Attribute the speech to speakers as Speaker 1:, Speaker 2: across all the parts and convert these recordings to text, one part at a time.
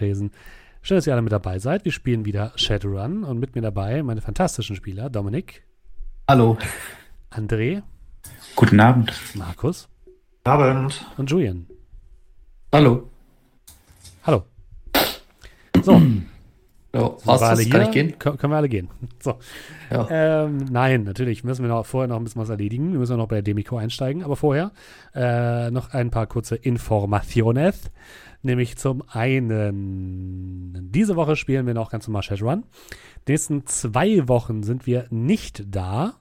Speaker 1: Tavernentresen. Schön, dass ihr alle mit dabei seid. Wir spielen wieder Shadowrun und mit mir dabei meine fantastischen Spieler Dominik.
Speaker 2: Hallo.
Speaker 1: André.
Speaker 3: Guten Abend.
Speaker 1: Markus.
Speaker 4: Abend.
Speaker 1: Und Julian.
Speaker 2: Hallo.
Speaker 1: Hallo. So.
Speaker 2: Ja, was
Speaker 1: alle hier?
Speaker 2: Kann ich gehen?
Speaker 1: Kön können wir alle gehen. So.
Speaker 2: Ja.
Speaker 1: Ähm, nein, natürlich müssen wir noch, vorher noch ein bisschen was erledigen. Wir müssen noch bei der Demico einsteigen. Aber vorher äh, noch ein paar kurze Informationes. Nämlich zum einen, diese Woche spielen wir noch ganz normal Shadowrun. Die nächsten zwei Wochen sind wir nicht da.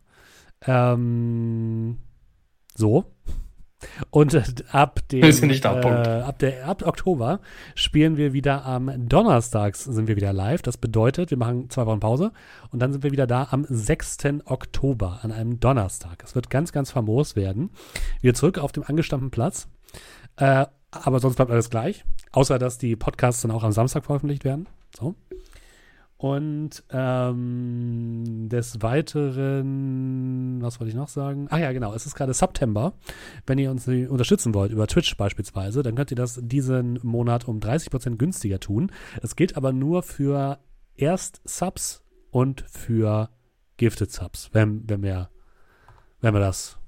Speaker 1: Ähm, so. Und ab dem,
Speaker 2: Wir
Speaker 1: äh, ab, der, ab Oktober spielen wir wieder am Donnerstags sind wir wieder live. Das bedeutet, wir machen zwei Wochen Pause und dann sind wir wieder da am 6. Oktober an einem Donnerstag. Es wird ganz, ganz famos werden. Wieder zurück auf dem angestammten Platz. Äh, aber sonst bleibt alles gleich. Außer, dass die Podcasts dann auch am Samstag veröffentlicht werden. So. Und ähm, des Weiteren, was wollte ich noch sagen? Ach ja, genau, es ist gerade September. Wenn ihr uns unterstützen wollt, über Twitch beispielsweise, dann könnt ihr das diesen Monat um 30% günstiger tun. Es gilt aber nur für Erst-Subs und für Gifted Subs, wenn, wenn, wir, wenn wir das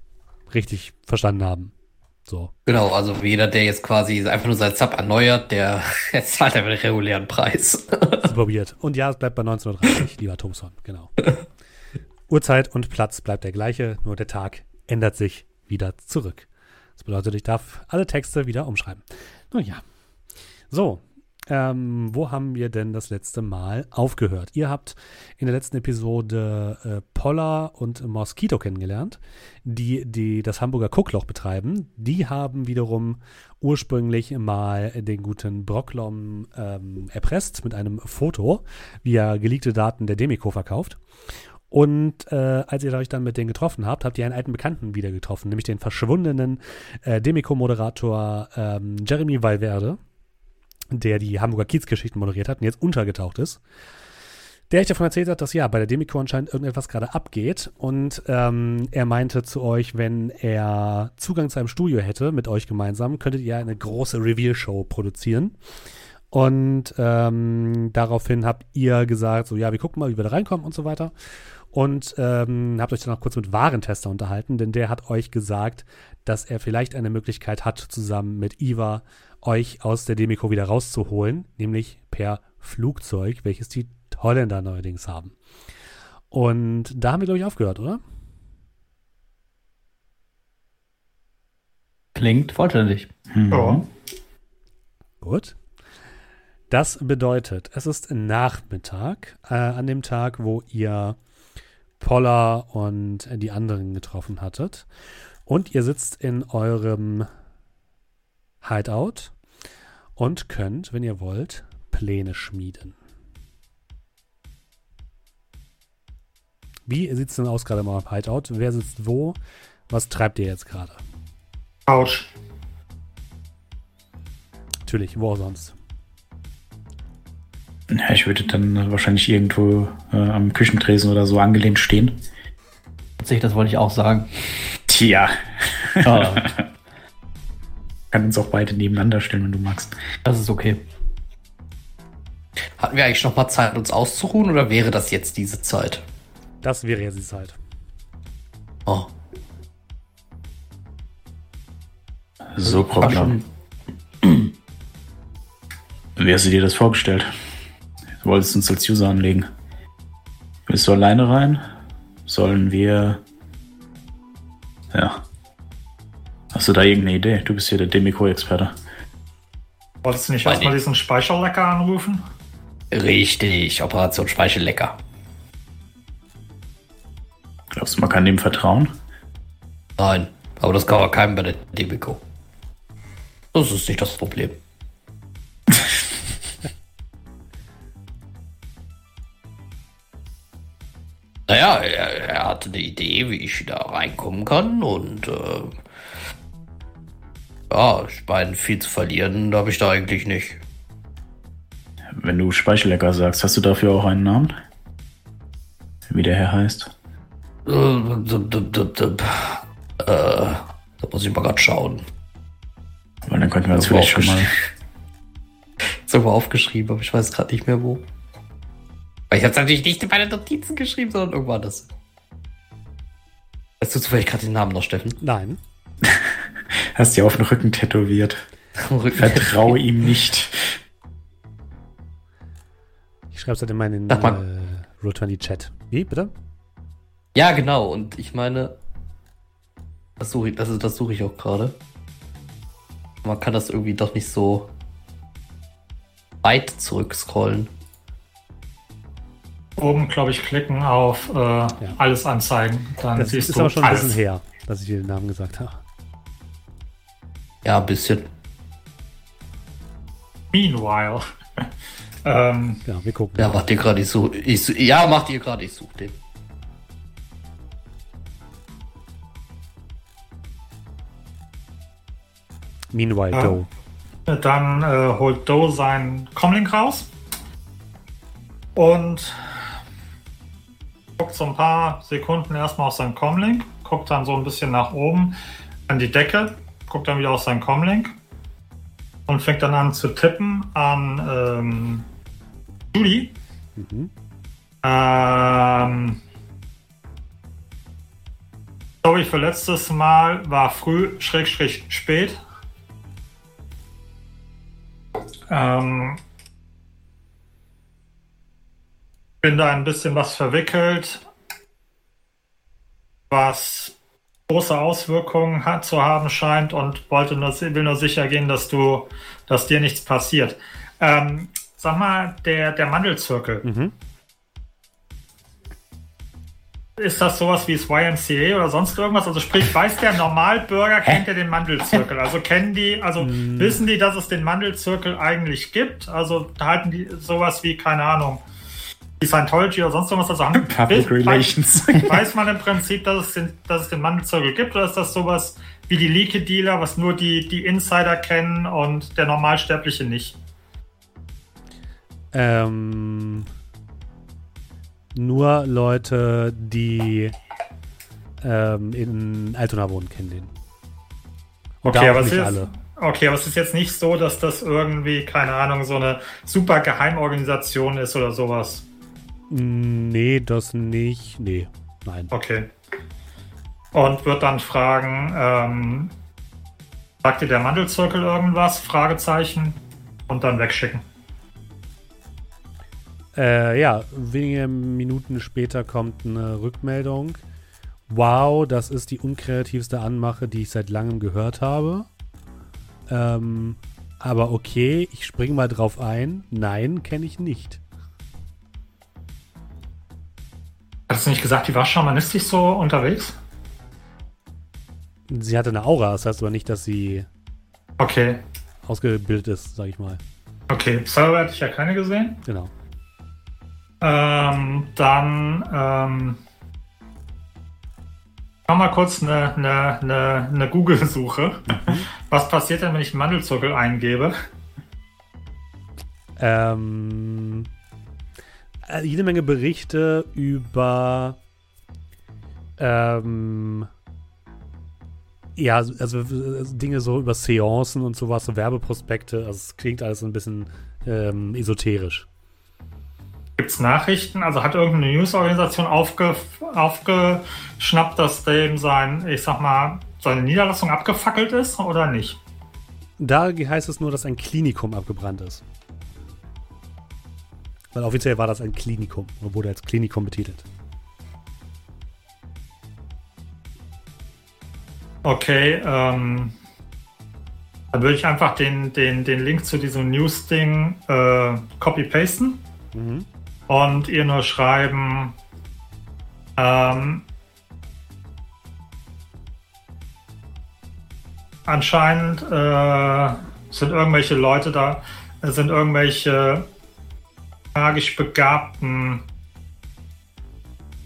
Speaker 1: richtig verstanden haben. So.
Speaker 2: Genau, also jeder, der jetzt quasi einfach nur sein Sub erneuert, der zahlt einfach den regulären Preis.
Speaker 1: Super weird. Und ja, es bleibt bei 1930, lieber Thompson, genau. Uhrzeit und Platz bleibt der gleiche, nur der Tag ändert sich wieder zurück. Das bedeutet, ich darf alle Texte wieder umschreiben. Nun ja. So, ähm, wo haben wir denn das letzte Mal aufgehört? Ihr habt in der letzten Episode äh, Polla und Mosquito kennengelernt, die, die das Hamburger Kuckloch betreiben. Die haben wiederum ursprünglich mal den guten Brocklom ähm, erpresst mit einem Foto, wie er geleakte Daten der Demico verkauft. Und äh, als ihr euch dann mit denen getroffen habt, habt ihr einen alten Bekannten wieder getroffen, nämlich den verschwundenen äh, Demico-Moderator ähm, Jeremy Valverde, der die Hamburger Kiezgeschichten moderiert hat und jetzt untergetaucht ist. Der euch davon erzählt hat, dass ja bei der Demico anscheinend irgendetwas gerade abgeht. Und ähm, er meinte zu euch, wenn er Zugang zu einem Studio hätte mit euch gemeinsam, könntet ihr eine große Reveal-Show produzieren. Und ähm, daraufhin habt ihr gesagt, so ja, wir gucken mal, wie wir da reinkommen und so weiter. Und ähm, habt euch dann auch kurz mit Warentester unterhalten, denn der hat euch gesagt, dass er vielleicht eine Möglichkeit hat, zusammen mit Iva euch aus der Demico wieder rauszuholen, nämlich per Flugzeug, welches die Holländer neuerdings haben. Und da haben wir, glaube ich, aufgehört, oder?
Speaker 2: Klingt vollständig.
Speaker 3: Mhm.
Speaker 4: Ja.
Speaker 1: Gut. Das bedeutet, es ist Nachmittag, äh, an dem Tag, wo ihr Polla und die anderen getroffen hattet. Und ihr sitzt in eurem Hideout und könnt, wenn ihr wollt, Pläne schmieden. Wie sieht es denn aus gerade in eurem Hideout? Wer sitzt wo? Was treibt ihr jetzt gerade?
Speaker 4: Couch.
Speaker 1: Natürlich, wo auch sonst?
Speaker 3: Ja, ich würde dann wahrscheinlich irgendwo äh, am Küchentresen oder so angelehnt stehen.
Speaker 2: Tatsächlich, das wollte ich auch sagen.
Speaker 3: Tja,
Speaker 2: Ah,
Speaker 3: kann uns auch beide nebeneinander stellen, wenn du magst.
Speaker 2: das ist okay. Hatten wir eigentlich noch mal Zeit, uns auszuruhen oder wäre das jetzt diese Zeit?
Speaker 1: Das wäre jetzt die Zeit.
Speaker 2: Oh,
Speaker 3: So, Problem.
Speaker 2: schon.
Speaker 3: Wie hast du dir das vorgestellt? Du wolltest uns als User anlegen. Willst du alleine rein? Sollen wir. Ja. Hast du da irgendeine Idee? Du bist hier der Demico-Experte.
Speaker 4: Wolltest du nicht
Speaker 2: Weiß
Speaker 4: erstmal diesen Speicherlecker anrufen?
Speaker 2: Richtig, Operation Speichellecker.
Speaker 3: Glaubst du, man kann dem vertrauen?
Speaker 2: Nein, aber das kann man keinem bei der Demico. Das ist nicht das Problem. naja, er, er hatte eine Idee, wie ich da reinkommen kann und äh, ja, ich meine, viel zu verlieren habe ich da eigentlich nicht.
Speaker 3: Wenn du Speichellecker sagst, hast du dafür auch einen Namen? Wie der Herr heißt?
Speaker 2: Äh, da muss ich mal grad schauen.
Speaker 3: Weil dann könnten wir uns vielleicht schon mal.
Speaker 2: Ist irgendwo aufgeschrieben, aber ich weiß gerade nicht mehr wo. Weil ich habe es natürlich nicht in meine Notizen geschrieben, sondern irgendwo anders. Weißt du zufällig gerade den Namen noch, Steffen?
Speaker 1: Nein.
Speaker 3: Hast dir auf den Rücken tätowiert.
Speaker 2: Rücken.
Speaker 3: Vertraue ihm nicht.
Speaker 1: Ich schreibe es halt immer in den äh, Roll20-Chat. Wie, bitte?
Speaker 2: Ja, genau. Und ich meine, das suche ich, das, ist- das suche ich auch gerade. Man kann das irgendwie doch nicht so weit zurückscrollen.
Speaker 4: Oben, glaube ich, klicken auf äh, alles anzeigen. Dann
Speaker 1: Das
Speaker 4: siehst
Speaker 1: ist
Speaker 4: du
Speaker 1: aber schon ein
Speaker 4: alles.
Speaker 1: bisschen her, dass ich dir den Namen gesagt habe.
Speaker 2: Ja, ein bisschen.
Speaker 4: Meanwhile. ähm,
Speaker 1: Ja, wir gucken.
Speaker 2: Ja, macht ihr gerade, ich suche. Ich, ja, macht ihr gerade, ich suche den.
Speaker 1: Meanwhile,
Speaker 4: Ja.
Speaker 1: Doe.
Speaker 4: Dann äh, holt Doe seinen Comlink raus und guckt so ein paar Sekunden erstmal auf seinen Comlink, guckt dann so ein bisschen nach oben an die Decke, guckt dann wieder auf seinen Comlink und fängt dann an zu tippen an ähm, Judy.
Speaker 1: Mhm.
Speaker 4: Ähm, Story für letztes Mal war früh, schrägstrich spät. Ähm, bin da ein bisschen was verwickelt, was große Auswirkungen hat, zu haben scheint und wollte nur, will nur sicher gehen, dass du, dass dir nichts passiert. Ähm, sag mal, der, der Mandelzirkel.
Speaker 1: Mhm.
Speaker 4: Ist das sowas wie das YMCA oder sonst irgendwas? Also sprich, weiß der Normalbürger, kennt er den Mandelzirkel? Also kennen die, also
Speaker 1: Mm.
Speaker 4: wissen die, dass es den Mandelzirkel eigentlich gibt? Also halten die sowas wie, keine Ahnung, wie Scientology oder sonst irgendwas? Also haben,
Speaker 3: Public
Speaker 4: weiß-
Speaker 3: Relations.
Speaker 4: Weiß man im Prinzip, dass es, den, dass es den Mandelzirkel gibt oder ist das sowas wie die Leake-Dealer, was nur die, die Insider kennen und der Normalsterbliche nicht?
Speaker 1: Ähm, nur Leute, die ähm, in Altona wohnen, kennen den. Und
Speaker 4: Okay, aber
Speaker 1: nicht
Speaker 4: ist,
Speaker 1: alle.
Speaker 4: okay, aber es ist jetzt nicht so, dass das irgendwie, keine Ahnung, so eine super Geheimorganisation ist oder sowas.
Speaker 1: Nee, das nicht. Nee, nein.
Speaker 4: Okay. Und wird dann fragen, ähm, sagt dir der Mandelzirkel irgendwas? Fragezeichen. Und dann wegschicken.
Speaker 1: Äh, ja, wenige Minuten später kommt eine Rückmeldung. Wow, das ist die unkreativste Anmache, die ich seit langem gehört habe. Ähm, aber okay, ich springe mal drauf ein. Nein, kenne ich nicht.
Speaker 4: Hast du nicht gesagt, die war schamanistisch so unterwegs?
Speaker 1: Sie hatte eine Aura, das heißt aber nicht, dass sie
Speaker 4: Okay.
Speaker 1: ausgebildet ist, sag ich mal.
Speaker 4: Okay, Server hatte ich ja keine gesehen.
Speaker 1: Genau.
Speaker 4: Ähm, dann ähm, mach mal kurz eine, eine, eine, eine Google-Suche. Was passiert denn, wenn ich Mandelzirkel eingebe?
Speaker 1: Ähm, äh, jede Menge Berichte über ähm, ja, also äh, Dinge so über Seancen und sowas, so Werbeprospekte. Also es klingt alles ein bisschen ähm, esoterisch.
Speaker 4: Gibt es Nachrichten? Also hat irgendeine Newsorganisation aufge, aufgeschnappt, dass dem sein, ich sag mal, seine Niederlassung abgefackelt ist oder nicht?
Speaker 1: Da heißt es nur, dass ein Klinikum abgebrannt ist. Weil offiziell war das ein Klinikum und wurde als Klinikum betitelt.
Speaker 4: Okay, ähm, dann würde ich einfach den, den, den Link zu diesem News-Ding äh, copy-pasten
Speaker 1: Mhm.
Speaker 4: und ihr nur schreiben, ähm, anscheinend äh, sind irgendwelche Leute da, es sind irgendwelche magisch begabten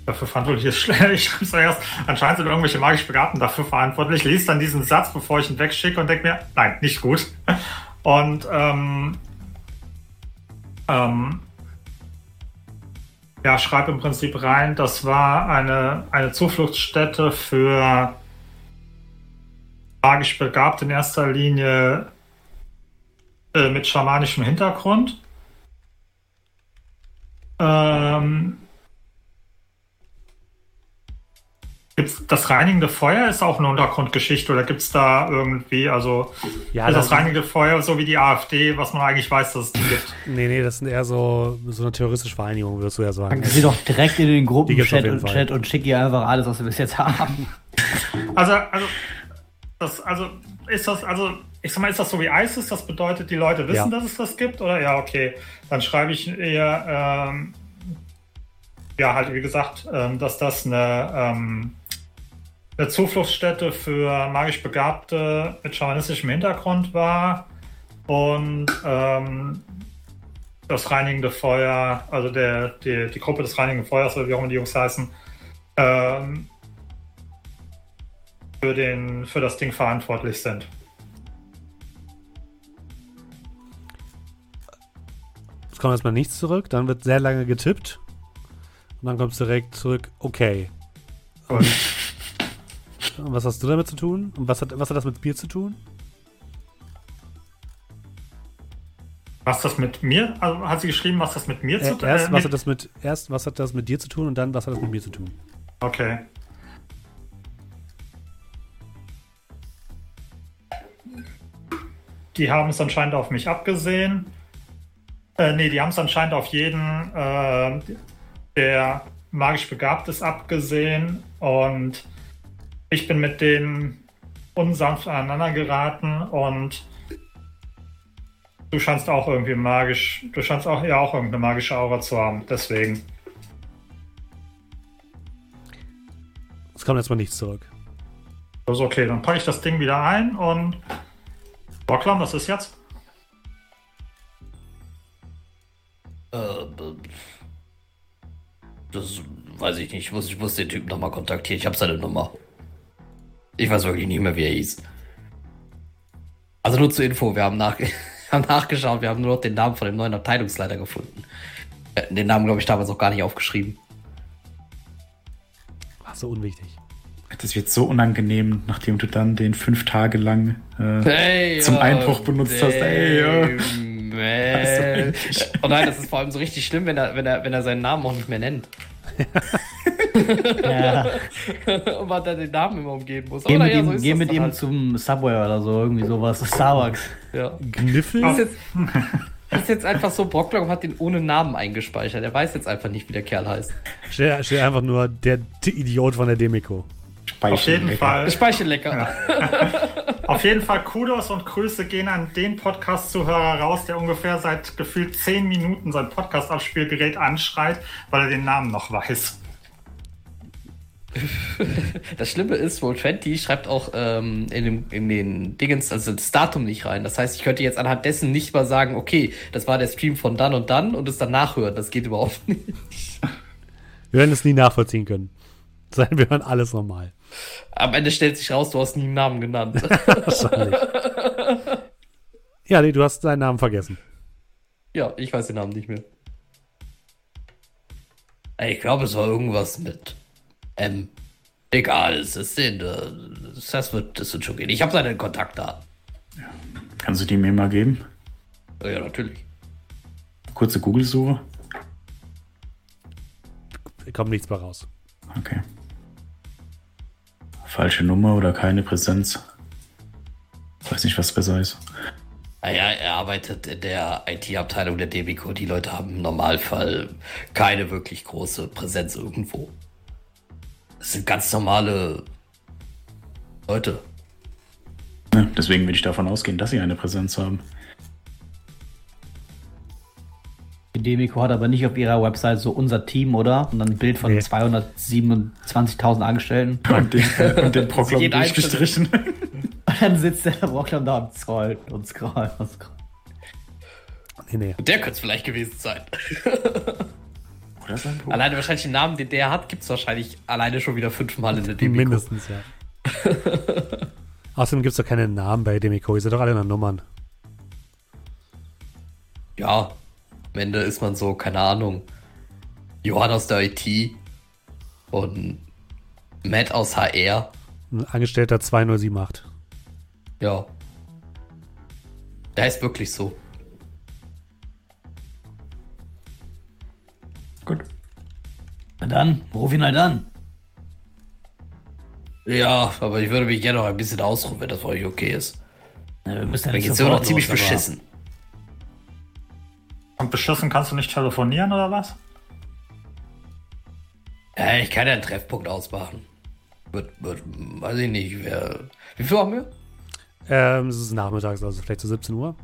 Speaker 4: dafür verantwortlich ist schlecht. Ich schreibe es erst. Anscheinend sind irgendwelche magisch Begabten dafür verantwortlich. Ich lese dann diesen Satz, bevor ich ihn wegschicke und denke mir, nein, nicht gut. Und ähm, ähm, ja, schreibe im Prinzip rein, das war eine, eine Zufluchtsstätte für magisch begabt in erster Linie äh, mit schamanischem Hintergrund. Ähm, gibt's das reinigende Feuer ist auch eine Untergrundgeschichte oder gibt es da irgendwie, also
Speaker 1: Ja,
Speaker 4: ist das
Speaker 1: das-
Speaker 4: reinigende Feuer so wie die AfD, was man eigentlich weiß, dass es die gibt?
Speaker 1: Nee, nee, das sind eher so, so eine terroristische Vereinigung, würdest du ja sagen.
Speaker 5: Packen Sie doch direkt in den Gruppenchat und. Chat und schick ihr einfach alles, was wir bis jetzt haben.
Speaker 4: Also, also, das, also, ist das, also, ich sag mal, ist das so wie ISIS? Das bedeutet, die Leute wissen,
Speaker 1: Ja.
Speaker 4: dass es das gibt? Oder ja, okay. Dann schreibe ich eher, ähm, ja, halt, wie gesagt, ähm, dass das eine, ähm, eine Zufluchtsstätte für magisch Begabte mit schamanistischem Hintergrund war. Und ähm, das reinigende Feuer, also der, die, die Gruppe des reinigenden Feuers, oder wie auch immer die Jungs heißen, ähm, für, den, für das Ding verantwortlich sind.
Speaker 1: Kommt erstmal nichts zurück, dann wird sehr lange getippt. Und dann kommt es direkt zurück, okay. Und, und was hast du damit zu tun? Und was hat, was hat das mit Bier zu tun?
Speaker 4: Was das mit mir, also hat sie geschrieben, was das mit mir zu
Speaker 1: Äh,
Speaker 4: tun
Speaker 1: erst,
Speaker 4: äh,
Speaker 1: was hat das mit, erst, was hat das mit dir zu tun und dann, was hat das mit mir zu tun?
Speaker 4: Okay. Die haben es anscheinend auf mich abgesehen. Äh, nee, die haben es anscheinend auf jeden, äh, der magisch begabt ist, abgesehen. Und ich bin mit denen unsanft aneinander geraten und du scheinst auch irgendwie magisch, du scheinst auch ja auch irgendeine magische Aura zu haben. Deswegen.
Speaker 1: Es kommt erstmal nichts zurück.
Speaker 4: Also okay, dann packe ich das Ding wieder ein und Bocklam, was ist jetzt?
Speaker 2: Das weiß ich nicht. Ich muss, ich muss den Typen nochmal kontaktieren. Ich habe seine Nummer. Ich weiß wirklich nicht mehr, wie er hieß. Also nur zur Info, wir haben, nach, haben nachgeschaut, wir haben nur noch den Namen von dem neuen Abteilungsleiter gefunden. Äh, Den Namen, glaube ich, damals auch gar nicht aufgeschrieben.
Speaker 1: Ach, so unwichtig.
Speaker 3: Das wird so unangenehm, nachdem du dann den fünf Tage lang äh,
Speaker 2: Hey,
Speaker 3: zum
Speaker 2: ja,
Speaker 3: Einbruch benutzt hast. Ey, ja. Eklig.
Speaker 2: Oh nein, das ist vor allem so richtig schlimm, wenn er, wenn er, wenn er seinen Namen auch nicht mehr nennt.
Speaker 5: Ja.
Speaker 2: Und man dann den Namen immer umgehen muss.
Speaker 5: Geh mit
Speaker 2: naja,
Speaker 5: ihm,
Speaker 2: so ist
Speaker 5: geh mit ihm
Speaker 2: halt.
Speaker 5: zum Subway oder so, irgendwie sowas, Starbucks.
Speaker 2: Ja.
Speaker 1: Gniffel?
Speaker 2: Das ist jetzt, das ist jetzt einfach so, Brocklock hat den ohne Namen eingespeichert. Er weiß jetzt einfach nicht, wie der Kerl heißt.
Speaker 1: Steht, steht einfach nur der Idiot von der Demiko.
Speaker 4: Auf jeden. Fall.
Speaker 2: Speichellecker.
Speaker 4: Auf jeden Fall Kudos und Grüße gehen an den Podcast-Zuhörer raus, der ungefähr seit gefühlt 10 Minuten sein Podcast-Abspielgerät anschreit, weil er den Namen noch weiß.
Speaker 2: Das Schlimme ist, Roll20 schreibt auch ähm, in, dem, in den Dingens, also das Datum nicht rein. Das heißt, ich könnte jetzt anhand dessen nicht mal sagen, okay, das war der Stream von dann und dann und es dann nachhören. Das geht überhaupt nicht.
Speaker 1: Wir werden es nie nachvollziehen können. Sein wir hören alles normal.
Speaker 2: Am Ende stellt sich raus, du hast nie einen Namen genannt.
Speaker 1: Wahrscheinlich. ja, nee, du hast deinen Namen vergessen.
Speaker 2: ja, ich weiß den Namen nicht mehr. Ich glaube, es war irgendwas mit M. Egal, es ist den, äh, das wird, das wird schon gehen. Ich habe seine Kontaktdaten.
Speaker 3: Kannst du die mir mal geben?
Speaker 2: Ja, natürlich.
Speaker 3: Kurze Google-Suche.
Speaker 1: Kommt nichts mehr raus.
Speaker 3: Okay. Falsche Nummer oder keine Präsenz. Weiß nicht, was besser ist.
Speaker 2: Naja, er arbeitet in der IT-Abteilung der Debico. Die Leute haben im Normalfall keine wirklich große Präsenz irgendwo. Das sind ganz normale Leute.
Speaker 3: Deswegen würde ich davon ausgehen, dass sie eine Präsenz haben.
Speaker 5: Die Demico hat aber nicht auf ihrer Website so unser Team, oder? Und dann ein Bild von
Speaker 1: Nee.
Speaker 5: 227.000 Angestellten.
Speaker 3: Und den, und den Proklam durchgestrichen.
Speaker 5: Und dann sitzt der Brocklam da und scrollt und scrollt und scrollt.
Speaker 1: Nee, nee.
Speaker 2: Der könnte es vielleicht gewesen sein.
Speaker 3: Oder sein Bruder?
Speaker 2: Alleine wahrscheinlich den Namen, den der hat, gibt es wahrscheinlich alleine schon wieder fünfmal in der Debico.
Speaker 1: Mindestens, ja. Außerdem gibt es doch keine Namen bei Demiko. Ihr seid doch alle nach Nummern.
Speaker 2: Ja, am Ende ist man so, keine Ahnung, Johann aus der IT und Matt aus HR.
Speaker 1: Ein Angestellter 2078.
Speaker 2: Ja. Der heißt wirklich so.
Speaker 3: Gut.
Speaker 5: Na dann, ruf ihn halt an.
Speaker 2: Ja, aber ich würde mich gerne noch ein bisschen ausruhen, wenn das für euch okay ist.
Speaker 5: Na, wir müssen ja
Speaker 2: Mir
Speaker 5: nicht
Speaker 2: geht's immer noch ziemlich
Speaker 5: los, aber-
Speaker 2: beschissen.
Speaker 4: Und beschissen kannst du nicht telefonieren oder was?
Speaker 2: Ja, ich kann ja einen Treffpunkt ausmachen. Wird, wird, weiß ich nicht, wer. Wie viel haben wir?
Speaker 1: Ähm, es ist nachmittags, also vielleicht zu 17 Uhr.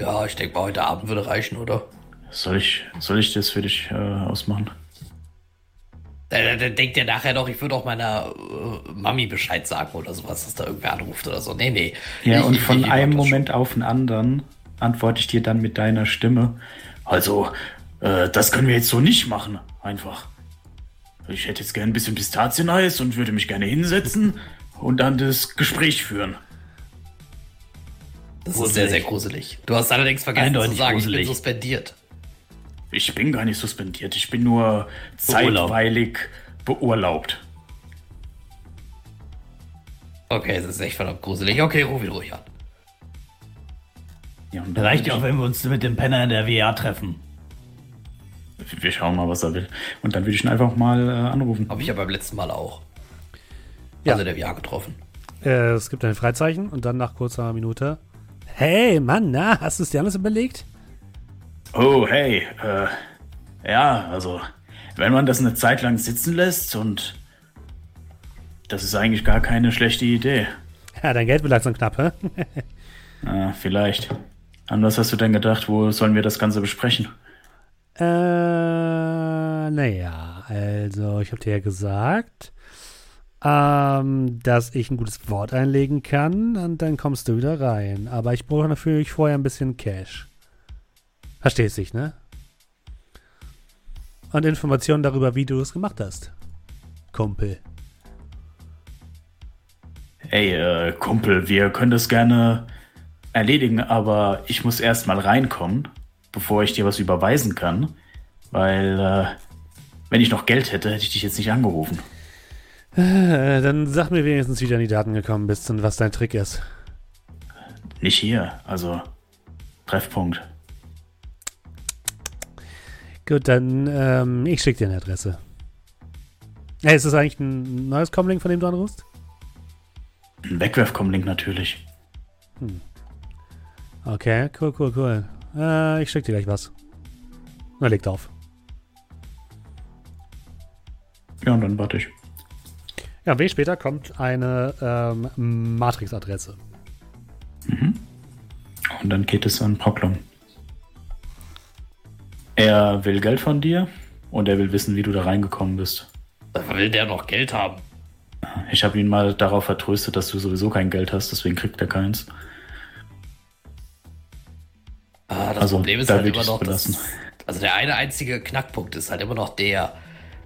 Speaker 2: Ja, ich denke mal, heute Abend würde reichen, oder?
Speaker 3: Soll ich, soll ich das für dich äh, ausmachen?
Speaker 2: Dann, dann denkt ihr nachher doch, ich würde auch meiner äh, Mami Bescheid sagen oder sowas, dass da irgendwer anruft oder so. Nee, nee.
Speaker 3: Ja,
Speaker 2: Ich-
Speaker 3: und
Speaker 2: ich-
Speaker 3: von
Speaker 2: ich mach
Speaker 3: einem
Speaker 2: das schon.
Speaker 3: Moment auf den anderen antworte ich dir dann mit deiner Stimme. Also, äh, das können wir jetzt so nicht machen. Einfach. Ich hätte jetzt gerne ein bisschen Pistazieneis und würde mich gerne hinsetzen und dann das Gespräch führen.
Speaker 2: Das ist sehr, sehr gruselig. Du hast allerdings vergessen
Speaker 5: Eindeutig
Speaker 2: zu sagen, ich
Speaker 5: gruselig.
Speaker 2: bin suspendiert.
Speaker 3: Ich bin gar nicht suspendiert, ich bin nur zeitweilig beurlaubt.
Speaker 2: Okay, das ist echt verdammt gruselig. Okay, ruf ihn ruhig an.
Speaker 3: Ja, und dann
Speaker 5: Reicht ja auch, wenn wir uns mit dem Penner in der WA treffen.
Speaker 3: wir schauen mal, was er will. Und dann würde ich ihn einfach mal äh, anrufen.
Speaker 2: Habe ich ja beim letzten Mal auch.
Speaker 1: Ja.
Speaker 2: Also der VR getroffen.
Speaker 1: Äh, es gibt ein Freizeichen und dann nach kurzer Minute. Hey, Mann, na, hast du es dir alles überlegt?
Speaker 3: Oh, hey, äh, ja, also, wenn man das eine Zeit lang sitzen lässt und das ist eigentlich gar keine schlechte Idee.
Speaker 1: Ja, dein Geld wird langsam knapp, hä?
Speaker 3: Ah, vielleicht. An was hast du denn gedacht? Wo sollen wir das Ganze besprechen?
Speaker 1: Äh, naja, also ich habe dir ja gesagt, ähm, dass ich ein gutes Wort einlegen kann und dann kommst du wieder rein. Aber ich brauche natürlich vorher ein bisschen Cash. Verstehst dich, ne? Und Informationen darüber, wie du es gemacht hast. Kumpel.
Speaker 3: Ey, äh, Kumpel, wir können das gerne erledigen, aber ich muss erst mal reinkommen, bevor ich dir was überweisen kann. Weil, äh, wenn ich noch Geld hätte, hätte ich dich jetzt nicht angerufen.
Speaker 1: Äh, dann sag mir wenigstens, wie du an die Daten gekommen bist und was dein Trick ist.
Speaker 3: Nicht hier, also Treffpunkt.
Speaker 1: Gut, dann, ähm, ich schicke dir eine Adresse. Hey, ist das eigentlich ein neues Comlink, von dem du anrufst?
Speaker 3: Ein Wegwerfkomlink natürlich.
Speaker 1: Okay, cool, cool, cool. Äh, ich schicke dir gleich was. Na, legt auf.
Speaker 3: Ja, und dann warte ich.
Speaker 1: Ja, ein wenig später kommt eine ähm, Matrix-Adresse.
Speaker 3: Und dann geht es an Proclum. Er will Geld von dir und er will wissen, wie du da reingekommen bist.
Speaker 2: Will der noch Geld haben?
Speaker 3: Ich habe ihn mal darauf vertröstet, dass du sowieso kein Geld hast, deswegen kriegt er keins.
Speaker 2: Ah, das
Speaker 3: Also,
Speaker 2: Problem ist
Speaker 3: da
Speaker 2: halt immer noch, dass, also der eine einzige Knackpunkt ist halt immer noch der,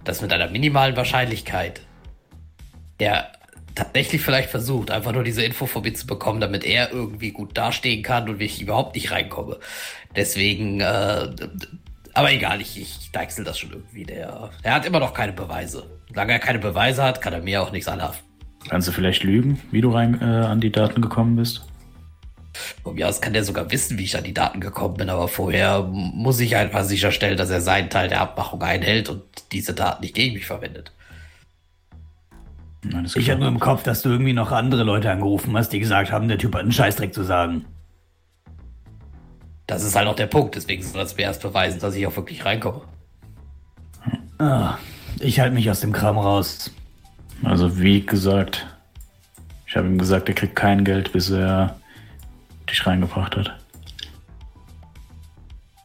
Speaker 2: dass mit einer minimalen Wahrscheinlichkeit der tatsächlich vielleicht versucht, einfach nur diese Info von mir zu bekommen, damit er irgendwie gut dastehen kann und ich überhaupt nicht reinkomme. Deswegen, äh, aber egal, ich, ich deichsel das schon irgendwie. Der, er hat immer noch keine Beweise. Solange er keine Beweise hat, kann er mir auch nichts anhaften.
Speaker 3: Kannst du vielleicht lügen, wie du rein äh, an die Daten gekommen bist?
Speaker 2: Von mir aus kann der sogar wissen, wie ich an die Daten gekommen bin, aber vorher muss ich einfach sicherstellen, dass er seinen Teil der Abmachung einhält und diese Daten nicht gegen mich verwendet.
Speaker 3: Alles
Speaker 5: Ich hatte nur im Kopf, dass du irgendwie noch andere Leute angerufen hast, die gesagt haben, der Typ hat einen Scheißdreck zu sagen.
Speaker 2: Das ist halt auch der Punkt, deswegen soll das mir erst beweisen, dass ich auch wirklich reinkomme.
Speaker 5: Ah, ich halte mich aus dem Kram raus.
Speaker 3: Also wie gesagt, ich habe ihm gesagt, er kriegt kein Geld, bis er dich reingebracht hat.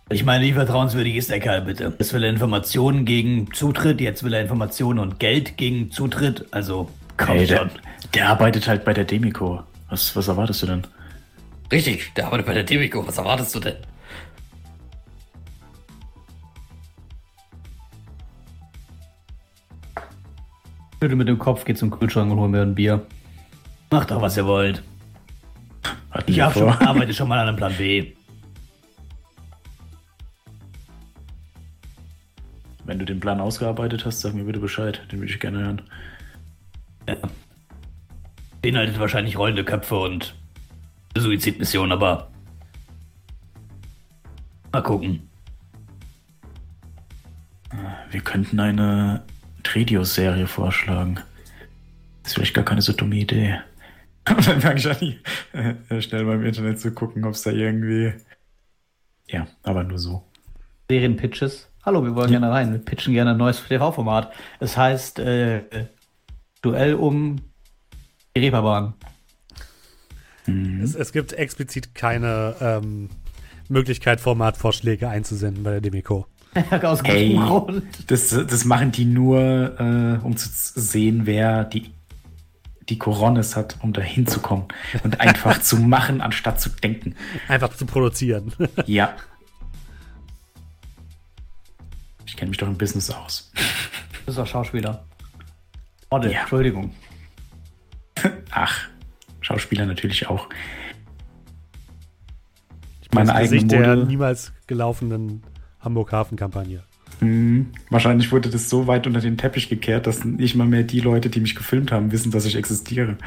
Speaker 5: Ich meine, wie vertrauenswürdig ist der Kerl bitte? Jetzt will er Informationen gegen Zutritt, jetzt will er Informationen und Geld gegen Zutritt. Also, komm
Speaker 3: Hey, der,
Speaker 5: schon.
Speaker 3: der arbeitet halt bei der Demico. Was, was erwartest du denn?
Speaker 2: Richtig, der arbeitet bei der Demico. Was erwartest du denn?
Speaker 5: Bitte mit dem Kopf, geht zum Kühlschrank und hol mir ein Bier. Macht doch, was ihr wollt.
Speaker 3: Hatten
Speaker 5: Ich hab schon, arbeite schon mal an einem Plan B.
Speaker 3: Wenn du den Plan ausgearbeitet hast, sag mir bitte Bescheid. Den würde ich gerne hören.
Speaker 5: Ja. Beinhaltet wahrscheinlich rollende Köpfe und Suizidmission, aber mal gucken.
Speaker 3: Wir könnten eine Tredios-Serie vorschlagen. Ist vielleicht gar keine so dumme Idee. Und dann fange ich an, äh, schnell beim Internet zu gucken, ob es da irgendwie. Ja, aber nur so.
Speaker 5: Serienpitches. Hallo, wir wollen gerne rein. Wir pitchen gerne ein neues TV-Format. Es heißt äh, Duell um die Reeperbahn.
Speaker 1: Es, es gibt explizit keine ähm, Möglichkeit, Formatvorschläge einzusenden bei der Demico.
Speaker 5: Aus gutem Grund.
Speaker 3: Das, das machen die nur, äh, um zu sehen, wer die, die Coronis hat, um da hinzukommen. Und einfach zu machen, anstatt zu denken.
Speaker 1: Einfach zu produzieren.
Speaker 3: Ja. Ich kenne mich doch im Business aus.
Speaker 5: Das ist doch Schauspieler. Model,
Speaker 3: Ja.
Speaker 5: Entschuldigung.
Speaker 3: Ach, Schauspieler natürlich auch.
Speaker 1: das
Speaker 3: Meine eigene
Speaker 1: Gesicht der niemals gelaufenen Hamburg-Hafen-Kampagne.
Speaker 3: Hm, wahrscheinlich wurde das so weit unter den Teppich gekehrt, dass nicht mal mehr die Leute, die mich gefilmt haben, wissen, dass ich existiere.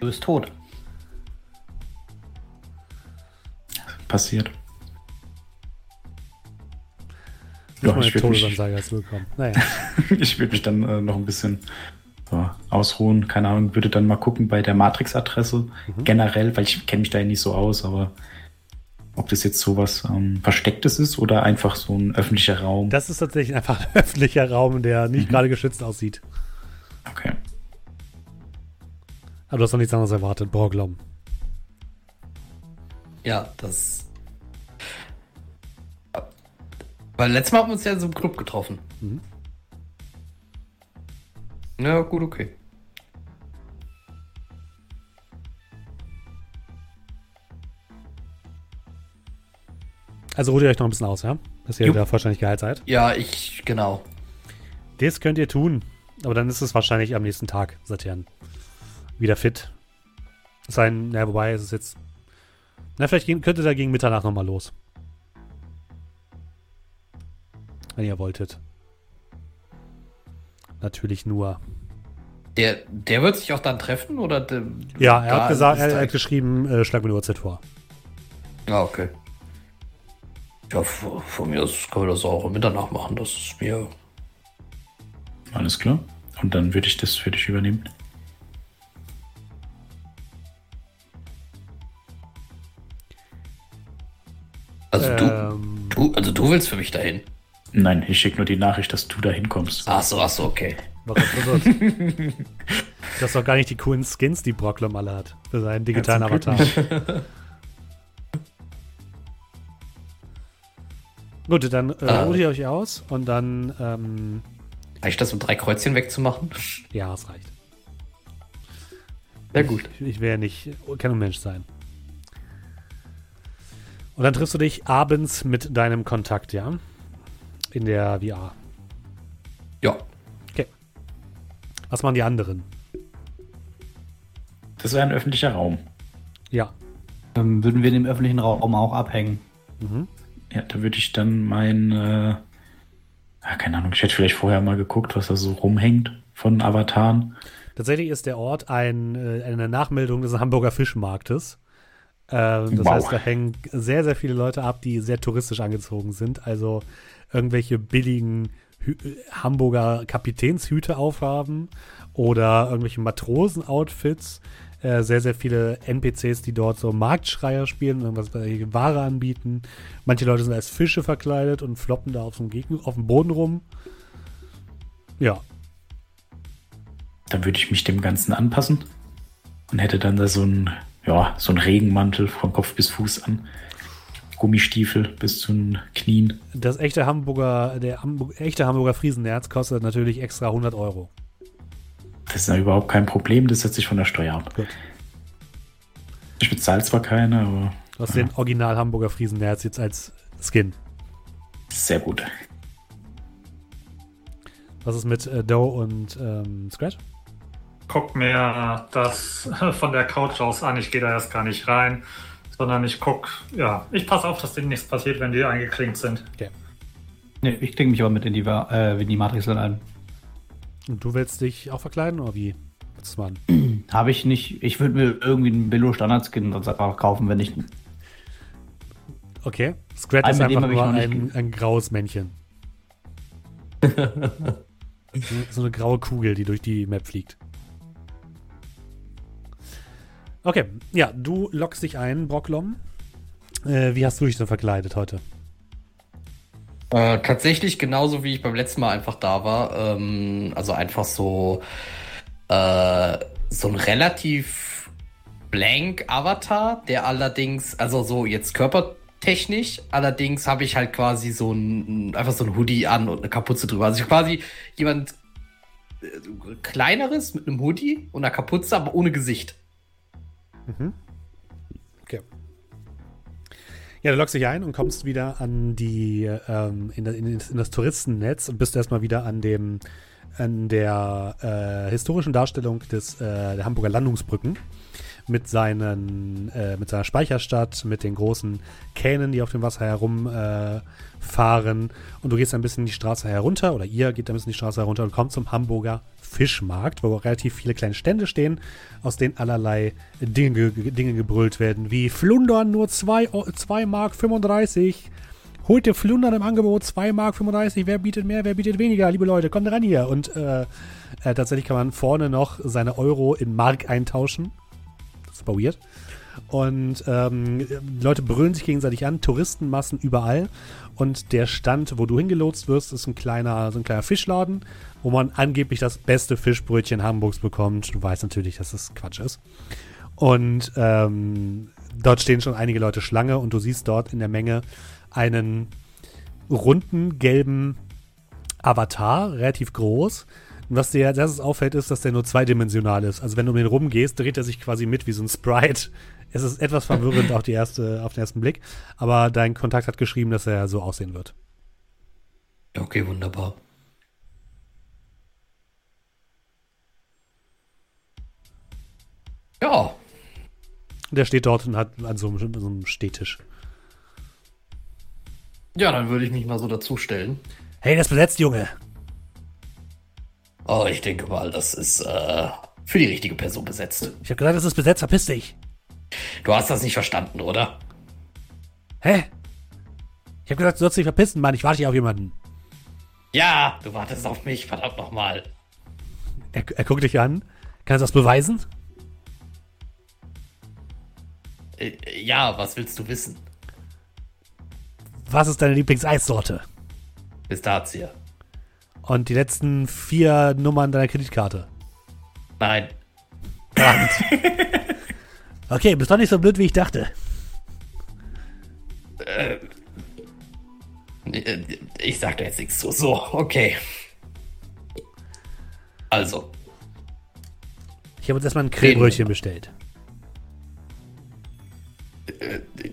Speaker 5: Du bist tot.
Speaker 3: Passiert.
Speaker 1: Nicht
Speaker 3: Ja, ich würde mich.
Speaker 1: Naja.
Speaker 3: würd mich dann äh, noch ein bisschen so, ausruhen. Keine Ahnung, würde dann mal gucken bei der Matrix-Adresse generell, weil ich kenne mich da ja nicht so aus, aber ob das jetzt sowas ähm, Verstecktes ist oder einfach so ein öffentlicher Raum.
Speaker 1: Das ist tatsächlich einfach ein öffentlicher Raum, der nicht gerade geschützt aussieht.
Speaker 3: okay.
Speaker 1: Aber du hast noch nichts anderes erwartet, Broglom.
Speaker 2: Ja, das. Weil letztes Mal haben wir uns ja in so einem Club getroffen.
Speaker 1: Mhm.
Speaker 2: Ja, gut, okay.
Speaker 1: Also ruht ihr euch noch ein bisschen aus, ja? Dass ihr
Speaker 3: Jupp.
Speaker 1: da vollständig geheilt seid.
Speaker 2: Ja, ich, genau.
Speaker 1: Das könnt ihr tun. Aber dann ist es wahrscheinlich am nächsten Tag, seid ihr wieder fit. Sein, na, wobei es ist jetzt. Na, vielleicht könnt ihr da gegen Mitternacht nochmal los. Wenn ihr wolltet. Natürlich nur.
Speaker 2: Der, der wird sich auch dann treffen oder? Der,
Speaker 1: Ja, er hat gesagt, er, er hat geschrieben, äh, schlag mir eine Uhrzeit vor.
Speaker 2: Ah, okay. Ja, von, von mir aus können wir das auch um Mitternacht machen. Das ist mir.
Speaker 3: Alles klar. Und dann würde ich das für dich übernehmen.
Speaker 2: Also
Speaker 1: Ähm,
Speaker 2: du, du, also du willst für mich dahin.
Speaker 3: Nein, ich schicke nur die Nachricht, dass du da hinkommst.
Speaker 2: Ach so, ach so, okay.
Speaker 1: das ist doch gar nicht die coolen Skins, die Brocklom alle hat. Für seinen digitalen Avatar. Gut, dann äh,
Speaker 2: Ah.
Speaker 1: ruht ihr euch aus und dann, ähm,
Speaker 2: Reicht das, um drei Kreuzchen wegzumachen?
Speaker 1: ja, es reicht.
Speaker 2: Sehr gut.
Speaker 1: Ich, ich will ja nicht, kein Unmensch sein. Und dann triffst du dich abends mit deinem Kontakt, ja? In der VR.
Speaker 2: Ja.
Speaker 1: Was machen die anderen?
Speaker 3: Das wäre ein öffentlicher Raum.
Speaker 1: Ja.
Speaker 5: Ähm, würden wir in dem öffentlichen Raum auch abhängen.
Speaker 1: Mhm.
Speaker 3: Ja, da würde ich dann mein, äh, ja, keine Ahnung, ich hätte vielleicht vorher mal geguckt, was da so rumhängt von Avataren.
Speaker 1: Tatsächlich ist der Ort ein, äh, eine Nachmeldung des Hamburger Fischmarktes. Ähm, das
Speaker 3: Wow.
Speaker 1: heißt, da hängen sehr, sehr viele Leute ab, die sehr touristisch angezogen sind. Also irgendwelche billigen Hü Hamburger Kapitänshüte aufhaben oder irgendwelche Matrosen-Outfits. Äh, sehr, sehr viele NPCs, die dort so Marktschreier spielen irgendwas Ware anbieten. Manche Leute sind als Fische verkleidet und floppen da auf dem, Gegner, auf dem Boden rum. Ja,
Speaker 3: Dann würde ich mich dem Ganzen anpassen und hätte dann da so ein, ja, so ein Regenmantel von Kopf bis Fuß an. Gummistiefel bis zu den Knien.
Speaker 1: Das echte Hamburger, der Hamburg, echte Hamburger Friesenerz kostet natürlich extra 100 Euro.
Speaker 3: Das ist ja überhaupt kein Problem, das setzt sich von der Steuer ab.
Speaker 1: Gut.
Speaker 3: Ich bezahle zwar keine, aber
Speaker 1: Du hast den Original Hamburger Friesenerz jetzt als Skin.
Speaker 3: sehr gut.
Speaker 1: Was ist mit äh, Doe und ähm, Scratch?
Speaker 4: Guck mir das von der Couch aus an. Ich gehe da erst gar nicht rein, sondern ich guck, ja, ich passe auf, dass denen nichts passiert, wenn die eingeklinkt sind.
Speaker 5: Nee, ich klinge mich aber mit in die, äh, in die Matrix dann ein.
Speaker 1: Und du willst dich auch verkleiden oder wie?
Speaker 5: Habe ich nicht. Ich würde mir irgendwie einen Billo Standard-Skin sonst einfach kaufen, wenn ich.
Speaker 1: Okay. Scrat
Speaker 5: Einen,
Speaker 1: ist einfach nur ein, ein graues Männchen. so, so eine graue Kugel, die durch die Map fliegt. Okay, ja, du lockst dich ein, Brocklom. Äh, wie hast du dich denn verkleidet heute?
Speaker 2: Äh, tatsächlich genauso wie ich beim letzten Mal einfach da war. Ähm, also einfach so, äh, so ein relativ blank Avatar, der allerdings, also so jetzt körpertechnisch, allerdings habe ich halt quasi so ein, einfach so ein Hoodie an und eine Kapuze drüber. Also ich quasi jemand äh, kleineres mit einem Hoodie und einer Kapuze, aber ohne Gesicht.
Speaker 1: Okay. Ja, du loggst dich ein und kommst wieder an die, ähm, in, in, in das Touristennetz und bist erstmal wieder an dem, an der äh, historischen Darstellung des, äh, der Hamburger Landungsbrücken mit seinen, äh, mit seiner Speicherstadt, mit den großen Kähnen, die auf dem Wasser herumfahren. Äh, und du gehst ein bisschen die Straße herunter, oder ihr geht ein bisschen die Straße herunter und kommt zum Hamburger Fischmarkt, wo relativ viele kleine Stände stehen, aus denen allerlei Dinge, ge- Dinge gebrüllt werden, wie Flundern nur 2 Mark 35. Holt ihr Flundern im Angebot 2 Mark 35. Wer bietet mehr, wer bietet weniger? Liebe Leute, kommt ran hier. Und äh, äh, tatsächlich kann man vorne noch seine Euro in Mark eintauschen. Das ist aber weird. Und ähm, Leute brüllen sich gegenseitig an, Touristenmassen überall. Und der Stand, wo du hingelotst wirst, ist ein kleiner, so ein kleiner Fischladen, wo man angeblich das beste Fischbrötchen Hamburgs bekommt. Du weißt natürlich, dass das Quatsch ist. Und ähm, dort stehen schon einige Leute Schlange und du siehst dort in der Menge einen runden gelben Avatar, relativ groß. Und was dir als erstes auffällt, ist, dass der nur zweidimensional ist. Also wenn du um den rumgehst, dreht er sich quasi mit wie so ein Sprite. Es ist etwas verwirrend auf, die erste, auf den ersten Blick, aber dein Kontakt hat geschrieben, dass er so aussehen wird.
Speaker 2: Okay, wunderbar. Ja,
Speaker 1: Der steht dort und hat an so einem, so einem Stehtisch.
Speaker 2: ja, dann würde ich mich mal so dazustellen.
Speaker 1: Hey, das ist besetzt, Junge.
Speaker 2: Oh, ich denke mal, das ist äh, für die richtige Person besetzt.
Speaker 1: Ich habe gesagt, das ist besetzt, verpiss dich.
Speaker 2: Du hast das nicht verstanden, oder?
Speaker 1: Hä? Ich habe gesagt, du sollst dich verpissen, Mann. Ich warte hier auf jemanden.
Speaker 2: Ja, du wartest auf mich, verdammt nochmal.
Speaker 1: Er, er guckt dich an. Kannst du das beweisen?
Speaker 2: Äh, ja, was willst du wissen?
Speaker 1: Was ist deine Lieblingseissorte?
Speaker 2: Pistazie.
Speaker 1: Und die letzten vier Nummern deiner Kreditkarte.
Speaker 2: Nein.
Speaker 1: Verdammt. okay, bist doch nicht so blöd, wie ich dachte.
Speaker 2: Äh, Ich sag da jetzt nichts zu. So, okay. Also,
Speaker 1: Ich habe uns erstmal ein Grillbrötchen bestellt.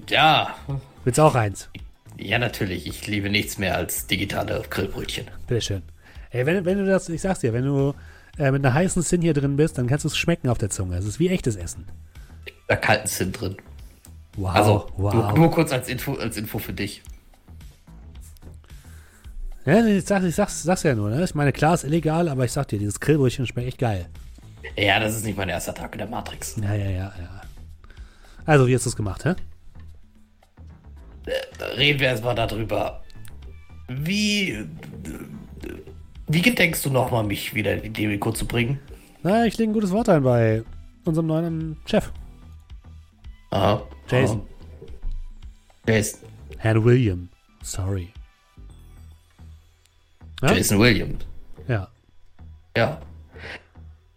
Speaker 2: ja.
Speaker 1: Willst du auch eins?
Speaker 2: Ja, natürlich. Ich liebe nichts mehr als digitale Grillbrötchen.
Speaker 1: Bitteschön. Ey, wenn, wenn du das, ich sag's dir, wenn du äh, mit einer heißen Sinn hier drin bist, dann kannst du es schmecken auf der Zunge. Es ist wie echtes Essen.
Speaker 2: Da kalten sind drin.
Speaker 1: Wow.
Speaker 2: Also,
Speaker 1: wow.
Speaker 2: nur, nur kurz als Info, als Info für dich.
Speaker 1: Ja, ich sag's, ich sag's, sag's ja nur, ne? Ich meine, klar ist illegal, aber ich sag dir, dieses Grillbrötchen schmeckt echt geil.
Speaker 2: Ja, das ist nicht mein erster Tag in der Matrix.
Speaker 1: Ja, ja, ja, ja. Also, wie hast du es gemacht, hä?
Speaker 2: Reden wir erstmal darüber. Wie. Wie gedenkst du nochmal, mich wieder in die Deko zu bringen?
Speaker 1: Na, ich lege ein gutes Wort ein bei unserem neuen Chef,
Speaker 2: Aha.
Speaker 1: Jason.
Speaker 2: Aha. Jason.
Speaker 1: Herrn William. Sorry. Ja?
Speaker 2: Jason Williams.
Speaker 1: Ja.
Speaker 2: Ja.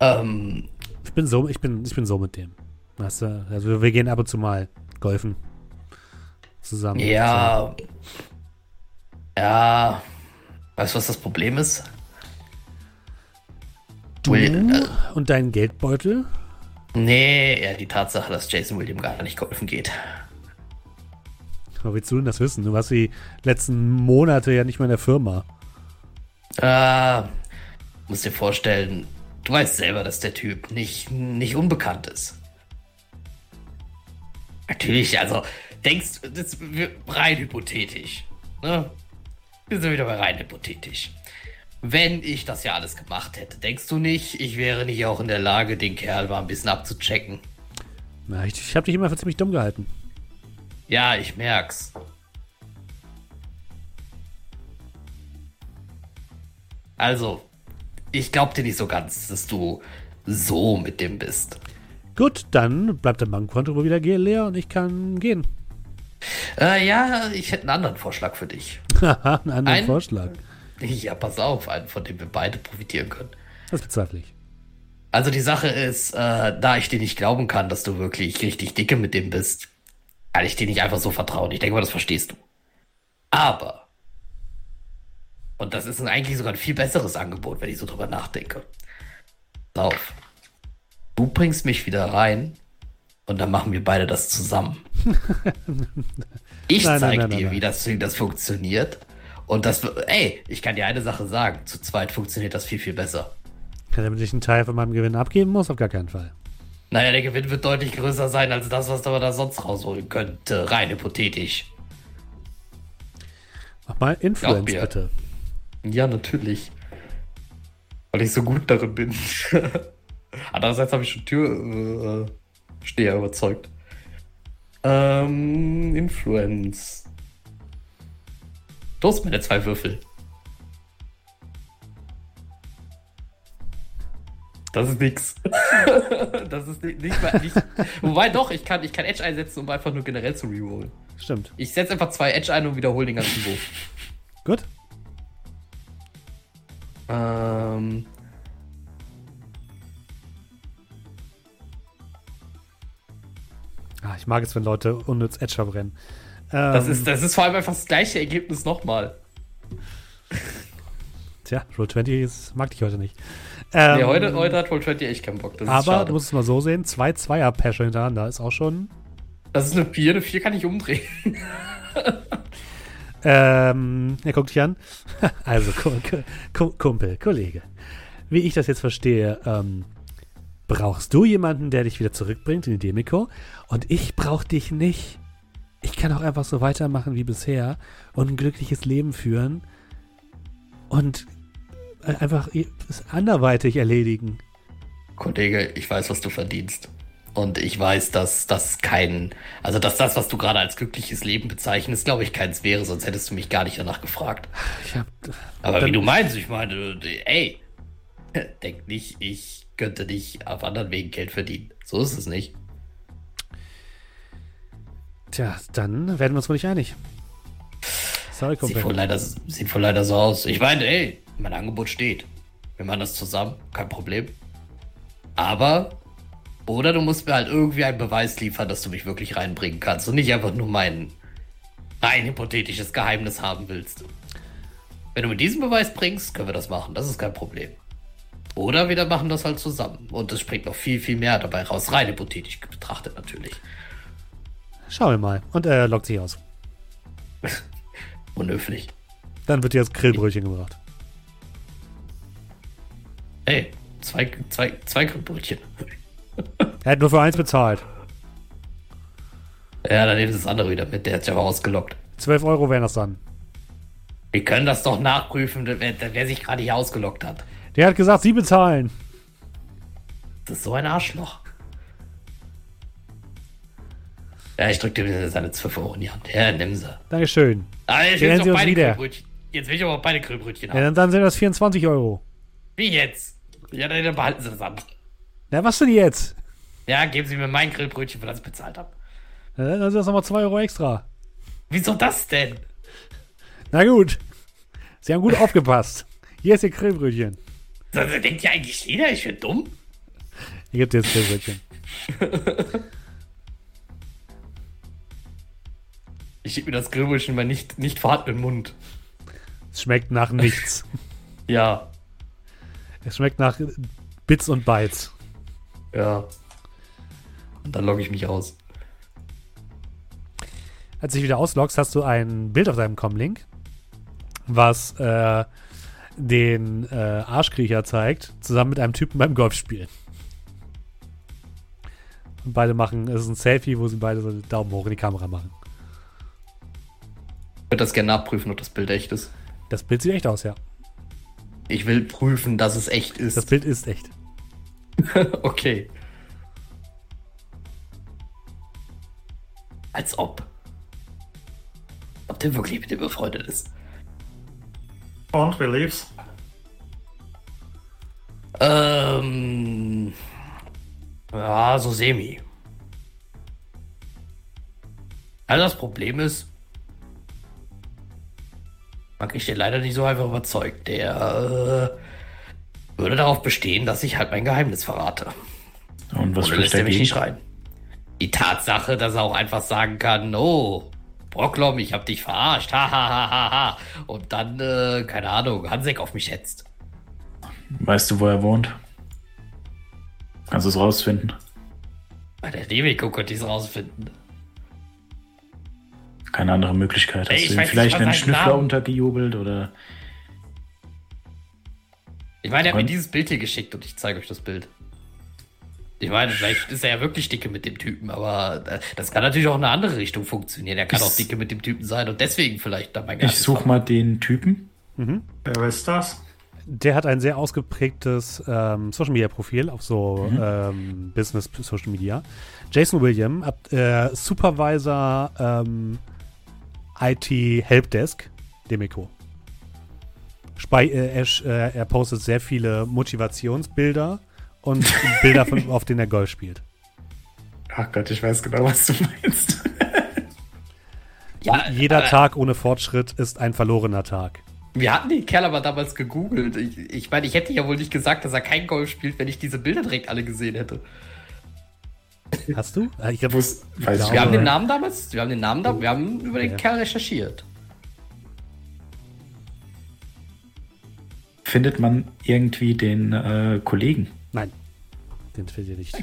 Speaker 2: Ähm,
Speaker 1: Ich bin so, ich bin, ich bin so mit dem. Weißt du? Also wir, gehen ab und zu mal golfen. Zusammen.
Speaker 2: ja. Ja. Weißt du, was das Problem ist?
Speaker 1: Du
Speaker 2: Will- äh,
Speaker 1: und dein Geldbeutel?
Speaker 2: Nee, ja, die Tatsache, dass Jason William gar nicht golfen geht.
Speaker 1: Wo willst du denn das wissen? Du warst die letzten Monate ja nicht mehr in der Firma.
Speaker 2: Äh, musst dir vorstellen, du weißt selber, dass der Typ nicht, nicht unbekannt ist. Natürlich, also, denkst du, das wir- rein hypothetisch. Ne? Wir sind wieder bei rein hypothetisch. Wenn ich das ja alles gemacht hätte, denkst du nicht, ich wäre nicht auch in der Lage, den Kerl mal ein bisschen abzuchecken?
Speaker 1: Na, ich ich habe dich immer für ziemlich dumm gehalten.
Speaker 2: Ja, ich merk's. Also, ich glaub dir nicht so ganz, dass du so mit dem bist.
Speaker 1: Gut, dann bleibt der Bankkonto wohl wieder leer und ich kann gehen.
Speaker 2: Äh, ja, ich hätte einen anderen Vorschlag für dich.
Speaker 1: Haha, einen anderen
Speaker 2: Ein-
Speaker 1: Vorschlag.
Speaker 2: Ja, pass auf, einen, von dem wir beide profitieren können.
Speaker 1: Das bezweifle ich.
Speaker 2: Also die Sache ist, äh, da ich dir nicht glauben kann, dass du wirklich richtig dicke mit dem bist, kann ich dir nicht einfach so vertrauen. Ich denke mal, das verstehst du. Aber, und das ist eigentlich sogar ein viel besseres Angebot, wenn ich so drüber nachdenke. Pass auf. Du bringst mich wieder rein und dann machen wir beide das zusammen. Ich zeige
Speaker 1: nein, nein,
Speaker 2: dir,
Speaker 1: nein.
Speaker 2: wie das, wie das funktioniert. Und das, ey, ich kann dir eine Sache sagen. Zu zweit funktioniert das viel, viel besser.
Speaker 1: Damit ich einen Teil von meinem Gewinn abgeben muss, auf gar keinen Fall.
Speaker 2: Naja, der Gewinn wird deutlich größer sein als das, was man da sonst rausholen könnte. Rein hypothetisch.
Speaker 1: Mach mal Influence, bitte.
Speaker 2: Ja, natürlich. Weil ich so gut darin bin. Andererseits habe ich schon Türsteher äh, überzeugt. Ähm, Influence. Los, meine zwei Würfel. Das ist nix. das ist nicht, nicht, mal, nicht. Wobei doch, ich kann, ich kann Edge einsetzen, um einfach nur generell zu rerollen.
Speaker 1: Stimmt.
Speaker 2: Ich setze einfach zwei Edge ein und wiederhole den ganzen Wurf.
Speaker 1: Gut.
Speaker 2: Ähm.
Speaker 1: Ah, ich mag es, wenn Leute unnütz Edge verbrennen. Ähm,
Speaker 2: Das ist, das ist vor allem einfach das gleiche Ergebnis nochmal.
Speaker 1: Tja, Roll20 ist, mag dich heute nicht. Ähm,
Speaker 2: nee, heute, heute hat Roll20 echt keinen Bock.
Speaker 1: Aber du musst es mal so sehen: zwei Zweier-Pasche hintereinander ist auch schon.
Speaker 2: das ist eine 4, eine 4 kann ich umdrehen.
Speaker 1: Ähm, er guckt dich an. Also, Ku- Ku- Ku- Kumpel, Kollege. Wie ich das jetzt verstehe, ähm, brauchst du jemanden, der dich wieder zurückbringt in die Demiko und ich brauch dich nicht. Ich kann auch einfach so weitermachen wie bisher und ein glückliches Leben führen und äh, einfach es anderweitig erledigen.
Speaker 2: Kollege, ich weiß, was du verdienst. Und ich weiß, dass das kein, also dass das, was du gerade als glückliches Leben bezeichnest, glaube ich, keins wäre, sonst hättest du mich gar nicht danach gefragt.
Speaker 1: Hab,
Speaker 2: Aber wie du meinst, ich meine, ey, denk nicht, ich könnte nicht auf anderen Wegen Geld verdienen. So ist es nicht.
Speaker 1: Tja, dann werden wir uns wohl nicht einig. Sorry,
Speaker 2: Sieht wohl,
Speaker 1: Kumpel.
Speaker 2: leider, sieht wohl leider so aus. Ich meine, ey, mein Angebot steht. Wir machen das zusammen, kein Problem. Aber, oder du musst mir halt irgendwie einen Beweis liefern, dass du mich wirklich reinbringen kannst und nicht einfach nur mein rein hypothetisches Geheimnis haben willst. Wenn du mir diesen Beweis bringst, können wir das machen. Das ist kein Problem. Oder wir machen das halt zusammen. Und es springt noch viel, viel mehr dabei raus. Rein hypothetisch betrachtet natürlich.
Speaker 1: Schauen wir mal. Und er lockt sich aus.
Speaker 2: Unhöflich.
Speaker 1: Dann wird dir das Grillbrötchen gebracht.
Speaker 2: Ey, zwei, zwei, zwei Brötchen.
Speaker 1: Er hat nur für eins bezahlt.
Speaker 2: Ja, dann nehmen sie das andere wieder mit. Der hat sich aber ausgelockt.
Speaker 1: 12 Euro wären das dann.
Speaker 2: Wir können das doch nachprüfen, wer, wer sich gerade hier ausgelockt hat.
Speaker 1: Der hat gesagt, sie bezahlen.
Speaker 2: Das ist so ein Arschloch. Ja, ich drück dir seine 12 Euro in die Hand. Ja, nimm sie.
Speaker 1: Dankeschön.
Speaker 2: Ah, jetzt
Speaker 1: Sehen
Speaker 2: will ich
Speaker 1: Sie
Speaker 2: auch beide. Grillbrötchen. Jetzt will ich aber beide Grillbrötchen
Speaker 1: Ja,
Speaker 2: haben.
Speaker 1: dann, dann sind das 24 Euro.
Speaker 2: Wie jetzt? Ja, dann, behalten sie das andere.
Speaker 1: Na, was denn jetzt?
Speaker 2: Ja, geben Sie mir mein Grillbrötchen, für das ich bezahlt habe.
Speaker 1: Ja, Dann sind das nochmal 2 Euro extra.
Speaker 2: Wieso das denn?
Speaker 1: Na gut. Sie haben gut aufgepasst. Hier ist Ihr Grillbrötchen.
Speaker 2: Das denkt ja eigentlich jeder, ich bin dumm.
Speaker 1: Hier gibt es jetzt Grillbrötchen.
Speaker 2: Ich gebe mir das Grillbrötchen mal nicht, nicht vorhandenen Mund.
Speaker 1: Es schmeckt nach nichts.
Speaker 2: Ja,
Speaker 1: Es schmeckt nach Bits und Bytes.
Speaker 2: ja. Und dann logge ich mich aus.
Speaker 1: Als du dich wieder ausloggst, hast du ein Bild auf deinem Com-Link, was äh, den äh, Arschkriecher zeigt, zusammen mit einem Typen beim Golfspielen. Und beide machen, es ist ein Selfie, wo sie beide so den Daumen hoch in die Kamera machen.
Speaker 2: Ich würde das gerne nachprüfen, ob das Bild echt ist.
Speaker 1: Das Bild sieht echt aus, ja.
Speaker 2: Ich will prüfen, dass es echt ist.
Speaker 1: Das Bild ist echt.
Speaker 2: okay. Als ob. Ob der wirklich mit dem befreundet ist.
Speaker 4: Und, wie lief's?
Speaker 2: Ähm. Ja, so semi. Also das Problem ist, man kriegt den leider nicht so einfach überzeugt. Der äh, würde darauf bestehen, dass ich halt mein Geheimnis verrate.
Speaker 3: Und was
Speaker 2: Oder lässt er mich nicht rein? Die Tatsache, dass er auch einfach sagen kann, oh, Brocklom, ich hab dich verarscht, ha, ha, ha, ha, ha. Und dann, äh, keine Ahnung, Hansek auf mich hetzt.
Speaker 3: Weißt du, wo er wohnt? Kannst du es rausfinden?
Speaker 2: Bei der Demiko könnte ich es rausfinden.
Speaker 3: Keine andere Möglichkeit.
Speaker 2: Ey,
Speaker 3: Hast
Speaker 2: ich
Speaker 3: du ihm vielleicht einen Schnüffler
Speaker 2: Namen.
Speaker 3: untergejubelt oder
Speaker 2: Ich meine, er hat mir dieses Bild hier geschickt und ich zeige euch das Bild. Ich meine, vielleicht ist er ja wirklich dicke mit dem Typen, aber äh, das kann natürlich auch in eine andere Richtung funktionieren. Er kann
Speaker 3: Ich-
Speaker 2: auch dicke mit dem Typen sein und deswegen vielleicht dann mein
Speaker 3: ich suche mal den Typen.
Speaker 4: Wer ist das?
Speaker 1: Der hat ein sehr ausgeprägtes ähm, Social Media Profil auf so ähm, Business Social Media. Jason William, äh, Supervisor ähm, IT Helpdesk, Demiko. Spei äh, er, sch- äh, er postet sehr viele Motivationsbilder und Bilder, von, auf denen er Golf spielt.
Speaker 3: Ach Gott, ich weiß genau, was du meinst.
Speaker 2: Ja,
Speaker 1: Jeder
Speaker 2: äh,
Speaker 1: Tag ohne Fortschritt ist ein verlorener Tag.
Speaker 2: Wir hatten den Kerl aber damals gegoogelt. Ich, ich meine, ich hätte ja wohl nicht gesagt, dass er kein Golf spielt, wenn ich diese Bilder direkt alle gesehen hätte.
Speaker 1: Hast du? Äh, Ich glaub,
Speaker 3: weiß ich
Speaker 1: glaube-
Speaker 2: Wir haben den Namen damals, wir haben den Namen da, wir haben über den
Speaker 1: Ja.
Speaker 2: Kerl recherchiert.
Speaker 3: Findet man irgendwie den äh, Kollegen?
Speaker 1: Nein, den findet ihr nicht.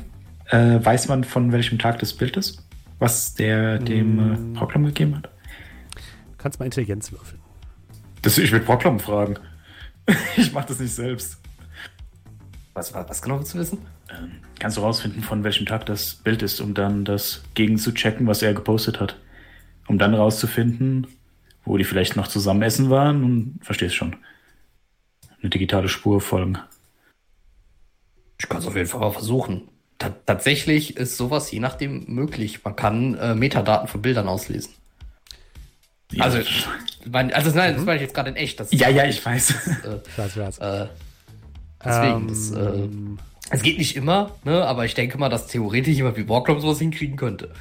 Speaker 3: Äh, weiß man, von welchem Tag das Bild ist? Was der dem
Speaker 1: Mm.
Speaker 3: äh, Proclam gegeben hat?
Speaker 1: Du kannst mal Intelligenz würfeln.
Speaker 3: Das, ich will Proclam fragen. ich mach das nicht selbst.
Speaker 2: Was, was, was genau willst du wissen?
Speaker 3: Kannst du rausfinden, von welchem Tag das Bild ist, um dann das gegen zu checken, was er gepostet hat? Um dann rauszufinden, wo die vielleicht noch zusammen essen waren und verstehst schon. Eine digitale Spur folgen.
Speaker 2: Ich kann es auf jeden Fall mal versuchen. Ta tatsächlich ist sowas je nachdem möglich. Man kann äh, Metadaten von Bildern auslesen. Also, mein, also nein, das meine ich jetzt gerade in echt. Das,
Speaker 3: ja, ja, ich weiß.
Speaker 2: Äh,
Speaker 1: Ich weiß,
Speaker 2: äh, deswegen, das, äh,
Speaker 1: Ähm,
Speaker 2: es geht nicht immer, ne, aber ich denke mal, dass theoretisch jemand wie Warclub sowas hinkriegen könnte.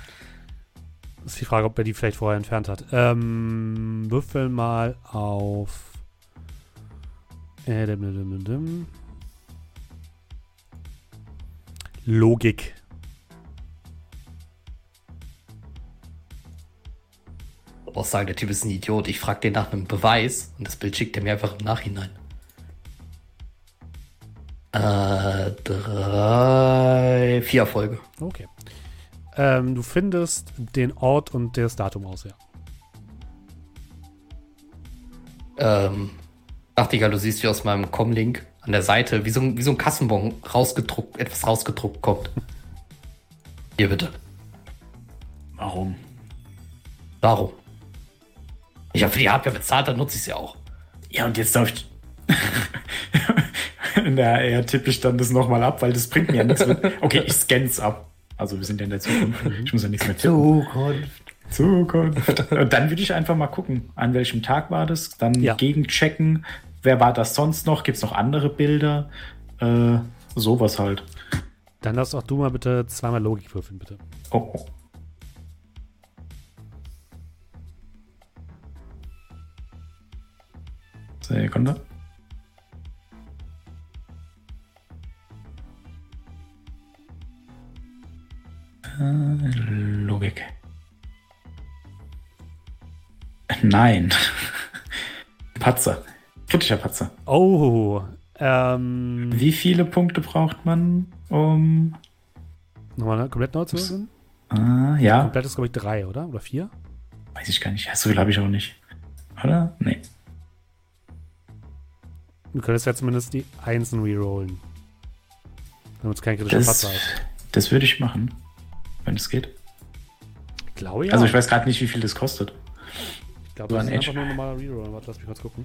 Speaker 1: ist die Frage, ob er die vielleicht vorher entfernt hat. Ähm, würfel mal auf. Äh, dim, dim, dim. Logik.
Speaker 2: Du brauchst sagen, der Typ ist ein Idiot. Ich frage den nach einem Beweis und das Bild schickt er mir einfach im Nachhinein. Äh, drei, vier Erfolge.
Speaker 1: Okay. Ähm, du findest den Ort und das Datum aus, ja.
Speaker 2: Ähm, Nachtigall, du siehst, wie aus meinem Com-Link an der Seite, wie so, ein- wie so ein Kassenbon rausgedruckt, etwas rausgedruckt kommt. Hier bitte.
Speaker 3: Warum?
Speaker 2: Warum? Ich habe für die Hardware bezahlt, dann nutze ich sie auch.
Speaker 3: Ja, und jetzt darf ich. Na, eher tippe ich dann das nochmal ab, weil das bringt mir ja nichts. Okay, ich scan's ab. Also wir sind ja in der Zukunft. Ich muss ja nichts mehr tippen.
Speaker 2: Zukunft.
Speaker 3: Zukunft. Und dann würde ich einfach mal gucken, an welchem Tag war das, dann
Speaker 1: Ja.
Speaker 3: gegenchecken, wer war das sonst noch, gibt es noch andere Bilder, äh, sowas halt.
Speaker 1: Dann lass auch du mal bitte zweimal Logik würfeln, bitte.
Speaker 3: Oh, oh. Sekunde. Logik. Nein. Patzer. Kritischer Patzer.
Speaker 1: Oh, ähm,
Speaker 3: Wie viele Punkte braucht man, um.
Speaker 1: nochmal komplett neu zu würfeln?
Speaker 3: Ah, ja,
Speaker 1: Komplett ist, glaube ich, drei, oder? Oder vier?
Speaker 3: weiß ich gar nicht. Ja, so viel habe ich auch nicht. Oder? Nee.
Speaker 1: Du könntest ja zumindest die Einsen rerollen. Damit es kein kritischer
Speaker 3: Das,
Speaker 1: Patzer ist.
Speaker 3: das würde ich machen, wenn es geht.
Speaker 1: Ich glaube ja.
Speaker 3: Also ich weiß gerade nicht, wie viel das kostet.
Speaker 1: Ich glaube, das ist einfach nur ein normaler Reroll. Warte, lass mich kurz gucken.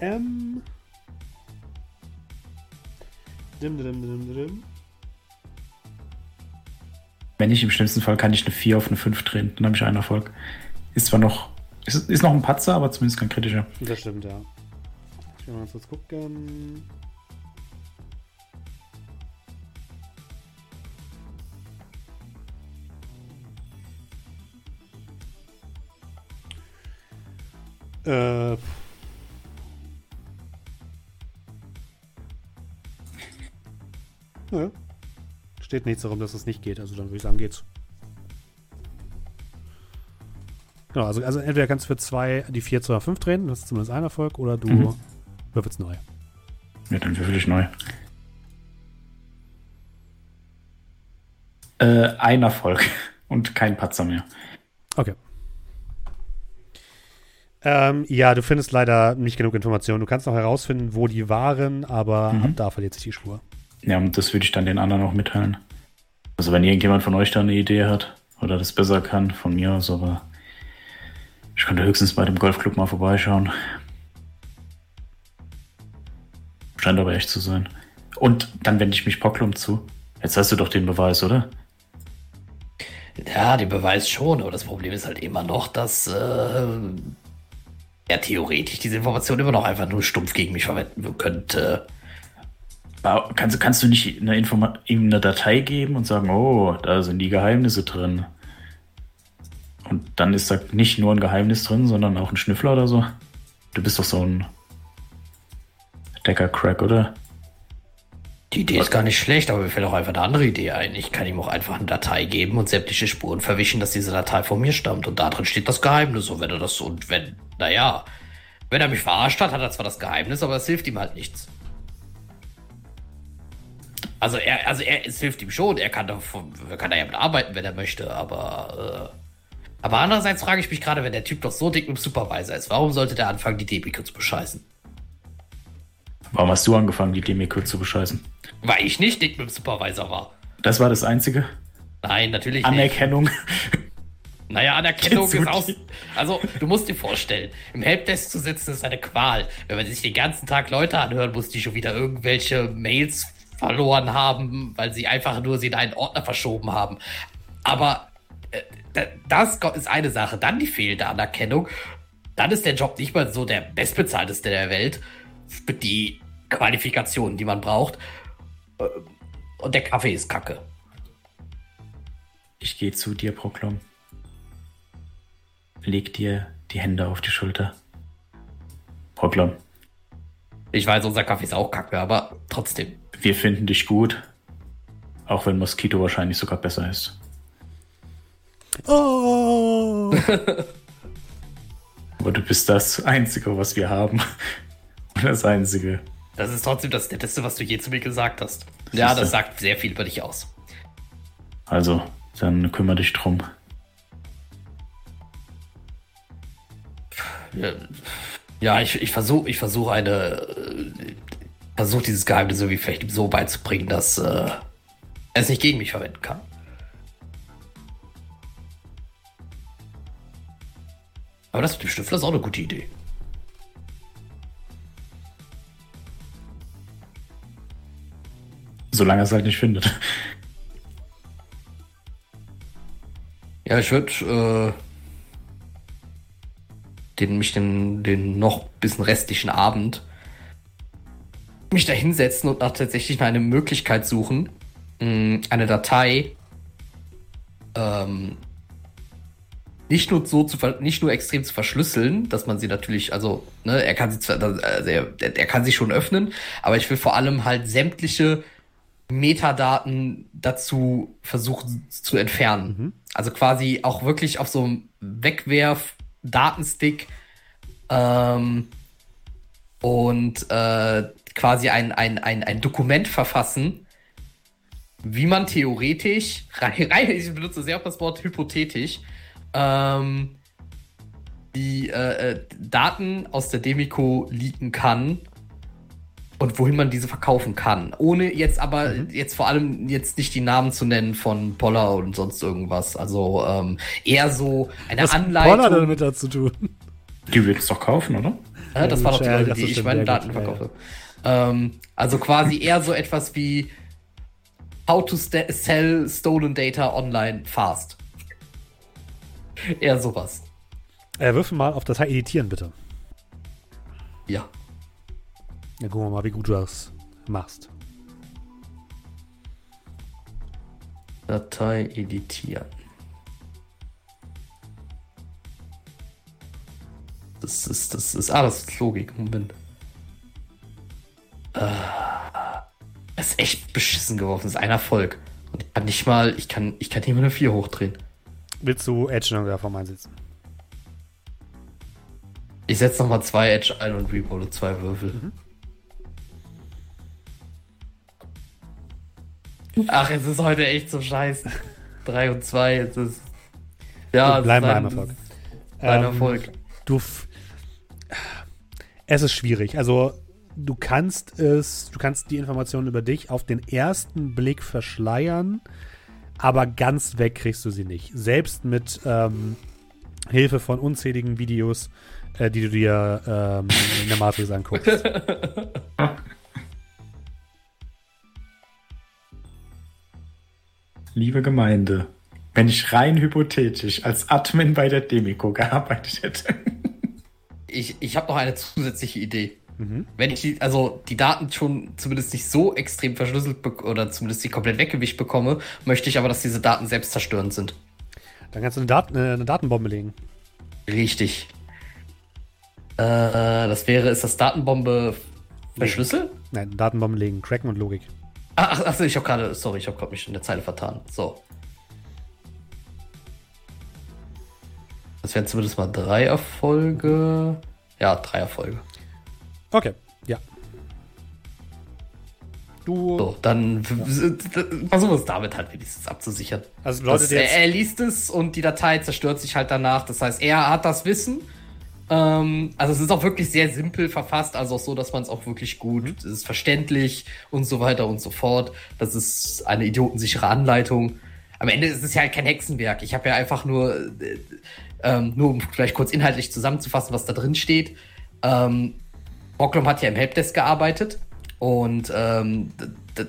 Speaker 1: Ähm. Dim, dim, dim, dim.
Speaker 3: Wenn nicht, im schlimmsten Fall kann ich eine 4 auf eine 5 drehen. Dann habe ich einen Erfolg. Ist zwar noch. Ist, ist noch ein Patzer, aber zumindest kein kritischer.
Speaker 1: Das stimmt, ja. Ich will mal kurz gucken. Äh. Ja. Steht nichts darum, dass es nicht geht. Also dann würde ich sagen, geht's. Genau, also, also entweder kannst du für zwei die 4 zu 5 drehen, das ist zumindest ein Erfolg, oder du
Speaker 3: Mhm.
Speaker 1: würfelst neu.
Speaker 3: Ja, dann würfel ich neu. Äh, ein Erfolg und kein Patzer mehr.
Speaker 1: Okay. Ähm, ja, du findest leider nicht genug Informationen. Du kannst noch herausfinden, wo die waren, aber
Speaker 3: Mhm.
Speaker 1: ab da verliert sich die Spur.
Speaker 3: Ja, und das würde ich dann den anderen auch mitteilen. Also wenn irgendjemand von euch da eine Idee hat oder das besser kann, von mir aus, aber ich könnte höchstens bei dem Golfclub mal vorbeischauen. Scheint aber echt zu sein. Und dann wende ich mich Poklum zu. Jetzt hast du doch den Beweis, oder?
Speaker 2: Ja, den Beweis schon, aber das Problem ist halt immer noch, dass äh, er theoretisch diese Information immer noch einfach nur stumpf gegen mich verwenden könnte.
Speaker 3: Kannst, kannst du nicht eine Informa ihm eine Datei geben und sagen, oh, da sind die Geheimnisse drin? Und dann ist da nicht nur ein Geheimnis drin, sondern auch ein Schnüffler oder so? Du bist doch so ein Decker-Crack, oder?
Speaker 2: Die Idee ist gar nicht schlecht, aber mir fällt auch einfach eine andere Idee ein. Ich kann ihm auch einfach eine Datei geben und sämtliche Spuren verwischen, dass diese Datei von mir stammt. Und da drin steht das Geheimnis. Und wenn er das, und wenn, naja, wenn er mich verarscht hat, hat er zwar das Geheimnis, aber es hilft ihm halt nichts. Also er, also er, es hilft ihm schon. Er kann davon, kann da ja mit arbeiten, wenn er möchte, aber, äh, aber andererseits frage ich mich gerade, wenn der Typ doch so dick mit dem Supervisor ist, warum sollte der anfangen, die Debike zu bescheißen?
Speaker 3: Warum hast du angefangen, die Demiko zu bescheißen?
Speaker 2: Weil ich nicht dick mit dem Supervisor war.
Speaker 3: Das war das Einzige?
Speaker 2: Nein, natürlich nicht.
Speaker 3: Anerkennung?
Speaker 2: Naja, Anerkennung ist
Speaker 3: die?
Speaker 2: Also, du musst dir vorstellen, im Helpdesk zu sitzen ist eine Qual. Wenn man sich den ganzen Tag Leute anhören muss, die schon wieder irgendwelche Mails verloren haben, weil sie einfach nur sie in einen Ordner verschoben haben. Aber äh, da- das ist eine Sache. Dann die fehlende Anerkennung. Dann ist der Job nicht mal so der bestbezahlteste der Welt. Die Qualifikationen, die man braucht. Äh, Und der Kaffee ist kacke.
Speaker 3: Ich gehe zu dir, Proklom. Leg dir die Hände auf die Schulter. Proklom,
Speaker 2: Ich weiß, unser Kaffee ist auch kacke, aber trotzdem.
Speaker 3: wir finden dich gut. Auch wenn Moskito wahrscheinlich sogar besser ist.
Speaker 1: Oh!
Speaker 3: Aber du bist das Einzige, was wir haben. Und das Einzige.
Speaker 2: Das ist trotzdem das Netteste, was du je zu mir gesagt hast. Ja, das sagt sehr viel über dich aus.
Speaker 3: Also, dann kümmere dich drum.
Speaker 2: Ja, Ja, ich, ich versuche ich versuch eine. äh, versuche dieses Geheimnis irgendwie vielleicht so beizubringen, dass äh, er es nicht gegen mich verwenden kann. Aber das mit dem Stifler ist auch eine gute Idee.
Speaker 3: Solange er es halt nicht findet.
Speaker 2: Ja, ich würde äh, den, mich den, den noch bisschen restlichen Abend mich da hinsetzen und nach tatsächlich einer Möglichkeit suchen, mh, eine Datei ähm, nicht nur so zu nicht nur extrem zu verschlüsseln, dass man sie natürlich, also ne, er kann sie zwar, also er, er kann sie schon öffnen, aber ich will vor allem halt sämtliche Metadaten dazu versuchen zu entfernen. Also quasi auch wirklich auf so einem Wegwerf-Datenstick ähm, und äh, quasi ein, ein, ein, ein Dokument verfassen, wie man theoretisch, rein, rein, ich benutze sehr oft das Wort hypothetisch, ähm, die äh, äh, Daten aus der Demico leaken kann und wohin man diese verkaufen kann. Ohne jetzt aber jetzt vor allem jetzt nicht die Namen zu nennen von Poller und sonst irgendwas. Also ähm, eher so eine
Speaker 1: Was hat
Speaker 2: Anleitung.
Speaker 1: Poller damit dazu tun?
Speaker 3: Die wird es doch kaufen, oder?
Speaker 2: Ja, das
Speaker 1: gut,
Speaker 2: waren doch die
Speaker 1: ja,
Speaker 2: Leute, die ich meine
Speaker 1: ja,
Speaker 2: Daten
Speaker 1: gut, ja,
Speaker 2: verkaufe. Ähm, also quasi eher so etwas wie How to sell stolen data online fast. Eher sowas.
Speaker 1: Äh, würfel mal auf Datei editieren, bitte.
Speaker 2: Ja.
Speaker 1: Dann gucken wir mal, wie gut du das machst.
Speaker 2: Datei editieren. Das ist, das ist, ah, das ist Logik. Moment. Äh, das ist echt beschissen geworfen. Das ist ein Erfolg. Und ich kann nicht mal, ich kann, ich kann nicht mal eine 4 hochdrehen.
Speaker 1: Willst du Edge der Form einsetzen?
Speaker 2: Ich setze nochmal zwei Edge ein und rerolle zwei Würfel. Ach, es ist heute echt so scheiße. Drei und zwei, es ist. Ja,
Speaker 1: Wir bleiben
Speaker 2: es ist
Speaker 1: bei
Speaker 2: ein-
Speaker 1: einem Erfolg.
Speaker 2: Ein
Speaker 1: Ähm,
Speaker 2: Erfolg.
Speaker 1: Du. Es ist schwierig. Also, du kannst es, du kannst die Informationen über dich auf den ersten Blick verschleiern, aber ganz weg kriegst du sie nicht. Selbst mit ähm, Hilfe von unzähligen Videos, äh, die du dir ähm, in der Matrix anguckst.
Speaker 3: Liebe Gemeinde, wenn ich rein hypothetisch als Admin bei der Demico gearbeitet hätte.
Speaker 2: Ich, ich habe noch eine zusätzliche Idee.
Speaker 1: Mhm.
Speaker 2: Wenn ich die, also die Daten schon zumindest nicht so extrem verschlüsselt oder zumindest die komplett weggewischt bekomme, möchte ich aber, dass diese Daten selbst zerstörend sind.
Speaker 1: Dann kannst du eine, Dat äh, eine Datenbombe legen.
Speaker 2: Richtig. Äh, das wäre, ist das Datenbombe verschlüsselt?
Speaker 1: Nein, Datenbomben legen, Cracken und Logik.
Speaker 2: Ach, ach, achso, ich habe gerade, sorry, ich habe gerade mich in der Zeile vertan. So. Das wären zumindest mal drei Erfolge. Ja, drei Erfolge.
Speaker 1: Okay, ja. Du,
Speaker 2: So, dann versuchen wir es damit halt wenigstens abzusichern.
Speaker 1: also Leute,
Speaker 2: Das, er, er liest es und die Datei zerstört sich halt danach. Das heißt, er hat das Wissen. Ähm, also es ist auch wirklich sehr simpel verfasst, also auch so, dass man es auch wirklich gut,
Speaker 1: Mhm.
Speaker 2: es ist verständlich und so weiter und so fort. Das ist eine idiotensichere Anleitung. Am Ende ist es ja halt kein Hexenwerk. Ich habe ja einfach nur, äh, ähm, nur um vielleicht kurz inhaltlich zusammenzufassen, was da drin steht. Ähm, Brocklum hat ja im Helpdesk gearbeitet und ähm,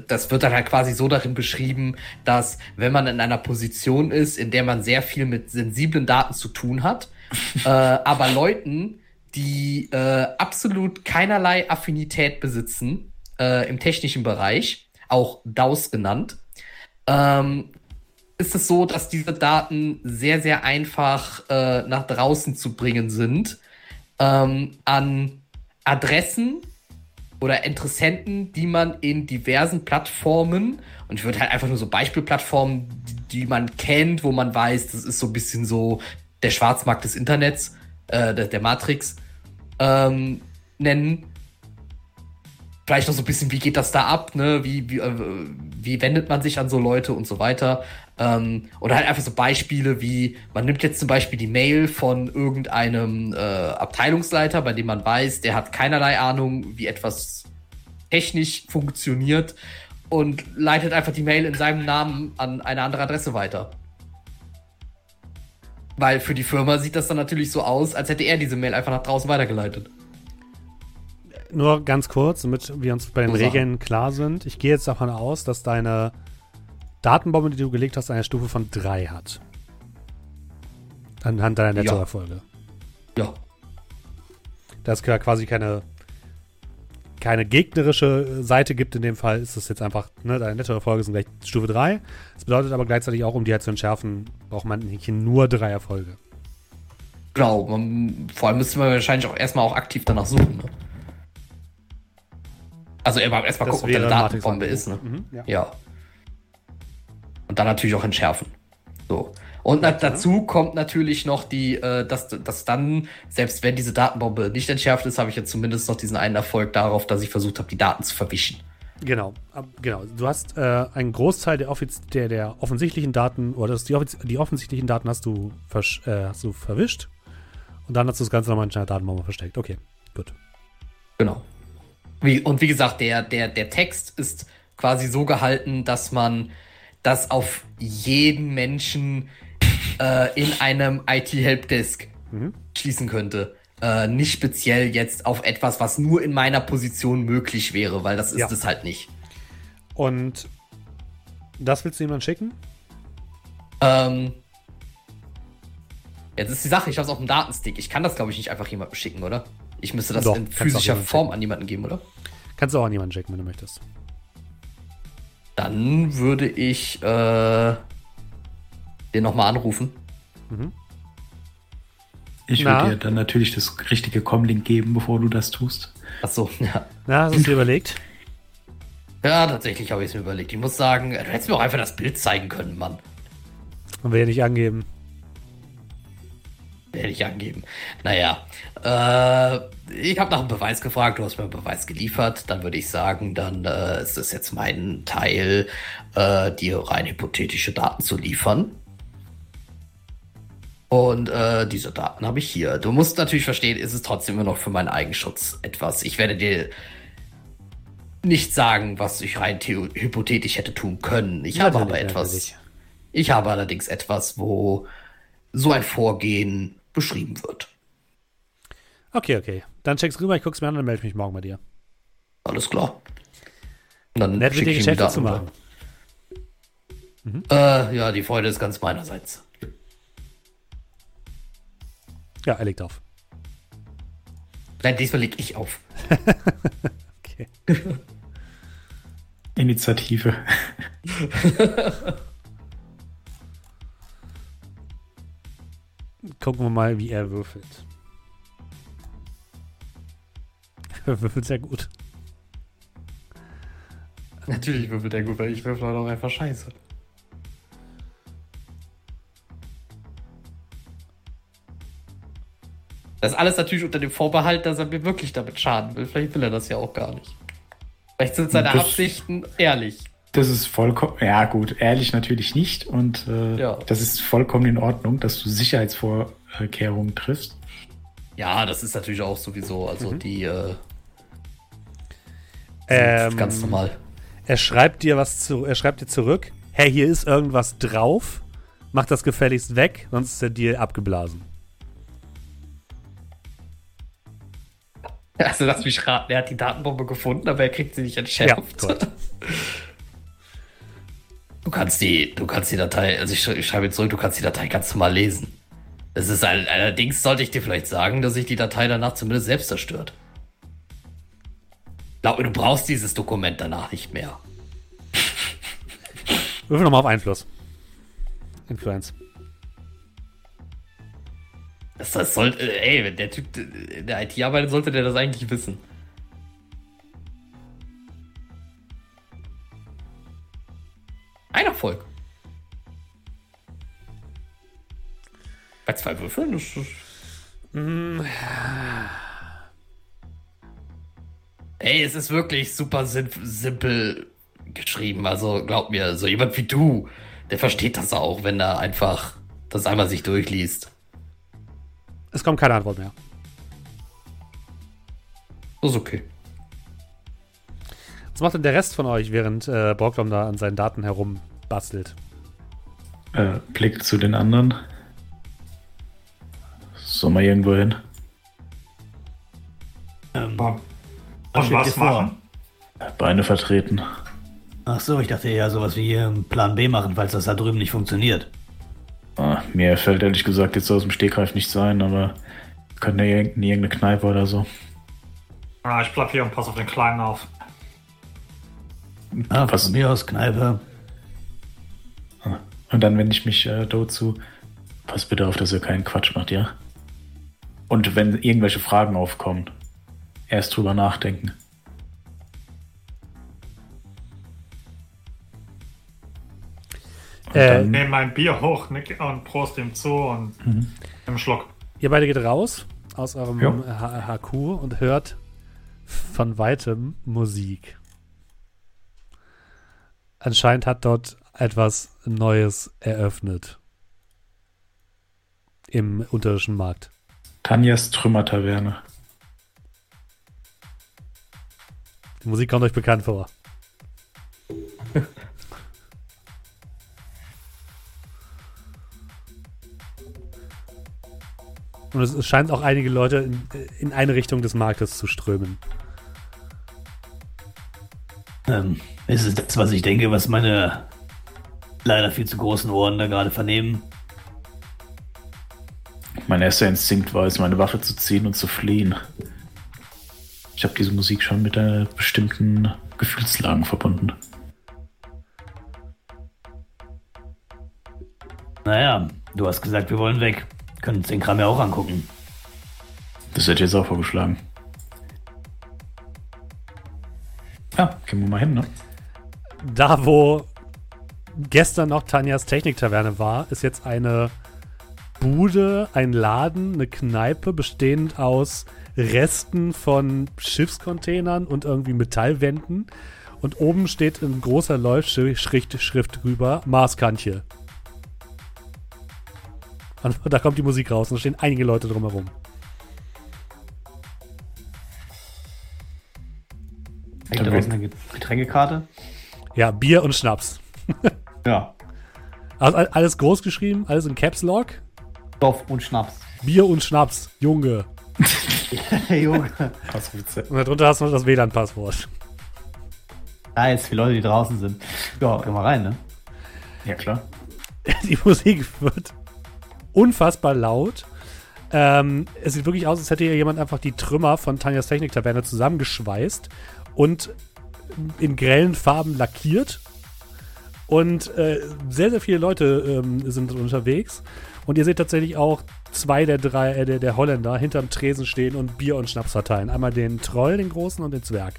Speaker 2: das wird dann halt quasi so darin beschrieben, dass wenn man in einer Position ist, in der man sehr viel mit sensiblen Daten zu tun hat, äh, aber Leuten, die äh, absolut keinerlei Affinität besitzen äh, im technischen Bereich, auch DAOs genannt, ähm, ist es so, dass diese Daten sehr, sehr einfach äh, nach draußen zu bringen sind ähm, an Adressen oder Interessenten, die man in diversen Plattformen, und ich würde halt einfach nur so Beispielplattformen, die, die man kennt, wo man weiß, das ist so ein bisschen so der Schwarzmarkt des Internets, äh, der, der Matrix, ähm, nennen. Vielleicht noch so ein bisschen, wie geht das da ab, ne? Wie, wie, äh, wie wendet man sich an so Leute und so weiter. Ähm, oder halt einfach so Beispiele wie, man nimmt jetzt zum Beispiel die Mail von irgendeinem äh, Abteilungsleiter, bei dem man weiß, der hat keinerlei Ahnung, wie etwas technisch funktioniert und leitet einfach die Mail in seinem Namen an eine andere Adresse weiter. Weil für die Firma sieht das dann natürlich so aus, als hätte er diese Mail einfach nach draußen weitergeleitet.
Speaker 1: nur ganz kurz, damit wir uns bei den
Speaker 2: So Sachen.
Speaker 1: Regeln klar sind. Ich gehe jetzt davon aus, dass deine Datenbombe, die du gelegt hast, eine Stufe von 3 hat. Anhand deiner
Speaker 2: Ja.
Speaker 1: Nettoerfolge.
Speaker 2: Ja.
Speaker 1: Da es ja quasi keine, keine gegnerische Seite gibt in dem Fall, ist es jetzt einfach, ne, deine Nettoerfolge sind gleich Stufe 3. Das bedeutet aber gleichzeitig auch, um die halt zu entschärfen, braucht man hier nur drei Erfolge.
Speaker 2: Genau, man, vor allem müsste man wahrscheinlich auch erstmal auch aktiv danach suchen. Ne? Also erstmal
Speaker 1: Das
Speaker 2: gucken, ob da eine Datenbombe ist. Ne?
Speaker 1: Mhm, ja.
Speaker 2: Ja. Und dann natürlich auch entschärfen. So. Und na,
Speaker 1: Weiter.
Speaker 2: dazu kommt natürlich noch die, äh, dass, dass dann, selbst wenn diese Datenbombe nicht entschärft ist, habe ich jetzt zumindest noch diesen einen Erfolg darauf, dass ich versucht habe, die Daten zu verwischen.
Speaker 1: Genau, genau. Du hast äh, einen Großteil der, offiz der, der offensichtlichen Daten, oder das, die, offiz die offensichtlichen Daten hast du, äh, hast du verwischt. Und dann hast du das Ganze nochmal in einer Datenbombe versteckt. Okay, gut.
Speaker 2: Genau. Wie, und wie gesagt, der, der, der Text ist quasi so gehalten, dass man das auf jeden Menschen äh, in einem IT-Helpdesk
Speaker 1: Mhm.
Speaker 2: schließen könnte. äh, nicht speziell jetzt auf etwas, was nur in meiner Position möglich wäre, weil das ist
Speaker 1: Ja.
Speaker 2: es halt nicht.
Speaker 1: Und das willst du jemand schicken?
Speaker 2: Ähm, jetzt ist die Sache, ich habe es auf dem Datenstick. Ich kann das, glaube ich, nicht einfach jemandem schicken, oder? Ich müsste das
Speaker 1: Doch,
Speaker 2: in physischer Form
Speaker 1: schicken.
Speaker 2: an jemanden geben, oder?
Speaker 1: Kannst du auch an jemanden schicken, wenn du möchtest.
Speaker 2: Dann würde ich äh, den nochmal anrufen.
Speaker 3: Ich
Speaker 1: Na?
Speaker 3: würde dir dann natürlich das richtige Comlink geben, bevor du das tust.
Speaker 2: Achso, ja.
Speaker 1: Na, hast du es dir überlegt?
Speaker 2: Ja, tatsächlich habe ich es mir überlegt. Ich muss sagen, du hättest mir auch einfach das Bild zeigen können, Mann.
Speaker 1: Und wir ja nicht angeben.
Speaker 2: Hätte ich angeben. Naja, äh, ich habe nach einem Beweis gefragt, du hast mir einen Beweis geliefert. Dann würde ich sagen, dann äh, ist es jetzt mein Teil, äh, dir rein hypothetische Daten zu liefern. Und äh, diese Daten habe ich hier. Du musst natürlich verstehen, ist es trotzdem immer noch für meinen Eigenschutz etwas. Ich werde dir nicht sagen, was ich rein hypothetisch hätte tun können. Ich habe aber
Speaker 1: Natürlich,
Speaker 2: etwas.
Speaker 1: natürlich.
Speaker 2: Ich habe allerdings etwas, wo so ein Vorgehen beschrieben wird.
Speaker 1: Okay, okay. Dann check's rüber, ich guck's mir an und melde mich morgen bei dir.
Speaker 2: Alles klar. Und dann
Speaker 1: Nett mit dir
Speaker 2: ich die
Speaker 1: Geschäfte zu machen.
Speaker 2: rüber. Äh, ja, die Freude ist ganz meinerseits.
Speaker 1: Ja, er legt auf.
Speaker 2: Nein, diesmal leg ich auf.
Speaker 1: Okay.
Speaker 3: Initiative.
Speaker 1: Gucken wir mal, wie er würfelt. Er würfelt sehr gut.
Speaker 2: Natürlich würfelt er gut, weil ich würfel halt auch einfach scheiße. Das ist alles natürlich unter dem Vorbehalt, dass er mir wirklich damit schaden will. Vielleicht will er das ja auch gar nicht. Vielleicht sind seine
Speaker 3: Das-
Speaker 2: Absichten ehrlich.
Speaker 3: Das ist vollkommen, ja gut, ehrlich natürlich nicht. Und äh,
Speaker 2: Ja.
Speaker 3: das ist vollkommen in Ordnung, dass du Sicherheitsvorkehrungen triffst.
Speaker 2: Ja, das ist natürlich auch sowieso, also die äh,
Speaker 1: Ähm,
Speaker 2: ganz normal.
Speaker 1: Er schreibt dir was zu, er schreibt dir zurück. Hey, hier ist irgendwas drauf. Mach das gefälligst weg, sonst ist der Deal abgeblasen.
Speaker 2: Also lass mich raten, er hat die Datenbombe gefunden, aber er kriegt sie nicht entschärft.
Speaker 1: Ja,
Speaker 2: du kannst die, du kannst die Datei, also ich, ich schreibe jetzt zurück, du kannst die Datei ganz normal lesen. Es ist ein, allerdings sollte ich dir vielleicht sagen, dass sich die Datei danach zumindest selbst zerstört. Glaube, du brauchst dieses Dokument danach nicht mehr.
Speaker 1: Würfel nochmal auf Einfluss. Influence.
Speaker 2: Das, das sollte, äh, ey, wenn der Typ äh, in der IT arbeitet, sollte der das eigentlich wissen. Ein Erfolg. Bei zwei Würfeln? Das ist Ey, es ist wirklich super sim simpel geschrieben. Also glaub mir, so jemand wie du, der versteht das auch, wenn er einfach das einmal sich durchliest.
Speaker 1: Es kommt keine Antwort mehr.
Speaker 2: Das ist okay.
Speaker 1: Was macht denn der Rest von euch, während äh, Borglom da an seinen Daten herumbastelt?
Speaker 3: Äh, Blick zu den anderen. Soll mal irgendwo hin?
Speaker 5: Ähm,
Speaker 4: was
Speaker 5: vor?
Speaker 4: machen?
Speaker 3: Beine vertreten.
Speaker 5: ach so, ich dachte eher sowas wie ähm, Plan B machen, falls das da drüben nicht funktioniert.
Speaker 3: Ah, mir fällt ehrlich gesagt jetzt aus dem Stegreif nicht sein, aber könnte ja irgendeine irgendeine Kneipe oder so.
Speaker 4: Ja, ich bleib hier und pass auf den Kleinen auf.
Speaker 5: Ah,
Speaker 3: Was-
Speaker 5: von mir aus Kneipe.
Speaker 3: Und dann wende ich mich äh, dort zu. Pass bitte auf, dass ihr keinen Quatsch macht, ja? Und wenn irgendwelche Fragen aufkommen, erst drüber nachdenken.
Speaker 1: Äh,
Speaker 3: dann,
Speaker 4: Nehm mein Bier hoch nick, und prost ihm zu und im Schluck.
Speaker 1: Ihr beide geht raus aus eurem
Speaker 3: Ja.
Speaker 1: HQ und hört von weitem Musik. Anscheinend hat dort etwas Neues eröffnet. Im unterirdischen Markt.
Speaker 3: Tanjas Trümmertaverne.
Speaker 1: Die Musik kommt euch bekannt vor. Und es, es scheint auch einige Leute in, in eine Richtung des Marktes zu strömen.
Speaker 5: Ähm, ist es das, was ich denke, was meine leider viel zu großen Ohren da gerade vernehmen?
Speaker 3: Mein erster Instinkt war es, meine Waffe zu ziehen und zu fliehen. Ich habe diese Musik schon mit einer bestimmten Gefühlslagen verbunden.
Speaker 5: Naja, du hast gesagt, wir wollen weg. Können uns den Kram ja auch angucken.
Speaker 3: Das hätte ich jetzt auch vorgeschlagen. Ja, gehen wir mal hin, ne?
Speaker 1: Da, wo gestern noch Tanjas Techniktaverne war, ist jetzt eine Bude, ein Laden, eine Kneipe, bestehend aus Resten von Schiffscontainern und irgendwie Metallwänden. Und oben steht in großer Leuchtschrift Schrift drüber Marskantje. Und da kommt die Musik raus und da stehen einige Leute drumherum.
Speaker 5: Hängt da draußen eine Getränkekarte?
Speaker 1: Ja, Bier und Schnaps.
Speaker 5: Ja.
Speaker 1: Also all- alles groß geschrieben, alles in Caps Lock.
Speaker 5: Stoff und Schnaps.
Speaker 1: Bier und Schnaps, Junge.
Speaker 5: Junge.
Speaker 1: Und darunter hast du noch das WLAN-Passwort.
Speaker 5: Nice, für Leute, die draußen sind. Ja, geh mal rein, ne?
Speaker 3: Ja, klar.
Speaker 1: Die Musik wird unfassbar laut. Ähm, es sieht wirklich aus, als hätte hier jemand einfach die Trümmer von Tanjas Techniktaverne zusammengeschweißt und in grellen Farben lackiert. Und äh, sehr, sehr viele Leute ähm, sind unterwegs. Und ihr seht tatsächlich auch zwei der drei, äh, der, der Holländer hinterm Tresen stehen und Bier und Schnaps verteilen. Einmal den Troll, den Großen und den Zwerg.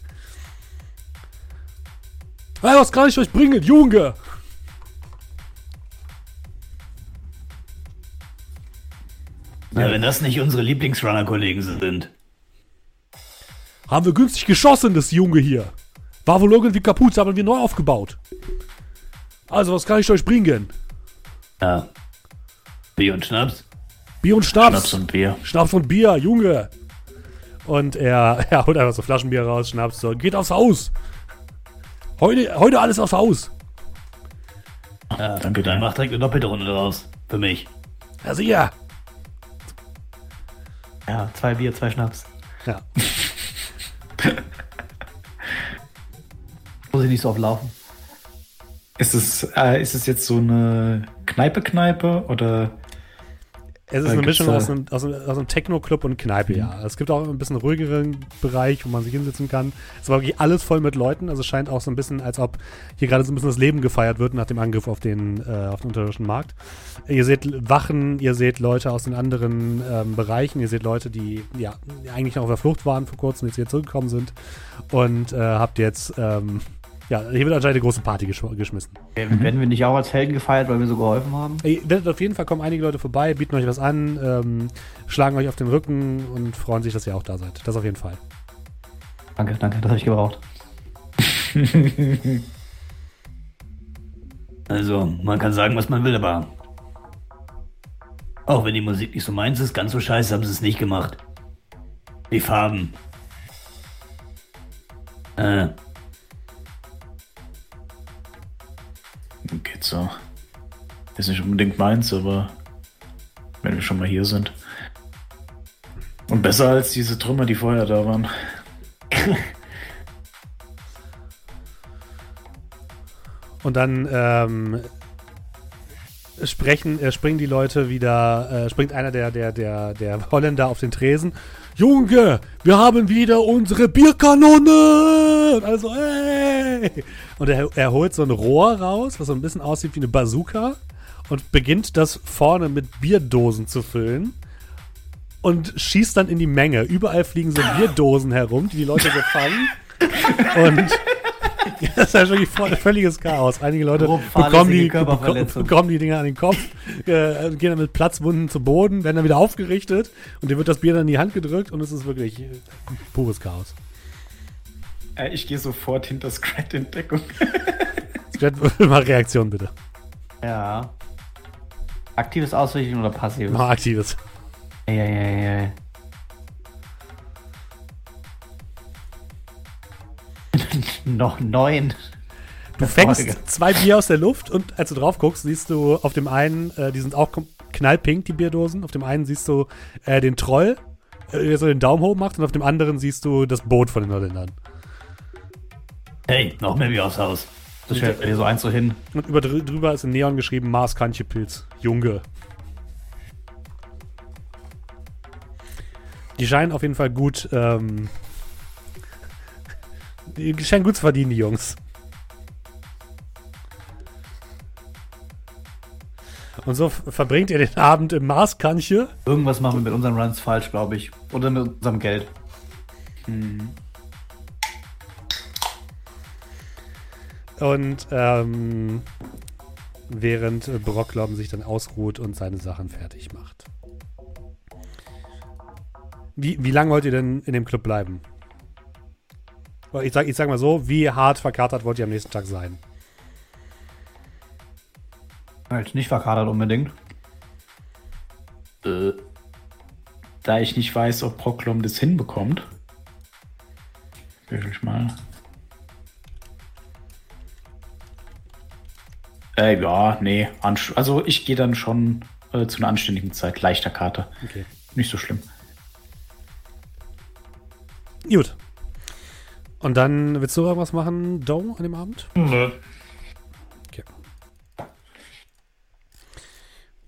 Speaker 1: Hey, was kann ich euch bringen, Junge?
Speaker 5: Ja, wenn das nicht unsere Lieblingsrunner-Kollegen sind.
Speaker 1: Haben wir günstig geschossen, das Junge hier. War wohl irgendwie kaputt, haben wir neu aufgebaut. Also, was kann ich euch bringen?
Speaker 5: Ja. Bier und Schnaps?
Speaker 1: Bier und Schnaps.
Speaker 3: Schnaps und Bier.
Speaker 1: Schnaps und Bier, Junge. Und er, er holt einfach so Flaschenbier raus, Schnaps so, geht aufs Haus. Heute, heute alles aufs Haus.
Speaker 5: Ja,
Speaker 3: danke
Speaker 5: Dann
Speaker 3: dir.
Speaker 5: mach direkt eine doppelte Runde draus. Für mich.
Speaker 1: Ja, sicher.
Speaker 5: Ja, zwei Bier, zwei Schnaps.
Speaker 1: Ja.
Speaker 5: Muss ich nicht so oft laufen.
Speaker 3: Ist es, äh, ist es jetzt so eine Kneipe-Kneipe oder
Speaker 1: Es ist eine Mischung aus einem, aus einem, aus einem Techno-Club und Kneipe, ja. Es gibt auch ein bisschen ruhigeren Bereich, wo man sich hinsetzen kann. Es war wirklich alles voll mit Leuten. Also es scheint auch so ein bisschen, als ob hier gerade so ein bisschen das Leben gefeiert wird nach dem Angriff auf den, äh, auf den unterirdischen Markt. Ihr seht Wachen, ihr seht Leute aus den anderen ähm, Bereichen, ihr seht Leute, die ja eigentlich noch auf der Flucht waren vor kurzem, jetzt hier zurückgekommen sind. Und äh, habt jetzt, ähm, ja, hier wird anscheinend eine große Party gesch geschmissen.
Speaker 5: Werden wir nicht auch als Helden gefeiert, weil wir so geholfen haben?
Speaker 1: Ihr werdet auf jeden Fall kommen einige Leute vorbei, bieten euch was an, ähm, schlagen euch auf den Rücken und freuen sich, dass ihr auch da seid. Das auf jeden Fall.
Speaker 5: Danke, danke, das habe ich gebraucht. also, man kann sagen, was man will, aber auch wenn die Musik nicht so meins ist, ganz so scheiße haben sie es nicht gemacht. Die Farben. Äh,
Speaker 3: geht so? Ist nicht unbedingt meins, aber wenn wir schon mal hier sind. Und besser als diese Trümmer, die vorher da waren.
Speaker 1: Und dann ähm, sprechen, äh, springen die Leute wieder, äh, springt einer der, der, der, der Holländer auf den Tresen. Junge, wir haben wieder unsere Bierkanone! Also, hey! Und er, er holt so ein Rohr raus, was so ein bisschen aussieht wie eine Bazooka und beginnt das vorne mit Bierdosen zu füllen und schießt dann in die Menge. Überall fliegen so Bierdosen herum, die die Leute so fangen. Und das ist ja wirklich voll, völliges Chaos. Einige Leute bekommen die, bekommen, bekommen die Dinger an den Kopf, äh, gehen dann mit Platzwunden zu Boden, werden dann wieder aufgerichtet und dir wird das Bier dann in die Hand gedrückt und es ist wirklich äh, pures Chaos.
Speaker 3: Äh, ich gehe sofort hinter Scrat in Deckung.
Speaker 1: Jetzt mal Reaktion bitte.
Speaker 5: ja. Aktives Ausrichten oder passives?
Speaker 1: Mal aktives.
Speaker 5: Ja, ja, ja. Noch neun.
Speaker 1: Du fängst zwei Bier aus der Luft und als du drauf guckst, siehst du auf dem einen, äh, die sind auch knallpink, die Bierdosen. Auf dem einen siehst du äh, den Troll, äh, der so den Daumen hoch macht, und auf dem anderen siehst du das Boot von den Holländern.
Speaker 5: Hey, noch mehr wie aufs Haus. Das stellt mir so eins so hin.
Speaker 1: Und über, drü- drüber ist in Neon geschrieben Mars Pilz. Junge. Die scheinen auf jeden Fall gut, ähm, die scheinen gut zu verdienen, die Jungs. Und so verbringt ihr den Abend im Marskanche.
Speaker 5: Irgendwas machen wir mit unseren Runs falsch, glaube ich. Oder mit unserem Geld.
Speaker 1: Und ähm, während äh, Brocklom sich dann ausruht und seine Sachen fertig macht. Wie, wie lange wollt ihr denn in dem Club bleiben? Ich sag, ich sag mal so, wie hart verkatert wollt ihr am nächsten Tag sein?
Speaker 5: Halt nicht verkadert unbedingt.
Speaker 3: Äh, da ich nicht weiß, ob Proklom das hinbekommt. Will ich mal. Äh, ja, nee. Also ich gehe dann schon äh, zu einer anständigen Zeit. Leichter Karte.
Speaker 1: Okay.
Speaker 3: Nicht so schlimm.
Speaker 1: Gut. Und dann willst du irgendwas machen, Doe, an dem Abend?
Speaker 4: Nö.
Speaker 1: Okay.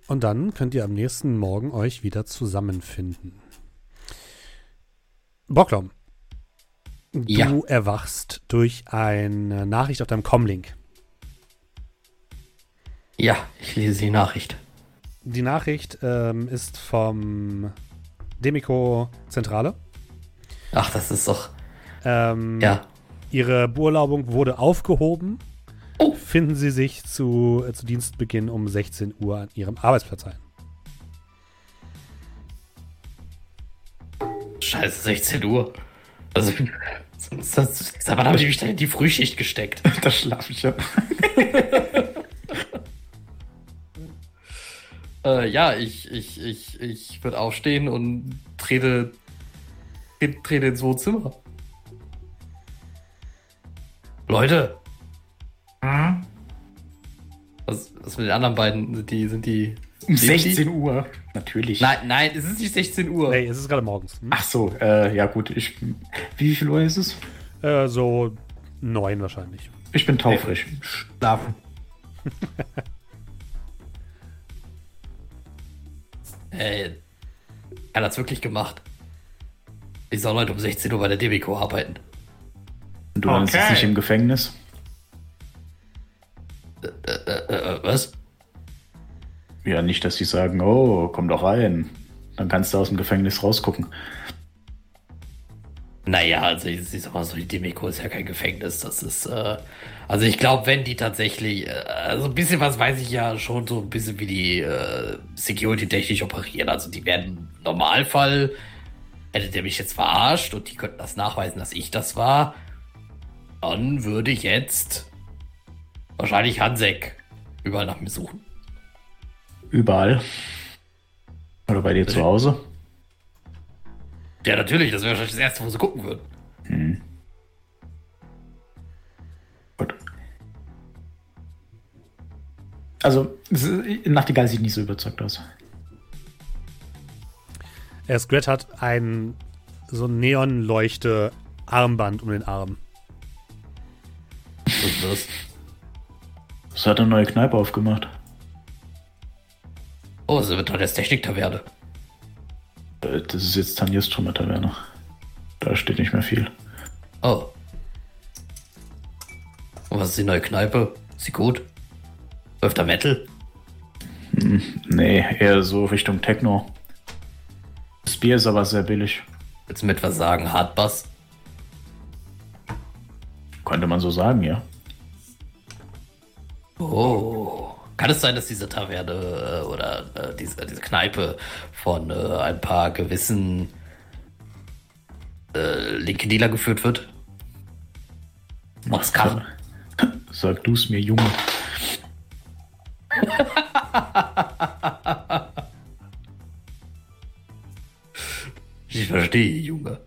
Speaker 1: Und dann könnt ihr am nächsten Morgen euch wieder zusammenfinden. Bocklom, du
Speaker 2: Ja.
Speaker 1: erwachst durch eine Nachricht auf deinem Comlink.
Speaker 2: Ja, ich lese die Nachricht.
Speaker 1: Die Nachricht ähm, ist vom Demico Zentrale.
Speaker 2: Ach, das ist doch.
Speaker 1: Ähm,
Speaker 2: Ja.
Speaker 1: Ihre Beurlaubung wurde aufgehoben.
Speaker 2: Oh.
Speaker 1: Finden Sie sich zu, äh, zu Dienstbeginn um 16 Uhr an Ihrem Arbeitsplatz ein.
Speaker 2: Scheiße, 16 Uhr. Also, mal, habe ich mich da in die Frühschicht gesteckt.
Speaker 3: Da schlafe ich ja.
Speaker 2: Äh, ja, ich, ich, ich, ich würde aufstehen und trete, trete, trete ins Wohnzimmer. Leute,
Speaker 4: Hm?
Speaker 2: was, was mit den anderen beiden? Sind die, sind die.
Speaker 3: Um
Speaker 2: leben die?
Speaker 3: 16 Uhr. Natürlich.
Speaker 2: Nein, nein, es ist nicht 16 Uhr.
Speaker 1: Nee, es ist gerade morgens. Hm?
Speaker 3: Ach so, äh, ja gut. Ich, wie viel Uhr ist es?
Speaker 1: Äh, so neun wahrscheinlich.
Speaker 3: Ich bin taufrisch.
Speaker 5: Schlafen.
Speaker 2: Ey, er hat's wirklich gemacht. Ich soll heute um 16 Uhr bei der Debico arbeiten.
Speaker 3: Und du landest
Speaker 4: Okay.
Speaker 3: jetzt nicht im Gefängnis?
Speaker 2: Äh, äh, was?
Speaker 3: Ja, nicht, dass sie sagen, oh, komm doch rein. Dann kannst du aus dem Gefängnis rausgucken.
Speaker 2: Naja, also ich, ich sag mal so, die Demeco ist ja kein Gefängnis. Das ist, äh, also ich glaube, wenn die tatsächlich, äh, also ein bisschen was weiß ich ja schon so ein bisschen wie die äh, Security-technisch operieren. Also die werden im Normalfall, hätte der mich jetzt verarscht und die könnten das nachweisen, dass ich das war, dann würde jetzt wahrscheinlich Hansek überall nach mir suchen.
Speaker 3: Überall. Oder bei dir zu Hause.
Speaker 2: Ja, natürlich, das wäre wahrscheinlich das Erste, wo sie gucken würden.
Speaker 3: Hm. Gut. Also, Nachtigall sieht nicht so überzeugt aus.
Speaker 1: Scrat hat ein so ein Neonleuchte-Armband um den Arm.
Speaker 2: Was ist das?
Speaker 3: Es hat eine neue Kneipe aufgemacht.
Speaker 2: Oh, es wird doch jetzt Technik-Taverne.
Speaker 3: Äh, Das ist jetzt Tanjas Trümmer-Taverne. Da steht nicht mehr viel.
Speaker 2: Oh. Und was ist die neue Kneipe? Ist sie gut? Läuft da Metal?
Speaker 3: Nee, eher so Richtung Techno. Das Bier ist aber sehr billig.
Speaker 2: Willst du mir etwas sagen? Hardbass?
Speaker 3: Könnte man so sagen, ja.
Speaker 2: Oh. Kann es sein, dass diese Taverne äh, oder äh, diese, diese Kneipe von äh, ein paar gewissen äh, linken Dealer geführt wird? Was kann?
Speaker 3: Sag du es mir, Junge.
Speaker 2: Ich verstehe, Junge.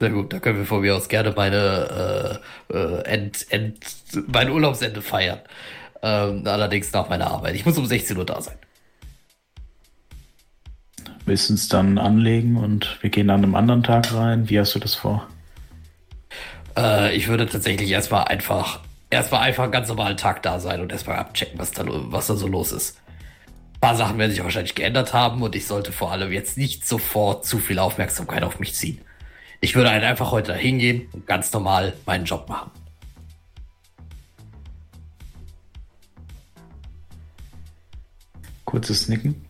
Speaker 2: Sehr gut, da können wir von mir aus gerne meine, äh, äh, End, End, mein Urlaubsende feiern. Ähm, allerdings nach meiner Arbeit. Ich muss um 16 Uhr da sein.
Speaker 3: Willst du uns dann anlegen und wir gehen an einem anderen Tag rein? Wie hast du das vor?
Speaker 2: Äh, ich würde tatsächlich erstmal einfach, erstmal einfach einen ganz normalen Tag da sein und erstmal abchecken, was da, was da so los ist. Ein paar Sachen werden sich wahrscheinlich geändert haben und ich sollte vor allem jetzt nicht sofort zu viel Aufmerksamkeit auf mich ziehen. Ich würde halt einfach heute da hingehen und ganz normal meinen Job machen.
Speaker 3: Kurzes Nicken.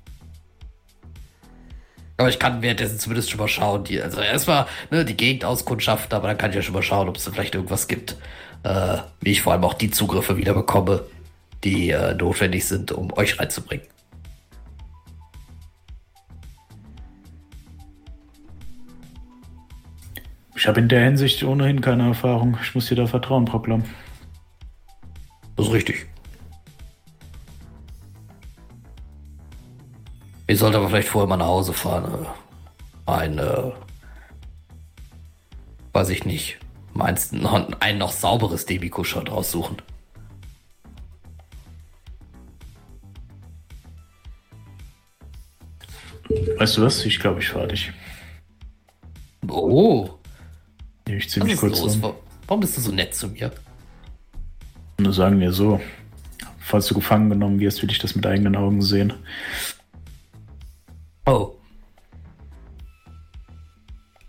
Speaker 2: Aber ich kann währenddessen zumindest schon mal schauen. Die, also erstmal ne, die Gegend auskundschaften, aber dann kann ich ja schon mal schauen, ob es da vielleicht irgendwas gibt, äh, wie ich vor allem auch die Zugriffe wieder bekomme, die äh, notwendig sind, um euch reinzubringen.
Speaker 3: Ich habe in der Hinsicht ohnehin keine Erfahrung. Ich muss dir da Vertrauen proklamieren.
Speaker 2: Das ist richtig. Ich sollte aber vielleicht vorher mal nach Hause fahren. äh, Ein, äh, weiß ich nicht, meinst du, noch- ein noch sauberes Debiko-Shot raussuchen.
Speaker 3: Weißt du was? Ich glaube, ich fahre dich.
Speaker 2: Oh,
Speaker 3: Nehme ich ziemlich kurz
Speaker 2: los?
Speaker 3: rum.
Speaker 2: Wa- Warum bist du so nett zu mir?
Speaker 3: Nur sagen wir so. Falls du gefangen genommen wirst, will ich das mit eigenen Augen sehen.
Speaker 2: Oh.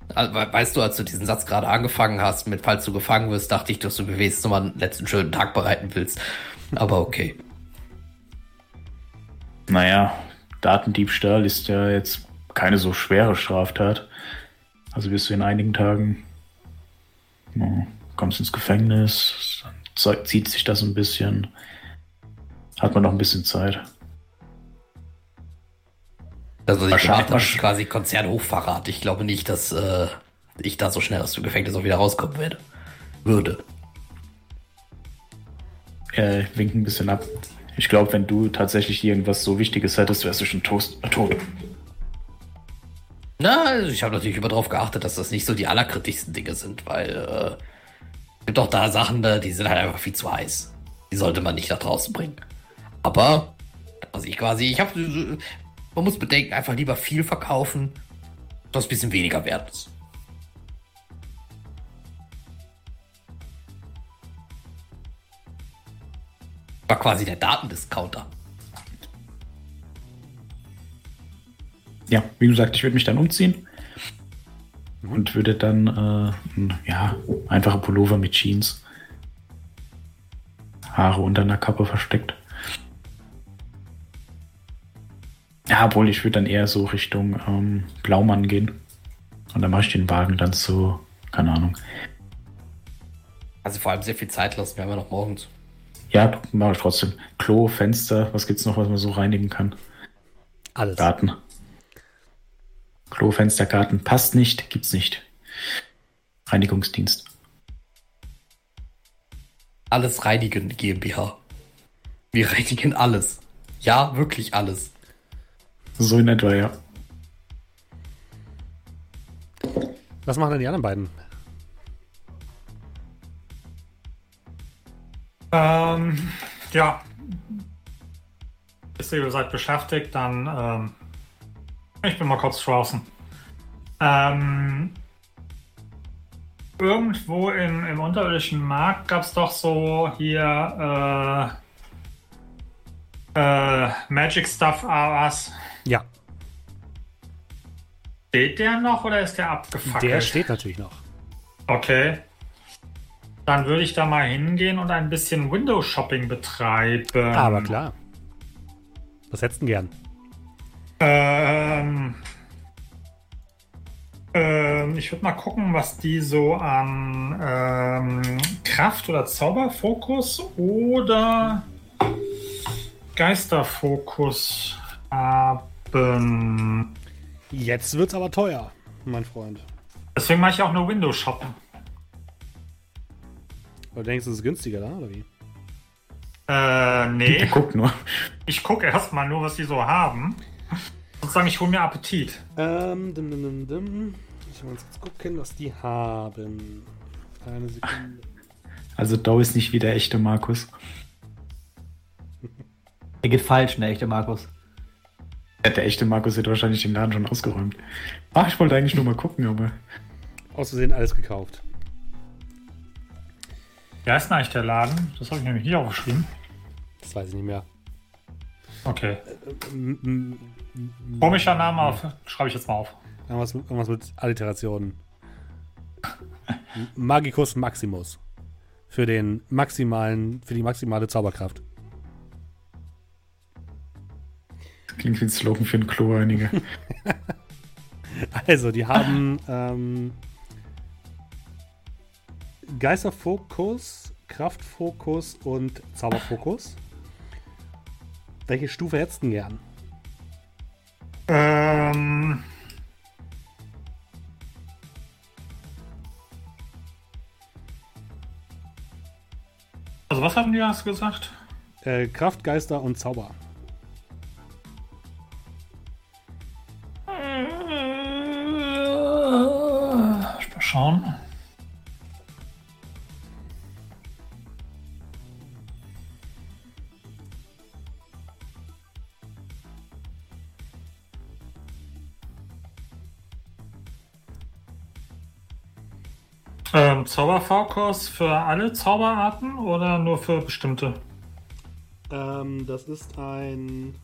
Speaker 2: We- Weißt du, als du diesen Satz gerade angefangen hast, mit falls du gefangen wirst, dachte ich, dass du mir wenigstens nochmal einen letzten schönen Tag bereiten willst. Aber okay.
Speaker 3: Naja, Datendiebstahl ist ja jetzt keine so schwere Straftat. Also wirst du in einigen Tagen ja, kommst ins Gefängnis, dann zieht sich das ein bisschen. Hat man noch ein bisschen Zeit.
Speaker 2: Das, was ich
Speaker 3: Wahrscheinlich-
Speaker 2: gemacht habe, ist quasi Konzernhochverrat. Ich glaube nicht, dass äh, ich da so schnell aus dem Gefängnis auch wieder rauskommen werde. Würde.
Speaker 3: Er winkt ein bisschen ab. Ich glaube, wenn du tatsächlich irgendwas so Wichtiges hättest, wärst du schon tot.
Speaker 2: Na, also ich habe natürlich immer darauf geachtet, dass das nicht so die allerkritischsten Dinge sind, weil äh, gibt auch da Sachen, die sind halt einfach viel zu heiß. Die sollte man nicht nach draußen bringen. Aber, also ich quasi, ich habe, man muss bedenken, einfach lieber viel verkaufen, was ein bisschen weniger wert ist. War quasi der Datendiscounter.
Speaker 3: Ja, wie gesagt, ich würde mich dann umziehen und würde dann, äh, ein, ja, einfache Pullover mit Jeans. Haare unter einer Kappe versteckt. Ja, obwohl ich würde dann eher so Richtung ähm, Blaumann gehen. Und dann mache ich den Wagen dann so, keine Ahnung.
Speaker 2: Also vor allem sehr viel Zeit lassen, wir haben ja noch morgens.
Speaker 3: Ja, mache ich trotzdem. Klo, Fenster, was gibt's noch, was man so reinigen kann?
Speaker 1: Alles.
Speaker 3: Garten. Klo, Fenster, Garten. Passt nicht, gibt's nicht. Reinigungsdienst.
Speaker 2: Alles reinigen GmbH. Wir reinigen alles. Ja, wirklich alles.
Speaker 3: So in etwa, ja.
Speaker 1: Was machen denn die anderen beiden?
Speaker 4: Ähm, ja. Bis ihr seid beschäftigt, dann ähm, ich bin mal kurz draußen. Ähm, irgendwo im, im unterirdischen Markt gab es doch so hier äh, äh, Magic Stuff was.
Speaker 1: Ja,
Speaker 4: Steht der noch oder ist der abgefackelt?
Speaker 1: der steht natürlich noch.
Speaker 4: Okay. Dann würde ich da mal hingehen und ein bisschen Window-Shopping betreiben.
Speaker 1: Aber klar. Was hättest du gern?
Speaker 4: Ähm, ähm, ich würde mal gucken, was die so an ähm, Kraft- oder Zauberfokus oder Geisterfokus haben.
Speaker 1: Jetzt wird's aber teuer, mein Freund.
Speaker 4: Deswegen mache ich auch nur Window-Shoppen.
Speaker 1: Du denkst, es ist günstiger da, oder wie?
Speaker 4: Äh, nee.
Speaker 3: Guck nur.
Speaker 4: Ich gucke erstmal nur, was die so haben. Sozusagen, ich hole mir Appetit.
Speaker 1: Ähm, dim, dim, dim, dim. Ich muss jetzt gucken, was die haben. Eine Sekunde.
Speaker 3: Also Doe ist nicht wie der echte Markus.
Speaker 5: Der geht falsch, ne, echte Markus.
Speaker 3: Ja, Der echte Markus hat wahrscheinlich den Laden schon ausgeräumt. Ach, ich wollte eigentlich nur mal gucken, aber.
Speaker 1: Aus Versehen alles gekauft.
Speaker 4: Wie heißt denn eigentlich der Laden? Das habe ich nämlich hier aufgeschrieben.
Speaker 1: Das weiß ich nicht mehr.
Speaker 4: Okay.
Speaker 1: M-
Speaker 4: Komischer Name, auf, schreibe ich jetzt mal auf.
Speaker 1: Irgendwas, irgendwas mit Alliterationen. Magicus Maximus. Für den maximalen, für die maximale Zauberkraft.
Speaker 3: Klingt wie ein Slogan für einen Kloreiniger.
Speaker 1: Also, die haben ähm, Geisterfokus, Kraftfokus und Zauberfokus. Welche Stufe hättest du denn gern?
Speaker 4: Ähm. Also was haben die erst gesagt?
Speaker 1: Äh, Kraft, Geister und Zauber.
Speaker 4: Ich mal schauen. Zauberfokus für alle Zauberarten oder nur für bestimmte?
Speaker 1: Ähm, das ist ein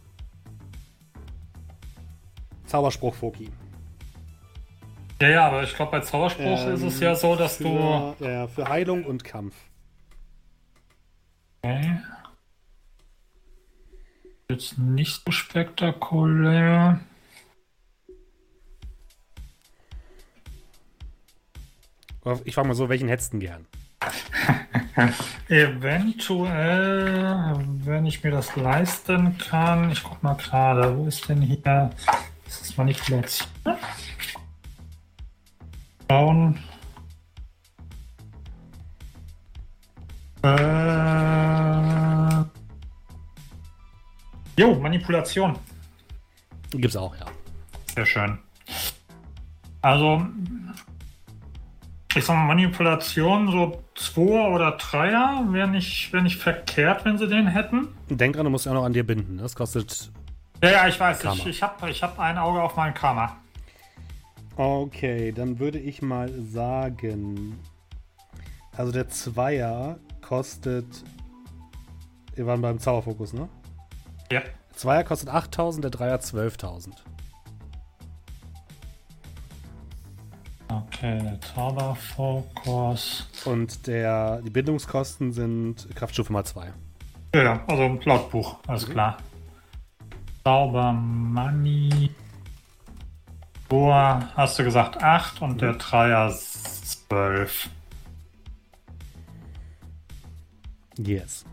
Speaker 1: Zauberspruch, Foki.
Speaker 4: Ja, ja, aber ich glaube, bei Zauberspruch
Speaker 1: Ähm,
Speaker 4: ist es ja so, dass du.
Speaker 1: für, Ja, ja, für Heilung und Kampf.
Speaker 4: Okay. Jetzt nicht so spektakulär.
Speaker 1: Ich frage mal so, welchen hättest du denn gern?
Speaker 4: Eventuell, wenn ich mir das leisten kann. Ich guck mal gerade, wo ist denn hier? Das ist Manipulation. Schauen. Äh. Jo, Manipulation.
Speaker 1: Gibt's auch, ja.
Speaker 4: Sehr schön. Also, ich sag mal, Manipulation, so Zweier oder Dreier, wäre nicht, wär nicht verkehrt, wenn sie den hätten.
Speaker 1: Denk dran, du musst ja auch noch an dir binden. Das kostet.
Speaker 4: Ja, ja, ich weiß,
Speaker 1: Karma.
Speaker 4: ich, ich habe ich hab ein Auge auf meinen Karma.
Speaker 1: Okay, dann würde ich mal sagen. Also der Zweier kostet. Wir waren beim Zauberfokus, ne?
Speaker 4: Ja.
Speaker 1: Der Zweier kostet 8000, der Dreier 12.000.
Speaker 4: Okay, der Zauberfokus.
Speaker 1: Und der, die Bindungskosten sind Kraftstufe mal 2.
Speaker 4: Ja, ja, also laut Buch, alles klar. Zauber Money. Boah, hast du gesagt 8 und der Dreier 12.
Speaker 1: Yes.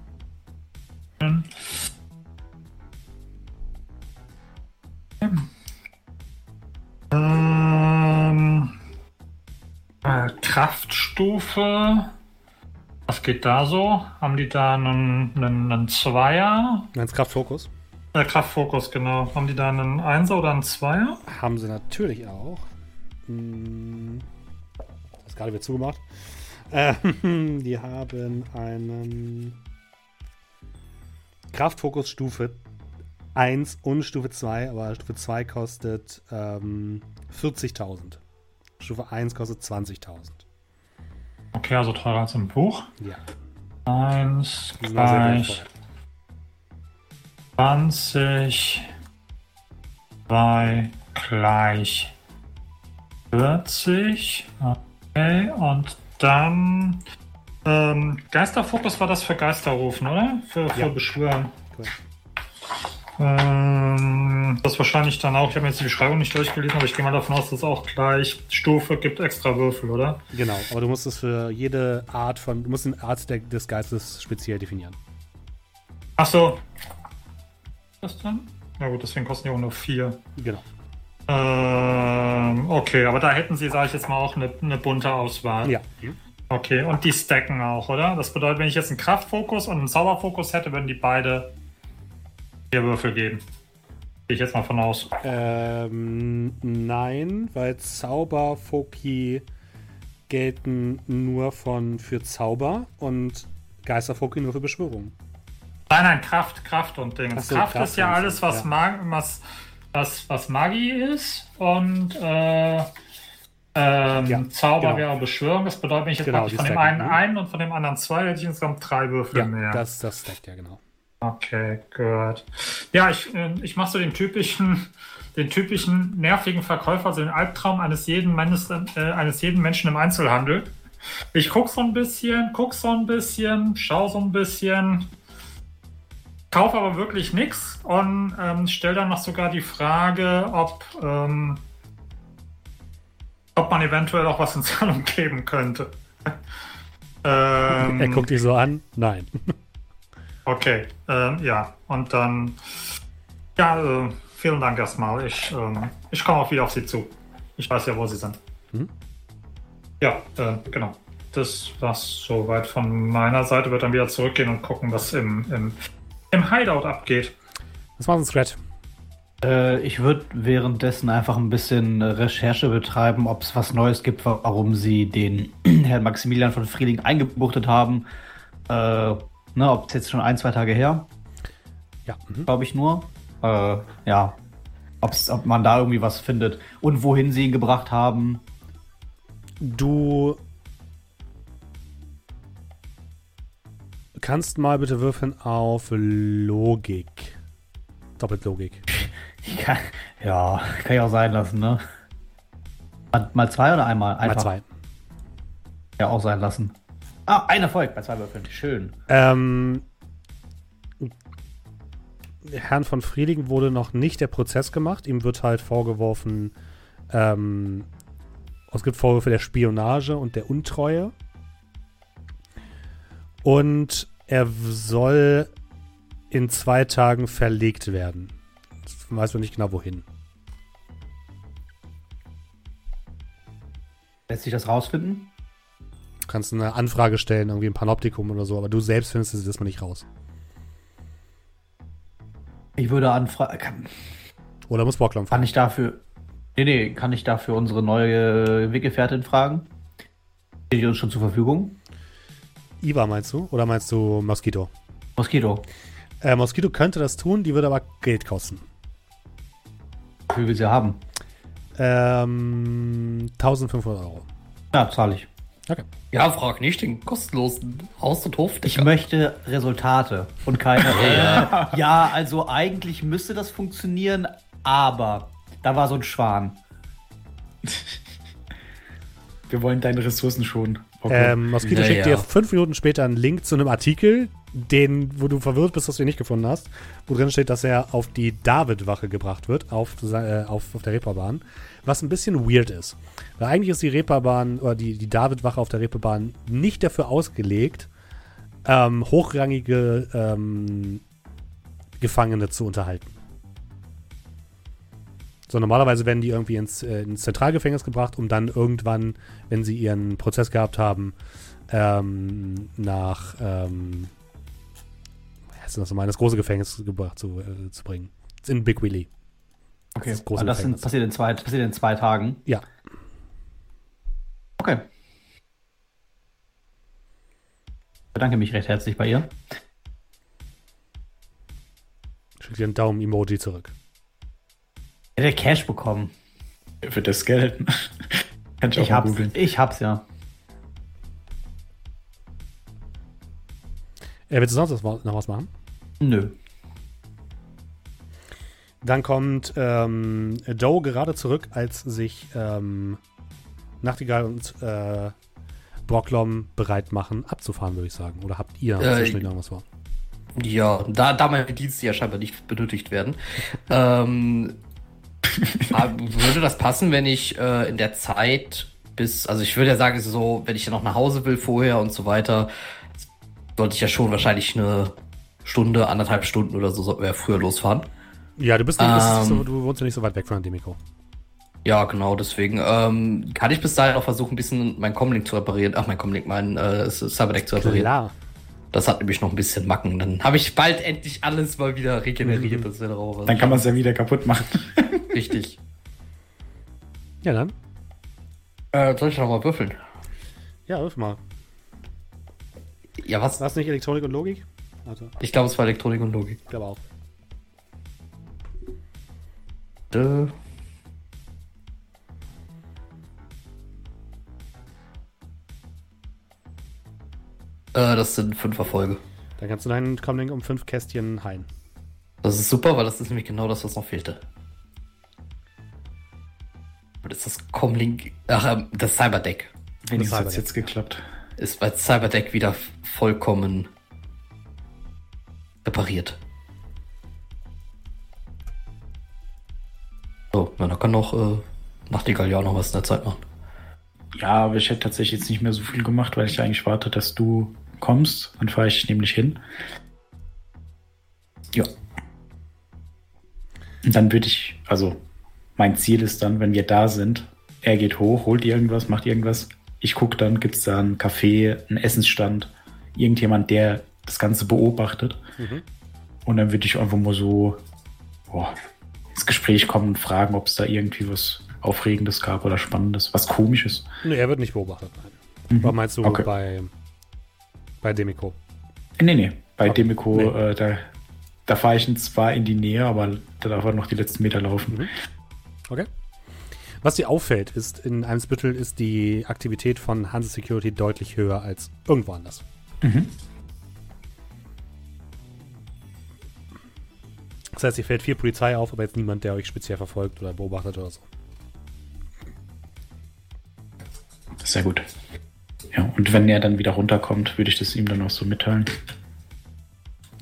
Speaker 4: Ähm, äh, Kraftstufe. Was geht da so? Haben die da einen, einen, einen Zweier?
Speaker 1: Als Kraftfokus
Speaker 4: Äh, Kraftfokus, genau. Haben die da einen Einser oder einen Zweier?
Speaker 1: haben sie natürlich auch. Hm, Das ist gerade wieder zugemacht. Ähm, die haben einen Kraftfokus Stufe 1 und Stufe 2, aber Stufe 2 kostet ähm, 40.000. Stufe 1 kostet 20.000.
Speaker 4: Okay, also teurer als im Buch.
Speaker 1: Ja.
Speaker 4: 1
Speaker 1: Die sind auch sehr
Speaker 4: gleich
Speaker 1: wertvoll.
Speaker 4: 20. 2 gleich 40. Okay, und dann ähm, Geisterfokus war das für Geisterrufen, oder? Für, für
Speaker 1: Ja.
Speaker 4: Beschwören.
Speaker 1: Korrekt.
Speaker 4: Ähm, das wahrscheinlich dann auch, ich habe mir jetzt die Beschreibung nicht durchgelesen, aber ich gehe mal davon aus, dass es auch gleich Stufe gibt extra Würfel, oder?
Speaker 1: Genau, aber du musst es für jede Art von, du musst den Art des Geistes speziell definieren.
Speaker 4: Ach so. Was dann? Na gut, deswegen kosten die auch nur 4.
Speaker 1: Genau.
Speaker 4: Ähm, okay, aber da hätten sie, sage ich jetzt mal, auch eine, eine bunte Auswahl.
Speaker 1: Ja.
Speaker 4: Okay, und die stacken auch, oder? Das bedeutet, wenn ich jetzt einen Kraftfokus und einen Zauberfokus hätte, würden die beide vier Würfel geben. Gehe ich jetzt mal von aus.
Speaker 1: Ähm, nein, weil Zauberfoki gelten nur von für Zauber und Geisterfoki nur für Beschwörungen.
Speaker 4: Nein, nein, Kraft, Kraft und Dings.
Speaker 1: Ach so,
Speaker 4: Kraft,
Speaker 1: Kraft
Speaker 4: ist ja alles, was,
Speaker 1: ja.
Speaker 4: Mag was, was, was Magie ist. Und äh, ähm,
Speaker 1: Ja,
Speaker 4: Zauber
Speaker 1: genau.
Speaker 4: wäre Beschwörung. Das bedeutet, wenn ich jetzt
Speaker 1: Genau,
Speaker 4: von dem einen
Speaker 1: ne?
Speaker 4: einen und von dem anderen zwei, hätte ich insgesamt drei Würfel
Speaker 1: Ja,
Speaker 4: mehr.
Speaker 1: das, das stackt ja genau.
Speaker 4: Okay, gut. Ja, ich, äh, ich mache so den typischen, den typischen nervigen Verkäufer, also den Albtraum eines jeden, Mannes, äh, eines jeden Menschen im Einzelhandel. Ich guck so ein bisschen, guck so ein bisschen, schau so ein bisschen, kaufe aber wirklich nichts und ähm, stelle dann noch sogar die Frage, ob, ähm, ob man eventuell auch was in Zahlung geben könnte. ähm,
Speaker 1: er guckt dich so an. Nein.
Speaker 4: Okay, ähm, ja, und dann, ja, äh, vielen Dank erstmal. Ich, ähm, ich komme auch wieder auf Sie zu. Ich weiß ja, wo Sie sind.
Speaker 1: Mhm.
Speaker 4: Ja, äh, genau. Das war's soweit von meiner Seite. Wird dann wieder zurückgehen und gucken, was im, im, im Hideout abgeht.
Speaker 1: Was macht ein Scrat?
Speaker 5: Äh, ich würde währenddessen einfach ein bisschen Recherche betreiben, ob es was Neues gibt, warum sie den Herrn Maximilian von Frieling eingebuchtet haben. Äh, ne, ob es jetzt schon ein, zwei Tage her,
Speaker 1: Ja. Mhm.
Speaker 5: glaube ich nur. Äh, ja. Ob's, ob man da irgendwie was findet und wohin sie ihn gebracht haben.
Speaker 1: Du kannst mal bitte würfeln auf Logik. Doppelt Logik.
Speaker 5: Ja, kann ich auch sein lassen, ne? Mal, mal zwei oder einmal? Einfach.
Speaker 1: Mal zwei.
Speaker 5: Ja, auch sein lassen. Ah, ein Erfolg bei zwei Würfeln. Schön.
Speaker 1: Ähm, Herrn von Frieding wurde noch nicht der Prozess gemacht. Ihm wird halt vorgeworfen, ähm, es gibt Vorwürfe der Spionage und der Untreue. Und er soll in zwei Tagen verlegt werden. Jetzt weiß man nicht genau wohin.
Speaker 5: Lässt sich das rausfinden?
Speaker 1: Du kannst eine Anfrage stellen, irgendwie im Panoptikum oder so, aber du selbst findest es erstmal nicht raus.
Speaker 5: Ich würde anfragen.
Speaker 1: Oder muss Bocklom
Speaker 5: kann ich dafür. Nee, nee, kann ich dafür unsere neue Weggefährtin fragen? Steht die uns schon zur Verfügung?
Speaker 1: Iva meinst du? Oder meinst du Mosquito?
Speaker 5: Moskito.
Speaker 1: Äh, Mosquito könnte das tun, die würde aber Geld kosten.
Speaker 5: Wie viel will sie haben?
Speaker 1: Ähm, 1500 Euro.
Speaker 5: Ja, zahle ich.
Speaker 1: Okay.
Speaker 2: Ja, frag nicht den kostenlosen Haus- und Hof.
Speaker 5: Ich möchte Resultate und keine. äh, ja, also eigentlich müsste das funktionieren, aber da war so ein Schwan.
Speaker 3: Wir wollen deine Ressourcen schonen. Okay.
Speaker 1: Ähm, Mosquito
Speaker 2: Ja,
Speaker 1: schickt
Speaker 2: ja.
Speaker 1: dir fünf Minuten später einen Link zu einem Artikel, den, wo du verwirrt bist, dass du ihn nicht gefunden hast, wo drin steht, dass er auf die David-Wache gebracht wird, auf, äh, auf, auf der Reeperbahn. Was ein bisschen weird ist. Weil eigentlich ist die Reeperbahn oder die, die David-Wache auf der Reeperbahn nicht dafür ausgelegt, ähm, hochrangige ähm, Gefangene zu unterhalten. So, normalerweise werden die irgendwie ins, äh, ins Zentralgefängnis gebracht, um dann irgendwann, wenn sie ihren Prozess gehabt haben, ähm, nach, ähm, heißt das nochmal, in das große Gefängnis gebracht zu, äh, zu bringen. In Big Willy.
Speaker 5: Okay,
Speaker 1: Das große
Speaker 5: das sind, passiert, in zwei, passiert in zwei Tagen.
Speaker 1: Ja.
Speaker 5: Okay. Ich bedanke mich recht herzlich bei ihr.
Speaker 1: Schick dir einen Daumen-Emoji zurück.
Speaker 5: Er hat Cash bekommen.
Speaker 3: Für das Geld. Kann ich auch
Speaker 5: Ich hab's,
Speaker 3: googeln.
Speaker 5: ich hab's ja.
Speaker 1: Äh, willst du sonst noch was machen?
Speaker 5: Nö.
Speaker 1: Dann kommt ähm, Joe gerade zurück, als sich ähm, Nachtigall und äh, Brocklom bereit machen, abzufahren, würde ich sagen. Oder habt ihr
Speaker 2: Äh,
Speaker 1: noch was vor?
Speaker 2: Ja, da, da meine Dienste ja scheinbar nicht benötigt werden. ähm, aber würde das passen, wenn ich äh, in der Zeit bis, also ich würde ja sagen, es ist so, wenn ich ja noch nach Hause will vorher und so weiter, sollte ich ja schon wahrscheinlich eine Stunde, anderthalb Stunden oder so so- äh, früher losfahren.
Speaker 1: Ja, du bist nicht, bist
Speaker 2: ähm,
Speaker 1: so, du wohnst ja nicht so weit weg von Demiko.
Speaker 2: Ja, genau, deswegen ähm, kann ich bis dahin auch versuchen, ein bisschen mein Comlink zu reparieren. Ach, mein Comlink, mein äh, Cyberdeck zu reparieren.
Speaker 1: Klar.
Speaker 2: Das hat nämlich noch ein bisschen Macken. Dann habe ich bald endlich alles mal wieder regeneriert. Wäre auch was.
Speaker 3: Dann kann man es ja wieder kaputt machen.
Speaker 2: Richtig.
Speaker 1: Ja, dann.
Speaker 2: Äh, soll ich noch mal würfeln?
Speaker 1: Ja, wirf mal.
Speaker 2: Ja, was?
Speaker 1: War es nicht Elektronik und Logik? Also,
Speaker 2: Ich glaube, es war Elektronik und Logik.
Speaker 1: ich glaube auch.
Speaker 2: Äh. Äh, das sind fünf Erfolge.
Speaker 1: Dann kannst du deinen Comlink um fünf Kästchen heilen.
Speaker 2: Das ist super, weil das ist nämlich genau das, was noch fehlte. Und ist das Comlink. Ach, ähm, das Cyberdeck.
Speaker 3: Wenigstens
Speaker 1: Das
Speaker 3: hat es jetzt geklappt.
Speaker 2: Ist bei Cyberdeck wieder vollkommen repariert. So, na, da kann noch äh, Nachtigall ja auch noch was in der Zeit machen.
Speaker 3: Ja, aber ich hätte tatsächlich jetzt nicht mehr so viel gemacht, weil ich eigentlich warte, dass du kommst. Dann fahre ich nämlich hin. Ja. Und dann würde ich, also mein Ziel ist dann, wenn wir da sind, er geht hoch, holt irgendwas, macht irgendwas. Ich gucke dann, gibt es da einen Café, einen Essensstand, irgendjemand, der das Ganze beobachtet.
Speaker 1: Mhm.
Speaker 3: Und dann würde ich einfach mal so boah, ins Gespräch kommen und fragen, ob es da irgendwie was Aufregendes gab oder Spannendes, was Komisches.
Speaker 1: Nee, er wird nicht beobachtet. Nein.
Speaker 3: Mhm.
Speaker 1: Was meinst du
Speaker 3: Okay.
Speaker 1: bei, bei Demiko?
Speaker 3: Nee, nee. Bei
Speaker 1: Okay.
Speaker 3: Demiko,
Speaker 1: Nee.
Speaker 3: Äh, da, da fahre ich zwar in die Nähe, aber da darf er noch die letzten Meter laufen.
Speaker 1: Mhm. Okay. Was dir auffällt, ist, in Eimsbüttel ist die Aktivität von Hanse Security deutlich höher als irgendwo anders.
Speaker 3: Mhm.
Speaker 1: Das heißt, hier fällt viel Polizei auf, aber jetzt niemand, der euch speziell verfolgt oder beobachtet oder so.
Speaker 3: Sehr gut. Ja, und wenn er dann wieder runterkommt, würde ich das ihm dann auch so mitteilen.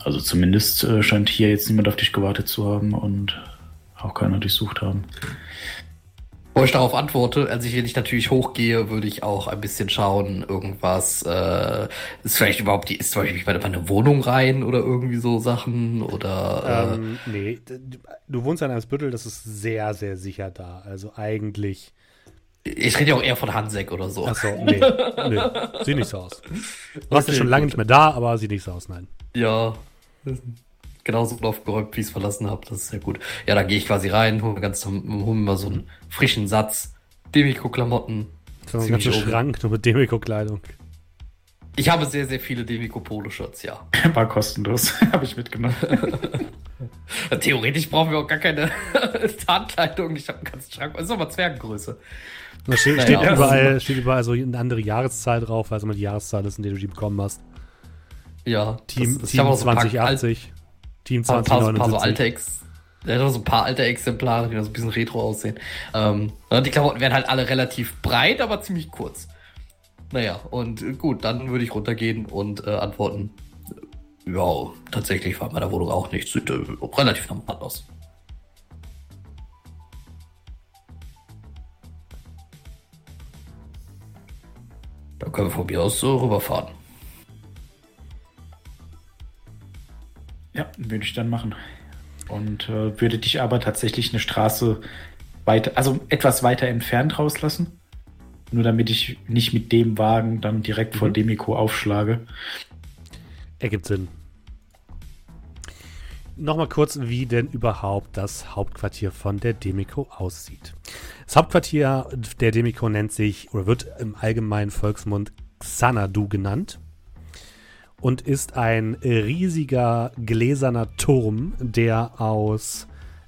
Speaker 3: Also zumindest äh, scheint hier jetzt niemand auf dich gewartet zu haben und auch keiner durchsucht haben.
Speaker 2: Bevor ich darauf antworte, also ich, wenn ich natürlich hochgehe, würde ich auch ein bisschen schauen, irgendwas, äh, ist vielleicht überhaupt die, ist zum Beispiel bei eine Wohnung rein oder irgendwie so Sachen oder
Speaker 1: Ähm, nee, d- du wohnst in Eimsbüttel, das ist sehr, sehr sicher da. Also eigentlich.
Speaker 2: äh, ich rede ja auch eher von Hansek oder so.
Speaker 1: Achso, nee, nee, sieht nicht so aus. Du warst ja
Speaker 2: Okay,
Speaker 1: schon lange nicht mehr da, aber sieht nicht so aus, nein.
Speaker 2: Ja, genauso aufgeräumt, wie ich es verlassen habe. Das ist sehr gut. Ja, da gehe ich quasi rein, hole mir, ganz, hol mir mal so einen frischen Satz Demiko-Klamotten.
Speaker 1: So ein
Speaker 2: Ziemlich
Speaker 1: ganzer. Schrank nur mit Demiko-Kleidung.
Speaker 2: Ich habe sehr, sehr viele Demiko-Polo-Shirts, ja.
Speaker 3: War kostenlos, habe ich mitgenommen.
Speaker 2: Theoretisch brauchen wir auch gar keine Tarnkleidung. Ich habe einen ganzen Schrank. Das ist aber Zwergengröße.
Speaker 1: Da steht,
Speaker 2: Naja,
Speaker 1: steht,
Speaker 2: das
Speaker 1: überall, steht überall so eine andere Jahreszahl drauf, weil es immer die Jahreszahl ist, in der du die bekommen hast.
Speaker 2: Ja,
Speaker 1: Team,
Speaker 2: das- ich
Speaker 1: Team
Speaker 2: habe auch so ein paar
Speaker 1: 2080, Team
Speaker 2: Paar, paar, so- paar so
Speaker 1: 2079.
Speaker 2: alte Ex ja, doch so ein paar alte Exemplare, die so ein bisschen retro aussehen. Ähm, ja, die Klamotten werden halt alle relativ breit, aber ziemlich kurz. Naja, und äh, gut, dann würde ich runtergehen und äh, antworten. Ja, tatsächlich war in meiner Wohnung auch nichts. Sieht äh, relativ normal aus. Dann können wir von mir aus so rüberfahren.
Speaker 3: Ja, würde ich dann machen. Und äh, würde dich aber tatsächlich eine Straße weiter, also etwas weiter entfernt rauslassen. Nur damit ich nicht mit dem Wagen dann direkt vor
Speaker 1: Mhm.
Speaker 3: Demiko aufschlage.
Speaker 1: Ergibt Sinn. Nochmal kurz, wie denn überhaupt das Hauptquartier von der Demiko aussieht. Das Hauptquartier der Demiko nennt sich oder wird im allgemeinen Volksmund Xanadu genannt und ist ein riesiger gläserner Turm, der aus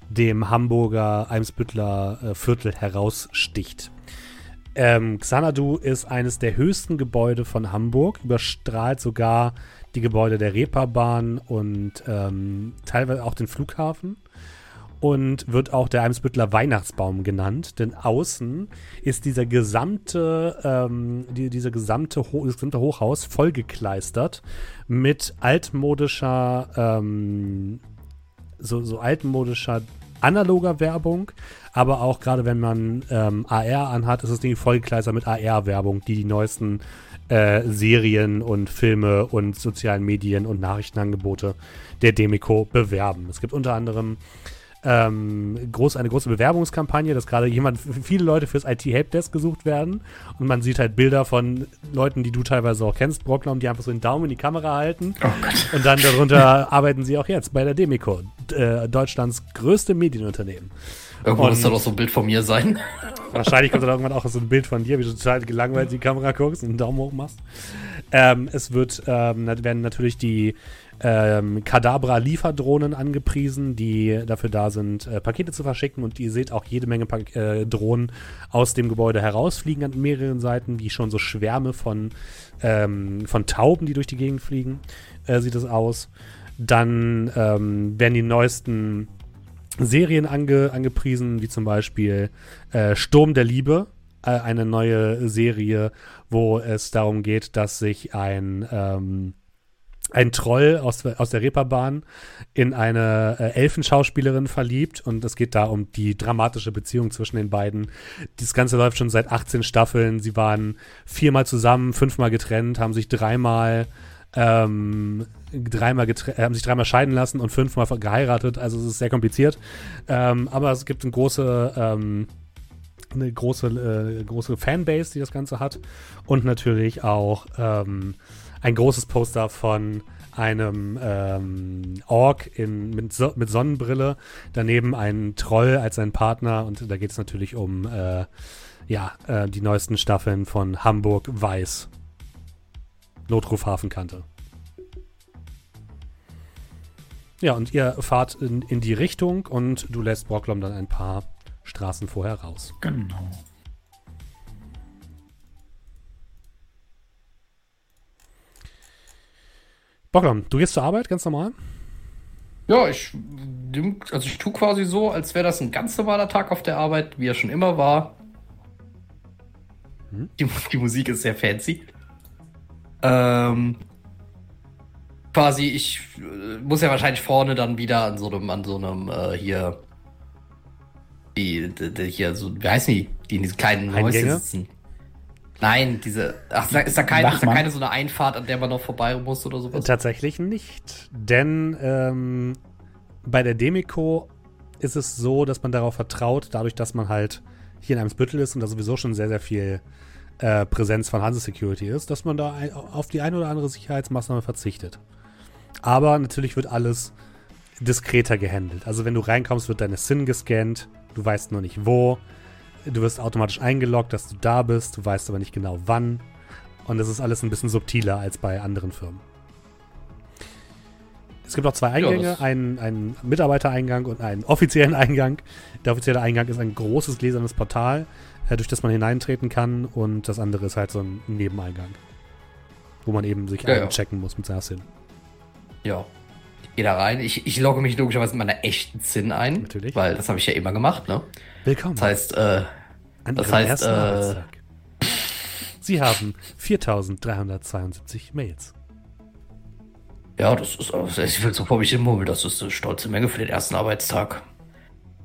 Speaker 1: dem Hamburger Eimsbüttler äh, Viertel heraussticht. Ähm, Xanadu ist eines der höchsten Gebäude von Hamburg, überstrahlt sogar die Gebäude der Reeperbahn und ähm, teilweise auch den Flughafen und wird auch der Eimsbüttler Weihnachtsbaum genannt, denn außen ist dieser gesamte, ähm, die, dieser gesamte, Ho das gesamte Hochhaus vollgekleistert mit altmodischer, ähm, so, so altmodischer analoger Werbung, aber auch gerade wenn man ähm, AR anhat, ist das Ding vollgekleistert mit AR-Werbung, die die neuesten äh, Serien und Filme und sozialen Medien und Nachrichtenangebote der Demico bewerben. Es gibt unter anderem ähm, groß, eine große Bewerbungskampagne, dass gerade jemand, viele Leute fürs IT-Helpdesk gesucht werden. Und man sieht halt Bilder von Leuten, die du teilweise auch kennst, Brocklam, die einfach so den Daumen in die Kamera halten.
Speaker 3: Oh Gott.
Speaker 1: Und dann darunter arbeiten sie auch jetzt bei der Demico, äh, Deutschlands größte Medienunternehmen.
Speaker 2: Irgendwo
Speaker 1: Und-
Speaker 2: muss da doch so ein Bild von mir sein.
Speaker 1: Wahrscheinlich kommt dann irgendwann auch so ein Bild von dir, wie du total gelangweilt in die Kamera guckst und einen Daumen hoch machst. Ähm, es wird, ähm, werden natürlich die ähm, Kadabra-Lieferdrohnen angepriesen, die dafür da sind, äh, Pakete zu verschicken. Und ihr seht auch jede Menge pa äh, Drohnen aus dem Gebäude herausfliegen an mehreren Seiten, wie schon so Schwärme von, ähm, von Tauben, die durch die Gegend fliegen, äh, sieht es aus. Dann ähm, werden die neuesten Serien ange, angepriesen, wie zum Beispiel äh, Sturm der Liebe, äh, eine neue Serie, wo es darum geht, dass sich ein, ähm, ein Troll aus, aus der Reeperbahn in eine äh, Elfenschauspielerin verliebt und es geht da um die dramatische Beziehung zwischen den beiden. Das Ganze läuft schon seit 18 Staffeln. Sie waren viermal zusammen, fünfmal getrennt, haben sich dreimal ähm, dreimal äh, haben sich dreimal scheiden lassen und fünfmal geheiratet. Also es ist sehr kompliziert. Ähm, aber es gibt eine große, ähm, eine große, äh, große Fanbase, die das Ganze hat. Und natürlich auch ähm, ein großes Poster von einem ähm, Ork in, mit, so mit Sonnenbrille. Daneben ein Troll als sein Partner. Und da geht es natürlich um äh, ja, äh, die neuesten Staffeln von Hamburg Weiß. Notruf Hafenkante. Ja, und ihr fahrt in, in die Richtung und du lässt Brocklom dann ein paar Straßen vorher raus.
Speaker 3: Genau.
Speaker 1: Brocklom, du gehst zur Arbeit, ganz normal?
Speaker 2: Ja, ich, also ich tue quasi so, als wäre das ein ganz normaler Tag auf der Arbeit, wie er schon immer war.
Speaker 1: Hm.
Speaker 2: Die, die Musik ist sehr fancy. Ähm, quasi, ich äh, muss ja wahrscheinlich vorne dann wieder an so einem, an so einem, äh, hier, die, die, die hier, so, wie heißen die, die in diesen kleinen Häuschen sitzen. Nein, diese, ach, ist da, ist da, kein, ist da keine so eine Einfahrt, an der man noch vorbei muss oder sowas?
Speaker 1: Tatsächlich nicht. Denn ähm, bei der Demico ist es so, dass man darauf vertraut, dadurch, dass man halt hier in Eimsbüttel ist und da sowieso schon sehr, sehr viel äh, Präsenz von Hanse Security ist, dass man da ein, auf die eine oder andere Sicherheitsmaßnahme verzichtet. Aber natürlich wird alles diskreter gehandelt. Also wenn du reinkommst, wird deine SIN gescannt, du weißt nur nicht wo, du wirst automatisch eingeloggt, dass du da bist, du weißt aber nicht genau wann. Und das ist alles ein bisschen subtiler als bei anderen Firmen. Es gibt auch zwei Eingänge,
Speaker 2: das-
Speaker 1: einen, einen Mitarbeitereingang und einen offiziellen Eingang. Der offizielle Eingang ist ein großes gläsernes Portal, äh, durch das man hineintreten kann und das andere ist halt so ein Nebeneingang, wo man eben sich
Speaker 2: Ja, ja.
Speaker 1: einchecken muss mit seiner SIN.
Speaker 2: Ja. Ich gehe da rein. Ich, ich logge mich logischerweise mit meiner echten SIN ein.
Speaker 1: Natürlich.
Speaker 2: Weil das habe ich ja immer gemacht, ne?
Speaker 1: Willkommen
Speaker 2: Das heißt, äh,
Speaker 1: an
Speaker 2: das heißt,
Speaker 1: ersten
Speaker 2: äh,
Speaker 1: Arbeitstag. Sie haben 4372 Mails.
Speaker 2: ja, das ist, also ich will so vor mich hin das ist eine stolze Menge für den ersten Arbeitstag.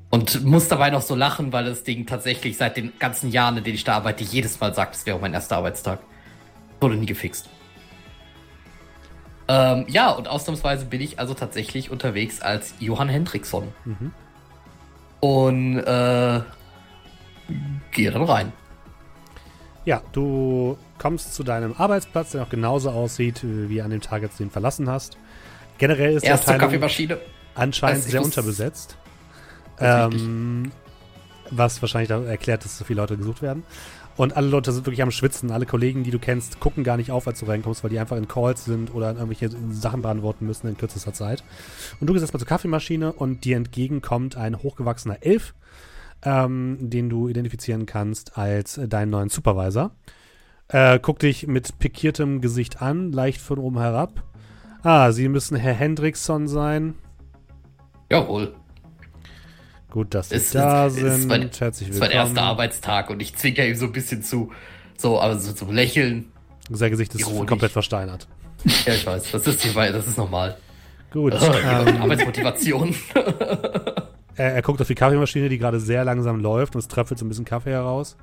Speaker 2: Und muss dabei noch so lachen, weil das Ding tatsächlich seit den ganzen Jahren, in denen ich da arbeite, jedes Mal sagt, es wäre mein erster Arbeitstag. Wurde nie gefixt. Ähm, ja, und ausnahmsweise bin ich also tatsächlich unterwegs als Johann Hendrickson.
Speaker 1: Mhm.
Speaker 2: Und äh, gehe dann rein.
Speaker 1: Ja, du kommst zu deinem Arbeitsplatz, der noch genauso aussieht, äh, wie an dem Tag, als du ihn verlassen hast. Generell ist die
Speaker 2: Erste
Speaker 1: Abteilung
Speaker 2: Kaffeemaschine.
Speaker 1: anscheinend
Speaker 2: Also
Speaker 1: sehr unterbesetzt. Ähm, was wahrscheinlich erklärt, dass so viele Leute gesucht werden. Und alle Leute sind wirklich am Schwitzen. Alle Kollegen, die du kennst, gucken gar nicht auf, als du reinkommst, weil die einfach in Calls sind oder irgendwelche Sachen beantworten müssen in kürzester Zeit. Und du gehst erstmal zur Kaffeemaschine und dir entgegenkommt ein hochgewachsener Elf, ähm, den du identifizieren kannst als deinen neuen Supervisor. Äh, guckt dich mit pikiertem Gesicht an, leicht von oben herab. Ah, Sie müssen Herr Hendrickson sein.
Speaker 2: Jawohl.
Speaker 1: Gut, dass Sie
Speaker 2: Es
Speaker 1: da
Speaker 2: ist- es
Speaker 1: sind.
Speaker 2: mein-
Speaker 1: Herzlich willkommen.
Speaker 2: war der erste Arbeitstag und ich zwinker ihm so ein bisschen zu. So, aber so zum Lächeln.
Speaker 1: Sein Gesicht ist
Speaker 2: Ironisch.
Speaker 1: komplett versteinert.
Speaker 2: Ja, ich weiß, das ist, das ist normal.
Speaker 1: Gut.
Speaker 2: Ähm,
Speaker 1: ähm,
Speaker 2: Arbeitsmotivation.
Speaker 1: er, er guckt auf die Kaffeemaschine, die gerade sehr langsam läuft und es tröpfelt so ein bisschen Kaffee heraus.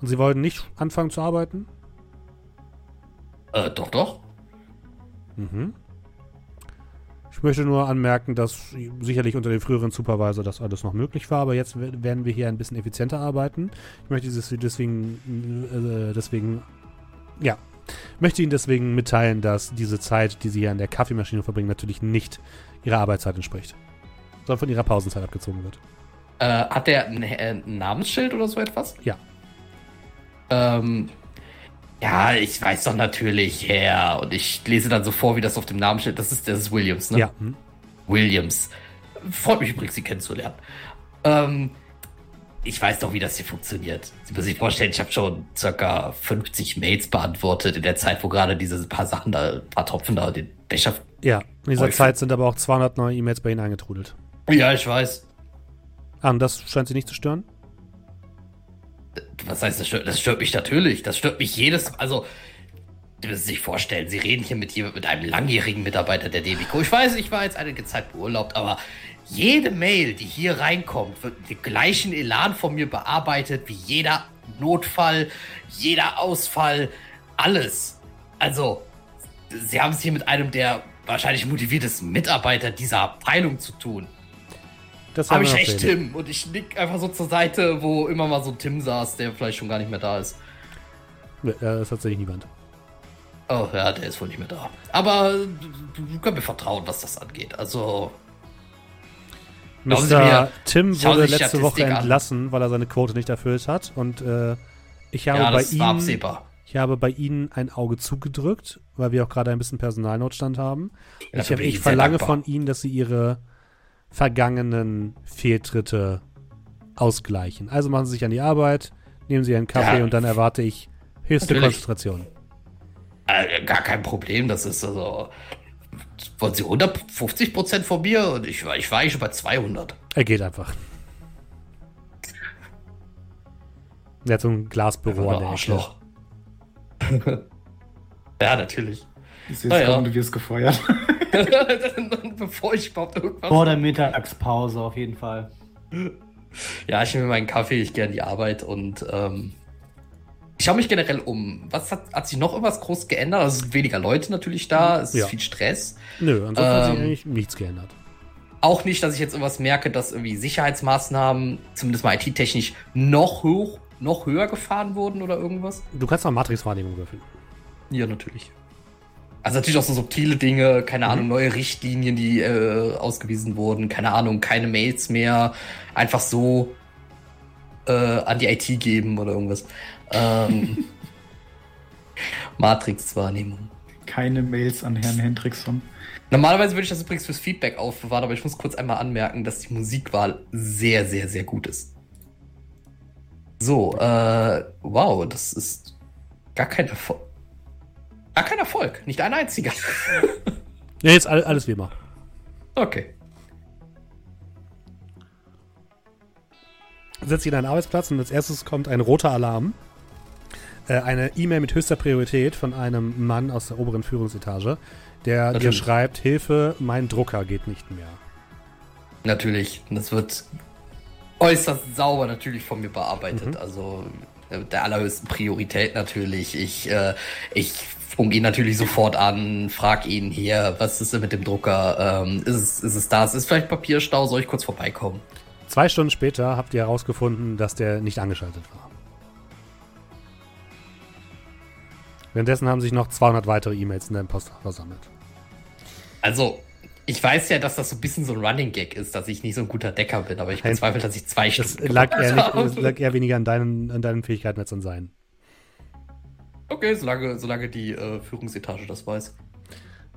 Speaker 1: Und Sie wollten nicht anfangen zu arbeiten?
Speaker 2: äh, doch, doch.
Speaker 1: Mhm. Ich möchte nur anmerken, dass sicherlich unter dem früheren Supervisor das alles noch möglich war, aber jetzt werden wir hier ein bisschen effizienter arbeiten. Ich möchte dieses deswegen, äh, deswegen, ja, möchte Ihnen deswegen mitteilen, dass diese Zeit, die Sie hier an der Kaffeemaschine verbringen, natürlich nicht Ihrer Arbeitszeit entspricht, sondern von Ihrer Pausenzeit abgezogen wird.
Speaker 2: Äh, hat der ein, äh, ein Namensschild oder so etwas?
Speaker 1: Ja.
Speaker 2: Ähm, ja, ich weiß doch natürlich, Herr. Und ich lese dann so vor, wie das auf dem Namensschild. Das ist, das ist Williams, ne?
Speaker 1: Ja, hm.
Speaker 2: Williams. Freut mich übrigens, Sie kennenzulernen. Ähm, ich weiß doch, wie das hier funktioniert. Sie müssen sich vorstellen, ich habe schon circa 50 Mails beantwortet in der Zeit, wo gerade diese paar Sachen da, paar Tropfen da, den Becher.
Speaker 1: ja. In dieser
Speaker 2: Häufig.
Speaker 1: Zeit sind aber auch 200 neue E-Mails bei Ihnen eingetrudelt.
Speaker 2: Ja, ich weiß.
Speaker 1: Ah, und das scheint Sie nicht zu stören?
Speaker 2: Was heißt, das stört, das stört mich natürlich. Das stört mich jedes. Also, Sie müssen sich vorstellen, Sie reden hier mit, mit einem langjährigen Mitarbeiter der Debico. Ich weiß, ich war jetzt einige Zeit beurlaubt, aber jede Mail, die hier reinkommt, wird mit dem gleichen Elan von mir bearbeitet wie jeder Notfall, jeder Ausfall, alles. Also, Sie haben es hier mit einem der wahrscheinlich motiviertesten Mitarbeiter dieser Abteilung zu tun.
Speaker 1: Das
Speaker 2: Habe ich echt. Tim und ich nick einfach so zur Seite, wo immer mal so ein Tim saß, der vielleicht schon gar nicht mehr da ist.
Speaker 1: Äh, das ist tatsächlich niemand.
Speaker 2: Oh ja, der ist wohl nicht mehr da. Aber du, du kannst mir vertrauen, was das angeht. Also,
Speaker 1: Mr.
Speaker 2: mir,
Speaker 1: Tim wurde letzte Woche
Speaker 2: an.
Speaker 1: entlassen, weil er seine Quote nicht erfüllt hat. Und äh, ich habe
Speaker 2: ja,
Speaker 1: bei ihm,
Speaker 2: absehbar.
Speaker 1: ich habe bei Ihnen ein Auge zugedrückt, weil wir auch gerade ein bisschen Personalnotstand haben.
Speaker 2: Ja,
Speaker 1: ich hab, ich verlange von Ihnen, dass Sie Ihre vergangenen Fehltritte ausgleichen. Also machen Sie sich an die Arbeit, nehmen Sie einen Kaffee
Speaker 2: Ja.
Speaker 1: und dann erwarte ich höchste
Speaker 2: Natürlich.
Speaker 1: Konzentration.
Speaker 2: Äh, gar kein Problem, das ist also. Wollen Sie 150 Prozent von mir? Und ich, war- ich war eigentlich schon bei 200.
Speaker 1: Er geht einfach. Er hat so ein Glasbüro an der Ecke.
Speaker 2: Arschloch. ja, natürlich.
Speaker 3: Ich sehe
Speaker 2: Ah,
Speaker 3: jetzt
Speaker 2: ja.
Speaker 3: kommen, du wirst gefeuert.
Speaker 2: Bevor ich überhaupt irgendwas.
Speaker 5: Vor der Mittagspause auf jeden Fall.
Speaker 2: Ja, ich nehme meinen Kaffee, ich gehe an die Arbeit und ähm, ich schaue mich generell um. Was hat, hat sich noch irgendwas groß geändert? Also es sind weniger Leute natürlich da, es ist
Speaker 1: Ja.
Speaker 2: viel Stress.
Speaker 1: Nö, ansonsten hat sich
Speaker 2: Ähm,
Speaker 1: eigentlich nichts geändert.
Speaker 2: Auch nicht, dass ich jetzt irgendwas merke, dass irgendwie Sicherheitsmaßnahmen, zumindest mal IT-technisch, noch hoch, noch höher gefahren wurden oder irgendwas.
Speaker 1: Du kannst noch Matrix-Wahrnehmung würfeln.
Speaker 2: Ja, natürlich. Also natürlich auch so subtile Dinge, keine Ahnung, neue Richtlinien, die äh, ausgewiesen wurden, keine Ahnung, keine Mails mehr, einfach so äh, an die IT geben oder irgendwas. Ähm, Matrix-Wahrnehmung.
Speaker 3: Keine Mails an Herrn Hendrickson.
Speaker 2: Normalerweise würde ich das übrigens fürs Feedback aufbewahren, aber ich muss kurz einmal anmerken, dass die Musikwahl sehr, sehr, sehr gut ist. So, äh, wow, das ist gar kein Erfolg. Gar kein Erfolg, nicht ein einziger.
Speaker 1: Ja, jetzt all, alles wie immer.
Speaker 2: Okay.
Speaker 1: Setzt ihn an einen Arbeitsplatz und als erstes kommt ein roter Alarm. Äh, eine E-Mail mit höchster Priorität von einem Mann aus der oberen Führungsetage, der dir
Speaker 2: Natürlich.
Speaker 1: schreibt: Hilfe, mein Drucker geht nicht mehr.
Speaker 2: Natürlich. Das wird äußerst sauber natürlich von mir bearbeitet. Also äh, mit der allerhöchsten Priorität natürlich. Ich, äh, ich funke ihn natürlich sofort an, frag ihn hier, was ist denn mit dem Drucker? Ähm, ist, es, ist es das? Ist vielleicht Papierstau? Soll ich kurz vorbeikommen?
Speaker 1: Zwei Stunden später habt ihr herausgefunden, dass der nicht angeschaltet war. Währenddessen haben sich noch 200 weitere E-Mails in deinem Postfach versammelt.
Speaker 2: Also, ich weiß ja, dass das so ein bisschen so ein Running Gag ist, dass ich nicht so ein guter Decker bin, aber ich
Speaker 1: Nein.
Speaker 2: bezweifle, dass ich zwei
Speaker 1: Das
Speaker 2: Stunden
Speaker 1: lag eher, nicht,
Speaker 2: habe.
Speaker 1: das lag eher weniger an deinen, an deinen Fähigkeiten als an seinen.
Speaker 2: Okay, solange, solange die äh, Führungsetage das weiß.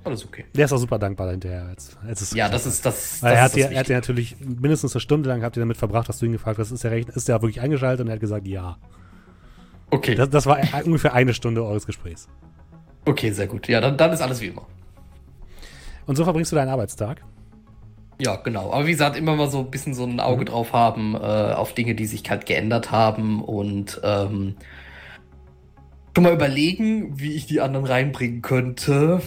Speaker 2: Alles okay.
Speaker 1: Der ist auch super dankbar hinterher. Als, als es
Speaker 2: Ja, das ist das.
Speaker 1: Weil er, hat dir, er hat dir natürlich mindestens eine Stunde lang habt ihr damit verbracht, dass du ihn gefragt hast, ist der, recht, ist der wirklich eingeschaltet? Und er hat gesagt, ja.
Speaker 2: Okay,
Speaker 1: Das, das war e- ungefähr eine Stunde eures Gesprächs.
Speaker 2: okay, sehr gut. Ja, dann, dann ist alles wie immer.
Speaker 1: Und so verbringst du deinen Arbeitstag.
Speaker 2: Ja, genau. Aber wie gesagt, immer mal so ein bisschen so ein Auge
Speaker 1: Mhm.
Speaker 2: drauf haben äh, auf Dinge, die sich halt geändert haben und ähm, schon mal überlegen, wie ich die anderen reinbringen könnte.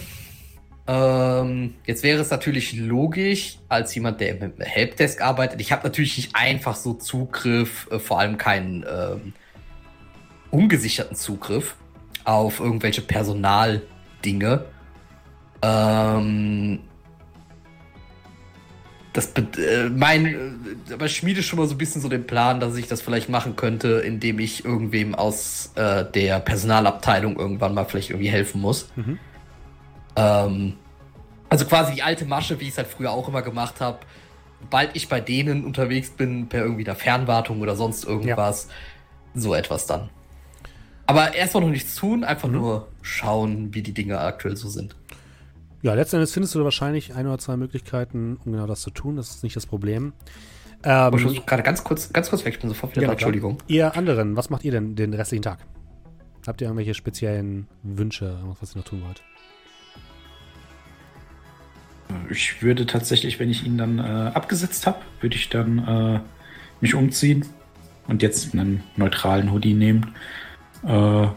Speaker 2: Ähm, jetzt wäre es natürlich logisch, als jemand, der im Helpdesk arbeitet, ich habe natürlich nicht einfach so Zugriff, äh, vor allem keinen ähm, ungesicherten Zugriff auf irgendwelche Personaldinge. Ähm, das äh, mein, aber ich schmiede schon mal so ein bisschen so den Plan, dass ich das vielleicht machen könnte, indem ich irgendwem aus äh, der Personalabteilung irgendwann mal vielleicht irgendwie helfen muss. Mhm. Ähm, also quasi die alte Masche, wie ich es halt früher auch immer gemacht habe. Bald ich bei denen unterwegs bin, per irgendwie der Fernwartung oder sonst irgendwas, ja. so etwas dann. Aber erstmal noch nichts tun, einfach mhm. nur schauen, wie die Dinge aktuell so sind.
Speaker 1: Ja, letztendlich findest du wahrscheinlich ein oder zwei Möglichkeiten, um genau das zu tun. Das ist nicht das Problem.
Speaker 2: Ähm, ich muss gerade ganz kurz, ganz kurz weg, ich bin sofort wieder ja, da, Entschuldigung.
Speaker 1: Ihr anderen, was macht ihr denn den restlichen Tag? Habt ihr irgendwelche speziellen Wünsche, was ihr noch tun wollt?
Speaker 3: Ich würde tatsächlich, wenn ich ihn dann äh, abgesetzt habe, würde ich dann äh, mich umziehen und jetzt einen neutralen Hoodie nehmen. Äh,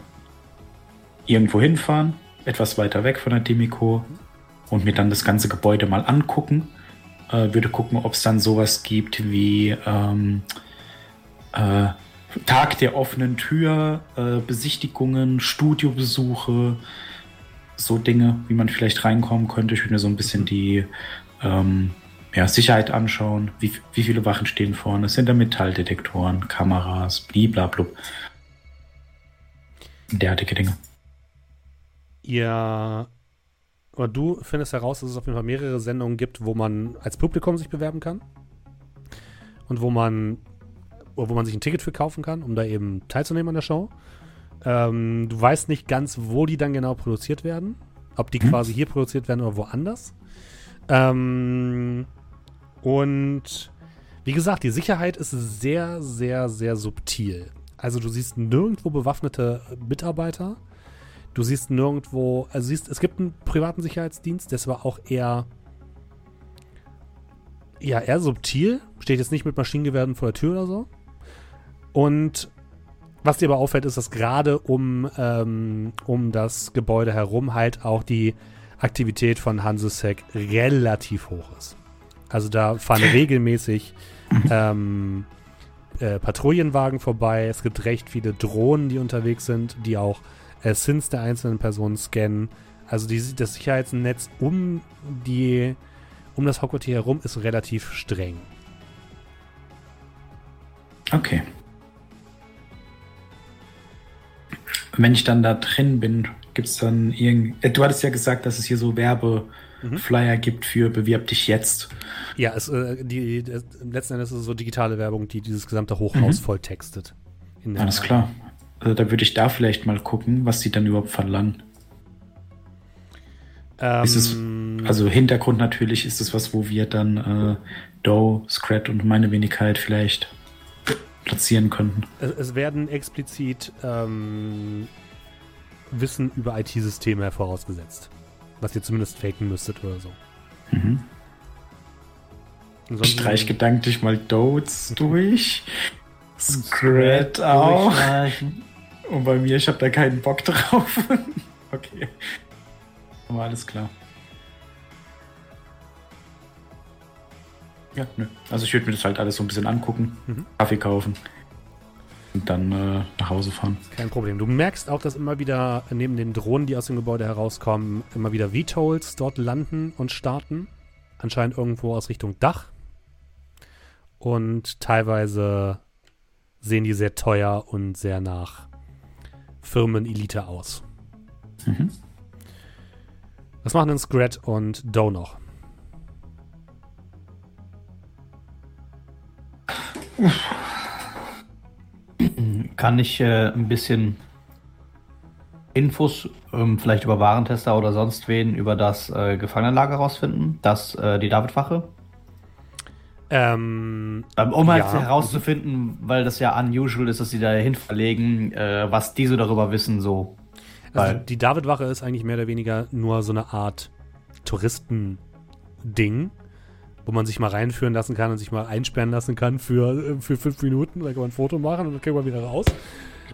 Speaker 3: irgendwo hinfahren, etwas weiter weg von der Demiko und mir dann das ganze Gebäude mal angucken. Äh, würde gucken, ob es dann sowas gibt wie ähm, äh, Tag der offenen Tür, äh, Besichtigungen, Studiobesuche, so Dinge, wie man vielleicht reinkommen könnte. Ich würde mir so ein bisschen die ähm, ja, Sicherheit anschauen. Wie, wie viele Wachen stehen vorne? Sind da Metalldetektoren, Kameras, bliblablub. Derartige Dinge.
Speaker 1: Ihr oder du findest heraus, dass es auf jeden Fall mehrere Sendungen gibt, wo man als Publikum sich bewerben kann. Und wo man, wo man sich ein Ticket für kaufen kann, um da eben teilzunehmen an der Show. Ähm, du weißt nicht ganz, wo die dann genau produziert werden. Ob die hm. quasi hier produziert werden oder woanders. Ähm, und wie gesagt, die Sicherheit ist sehr, sehr, sehr subtil. Also du siehst nirgendwo bewaffnete Mitarbeiter. Du siehst nirgendwo, also siehst, es gibt einen privaten Sicherheitsdienst, ist aber auch eher, ja, eher subtil. Steht jetzt nicht mit Maschinengewehren vor der Tür oder so. Und was dir aber auffällt, ist, dass gerade um, ähm, um das Gebäude herum halt auch die Aktivität von Hansesek relativ hoch ist. Also da fahren regelmäßig ähm, äh, Patrouillenwagen vorbei. Es gibt recht viele Drohnen, die unterwegs sind, die auch äh, Sins der einzelnen Personen scannen. Also die, das Sicherheitsnetz um die um das Hauptquartier herum ist relativ streng.
Speaker 3: Okay. wenn ich dann da drin bin, gibt es dann irgend. Äh, du hattest ja gesagt, dass es hier so Werbeflyer mhm. gibt für Bewirb dich jetzt.
Speaker 1: Ja, es, äh, die, die, letzten Endes ist es so digitale Werbung, die dieses gesamte Hochhaus mhm. volltextet.
Speaker 3: Alles klar. Also da würde ich da vielleicht mal gucken, was sie dann überhaupt verlangen. Ähm, ist es, also Hintergrund natürlich ist es was, wo wir dann äh, Doe, Scrat und meine Wenigkeit vielleicht platzieren könnten.
Speaker 1: Es, es werden explizit ähm, Wissen über IT-Systeme vorausgesetzt. Was ihr zumindest faken müsstet oder so. Mhm.
Speaker 3: Streich gedanklich mal Dodes durch. Scrat auch. Und bei mir, ich habe da keinen Bock drauf. okay. Aber alles klar. Ja, nö. Also ich würde mir das halt alles so ein bisschen angucken, mhm. Kaffee kaufen und dann äh, nach Hause fahren.
Speaker 1: Kein Problem. Du merkst auch, dass immer wieder neben den Drohnen, die aus dem Gebäude herauskommen, immer wieder VTOLs dort landen und starten. Anscheinend irgendwo aus Richtung Dach. Und teilweise sehen die sehr teuer und sehr nach Firmen-Elite aus. Mhm. Was machen denn Scrat und Doe noch?
Speaker 5: Kann ich äh, ein bisschen Infos, ähm, vielleicht über Warentester oder sonst wen, über das äh, Gefangenenlager rausfinden? Das, äh, die Davidwache? Ähm, ähm, um halt ja. herauszufinden, weil das ja unusual ist, dass sie dahin verlegen, äh, was die so darüber wissen, so.
Speaker 1: Also die Davidwache ist eigentlich mehr oder weniger nur so eine Art Touristending wo man sich mal reinführen lassen kann und sich mal einsperren lassen kann für, für fünf Minuten. Da kann man ein Foto machen und dann kriegt man wieder raus.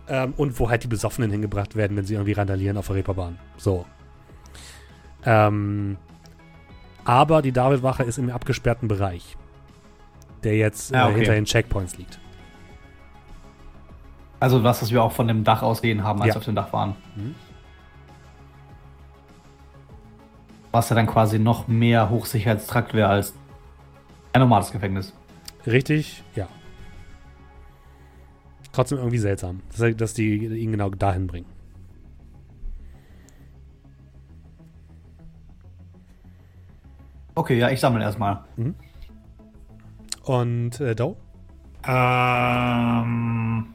Speaker 1: Ähm, und wo halt die Besoffenen hingebracht werden, wenn sie irgendwie randalieren auf der Reeperbahn. So. Ähm, aber die Davidwache ist im abgesperrten Bereich, der jetzt ah, okay. äh, hinter den Checkpoints liegt.
Speaker 5: Also was, was wir auch von dem Dach ausgehen haben, als ja. wir auf dem Dach waren. Mhm. Was ja dann quasi noch mehr Hochsicherheitstrakt wäre als Ein normales Gefängnis.
Speaker 1: Richtig, ja. Trotzdem irgendwie seltsam, dass, dass die ihn genau dahin bringen.
Speaker 5: Okay, ja, ich sammle erstmal.
Speaker 1: Und äh, Doe?
Speaker 4: Ähm,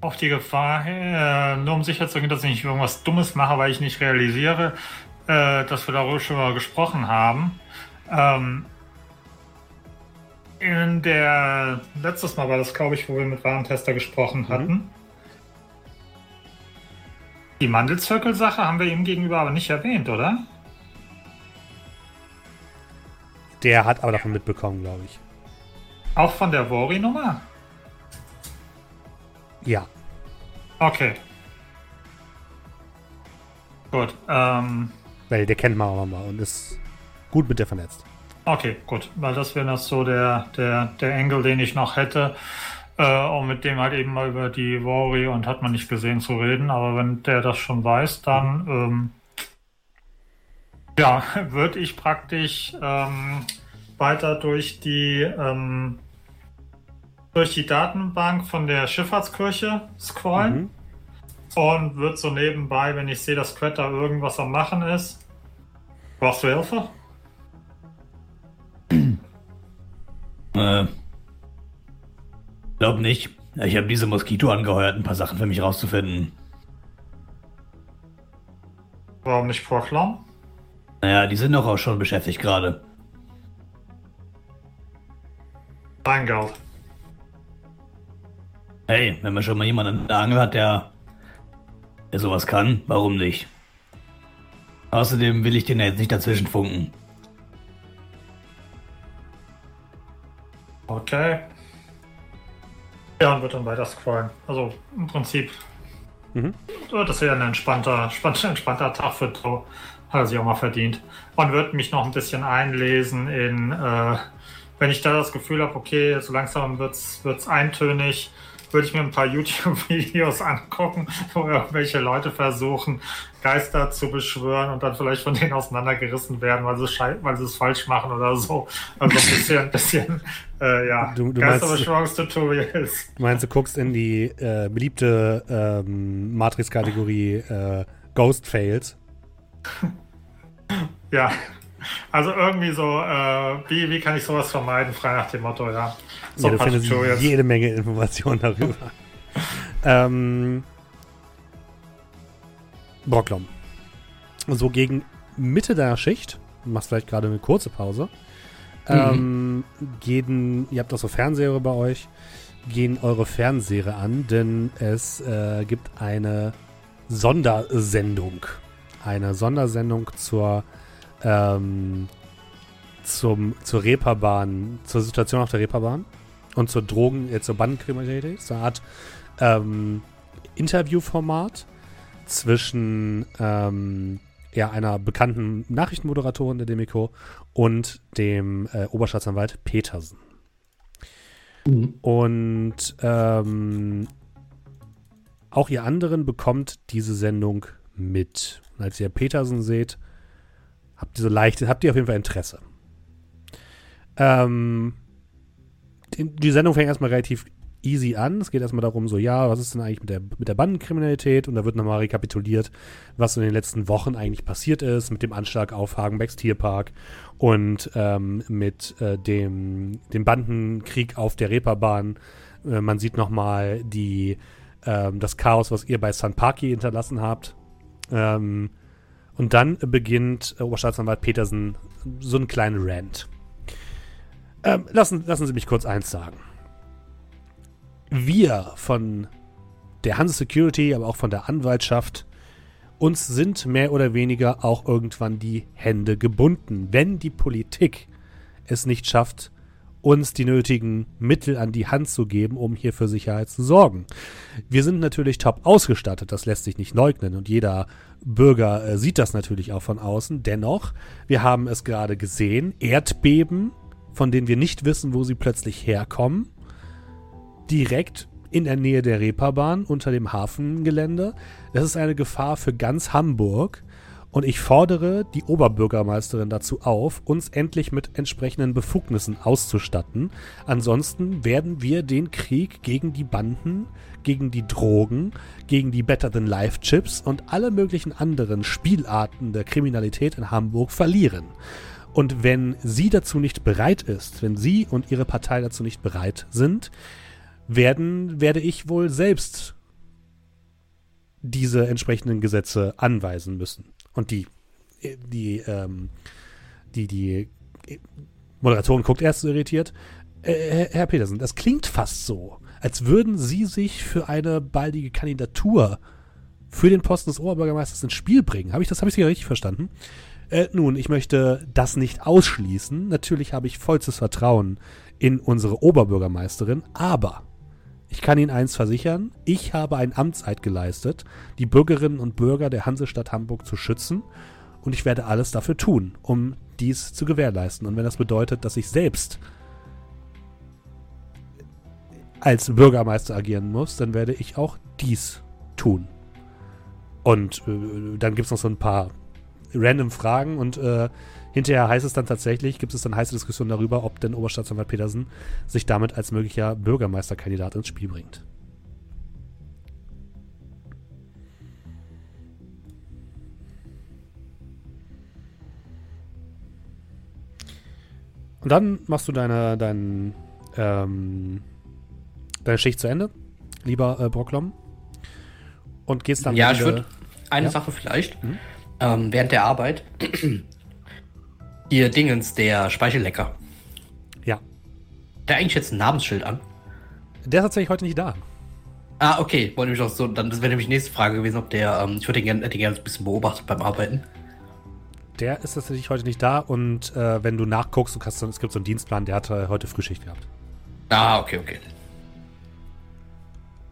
Speaker 4: auf die Gefahr, äh, nur um sicher zu gehen, dass ich nicht irgendwas Dummes mache, weil ich nicht realisiere, äh, dass wir darüber schon mal gesprochen haben. Ähm, in der letztes Mal war das, glaube ich, wo wir mit Warentester gesprochen hatten. Die Mandelzirkel-Sache haben wir ihm gegenüber aber nicht erwähnt, oder?
Speaker 1: Der hat aber davon mitbekommen, glaube ich.
Speaker 4: Auch von der Vori-Nummer?
Speaker 1: Ja.
Speaker 4: Okay. Gut. Ähm,
Speaker 1: Weil der kennt Mama und ist gut mit der vernetzt.
Speaker 4: okay, gut. Weil das wäre noch so der, der, der Engel, den ich noch hätte. Äh, um mit dem halt eben mal über die Vori und hat man nicht gesehen zu reden. Aber wenn der das schon weiß, dann ähm, ja, würde ich praktisch ähm, weiter durch die ähm, durch die Datenbank von der Schifffahrtskirche scrollen.
Speaker 1: Mhm.
Speaker 4: Und wird so nebenbei, wenn ich sehe, dass Quett da irgendwas am Machen ist. Brauchst du Hilfe?
Speaker 5: Äh, glaub nicht. Ich habe diese Moskito angeheuert, ein paar Sachen für mich rauszufinden.
Speaker 4: Warum nicht Proclam?
Speaker 5: Naja, die sind doch auch schon beschäftigt gerade.
Speaker 4: Dein Geld.
Speaker 5: Hey, wenn man schon mal jemanden an der Angel hat, der, der sowas kann, warum nicht? Außerdem will ich den ja jetzt nicht dazwischen funken.
Speaker 4: Okay. Ja, und wird dann weiter scrollen. Also im Prinzip
Speaker 1: Mhm.
Speaker 4: wird das ja ein entspannter, entspannter, entspannter Tag für Joe. Hat er sich auch mal verdient. Und wird mich noch ein bisschen einlesen in, äh, wenn ich da das Gefühl habe, okay, so langsam wird's, wird's eintönig, würde ich mir ein paar YouTube-Videos angucken, wo irgendwelche Leute versuchen, Geister zu beschwören und dann vielleicht von denen auseinandergerissen werden, weil sie, schei- weil sie es falsch machen oder so. Also ein bisschen, ein bisschen äh, ja,
Speaker 1: Du- du meinst-
Speaker 4: Geisterbeschwörungstutorials.
Speaker 1: Du meinst, du guckst in die äh, beliebte ähm, Matrix-Kategorie äh, Ghost Fails.
Speaker 4: Ja, also irgendwie so, äh, wie, wie kann ich sowas vermeiden, frei nach dem Motto, ja. So
Speaker 1: ja, du findest jede Menge Informationen darüber. ähm, Brocklom. So gegen Mitte deiner Schicht, machst vielleicht gerade eine kurze Pause, ähm, gehen, ihr habt auch so Fernseher bei euch, gehen eure Fernseher an, denn es äh, gibt eine Sondersendung. Eine Sondersendung zur ähm, zum, zur Reeperbahn, zur Situation auf der Reeperbahn und zur Drogen, äh, zur Bandenkriminalität. So eine Art ähm, Interviewformat zwischen ähm, ja, einer bekannten Nachrichtenmoderatorin der Demiko und dem äh, Oberstaatsanwalt Petersen. Und ähm, auch ihr anderen bekommt diese Sendung mit. Und als ihr Petersen seht, habt ihr so leicht, habt ihr auf jeden Fall Interesse. Ähm, die, Sendung fängt erstmal relativ easy an. Es geht erstmal darum, so, ja, was ist denn eigentlich mit der, mit der Bandenkriminalität? Und da wird nochmal rekapituliert, was in den letzten Wochen eigentlich passiert ist, mit dem Anschlag auf Hagenbecks Tierpark und ähm, mit äh, dem, dem Bandenkrieg auf der Reeperbahn. Äh, man sieht nochmal die, ähm, das Chaos, was ihr bei San Paki hinterlassen habt. Ähm, und dann beginnt äh, Oberstaatsanwalt Petersen so einen kleinen Rant. Ähm, lassen, lassen Sie mich kurz eins sagen. Wir von der Hanse Security, aber auch von der Anwaltschaft, uns sind mehr oder weniger auch irgendwann die Hände gebunden, wenn die Politik es nicht schafft, uns die nötigen Mittel an die Hand zu geben, um hier für Sicherheit zu sorgen. Wir sind natürlich top ausgestattet, das lässt sich nicht leugnen und jeder Bürger äh, sieht das natürlich auch von außen. Dennoch, wir haben es gerade gesehen, Erdbeben, von denen wir nicht wissen, wo sie plötzlich herkommen, direkt in der Nähe der Reeperbahn unter dem Hafengelände. Das ist eine Gefahr für ganz Hamburg. Und ich fordere die Oberbürgermeisterin dazu auf, uns endlich mit entsprechenden Befugnissen auszustatten. Ansonsten werden wir den Krieg gegen die Banden, gegen die Drogen, gegen die Better Than Life Chips und alle möglichen anderen Spielarten der Kriminalität in Hamburg verlieren. Und wenn sie dazu nicht bereit ist, wenn sie und ihre Partei dazu nicht bereit sind, werden, werde ich wohl selbst diese entsprechenden Gesetze anweisen müssen. Und die, die, ähm, die, die Moderatorin guckt erst so irritiert. Äh, Herr Petersen, das klingt fast so, als würden Sie sich für eine baldige Kandidatur für den Posten des Oberbürgermeisters ins Spiel bringen. Habe ich das, habe ich Sie richtig verstanden? Äh, nun, ich möchte das nicht ausschließen. Natürlich habe ich vollstes Vertrauen in unsere Oberbürgermeisterin, aber ich kann Ihnen eins versichern, ich habe ein Amtseid geleistet, die Bürgerinnen und Bürger der Hansestadt Hamburg zu schützen und ich werde alles dafür tun, um dies zu gewährleisten. Und wenn das bedeutet, dass ich selbst als Bürgermeister agieren muss, dann werde ich auch dies tun. Und äh, dann gibt es noch so ein paar random Fragen und äh, Hinterher heißt es dann tatsächlich, gibt es dann heiße Diskussionen darüber, ob denn Oberstaatsanwalt Petersen sich damit als möglicher Bürgermeisterkandidat ins Spiel bringt. Und dann machst du deine, dein, ähm, deine Schicht zu Ende, lieber äh, Brocklom. Und gehst dann.
Speaker 2: Ja, ich würde eine ja? Sache vielleicht. Mhm. Ähm, während der Arbeit Ihr Dingens, der Speichellecker.
Speaker 1: Ja.
Speaker 2: Der eigentlich jetzt ein Namensschild an?
Speaker 1: Der ist tatsächlich heute nicht da.
Speaker 2: Ah, okay. Wollte mich auch so, dann das wäre nämlich die nächste Frage gewesen, ob der, ähm, ich würde ihn gerne, ein bisschen beobachtet beim Arbeiten.
Speaker 1: Der ist tatsächlich heute nicht da und äh, wenn du nachguckst, du kannst, es gibt so einen Dienstplan, der hat heute Frühschicht gehabt.
Speaker 2: Ah, okay, okay.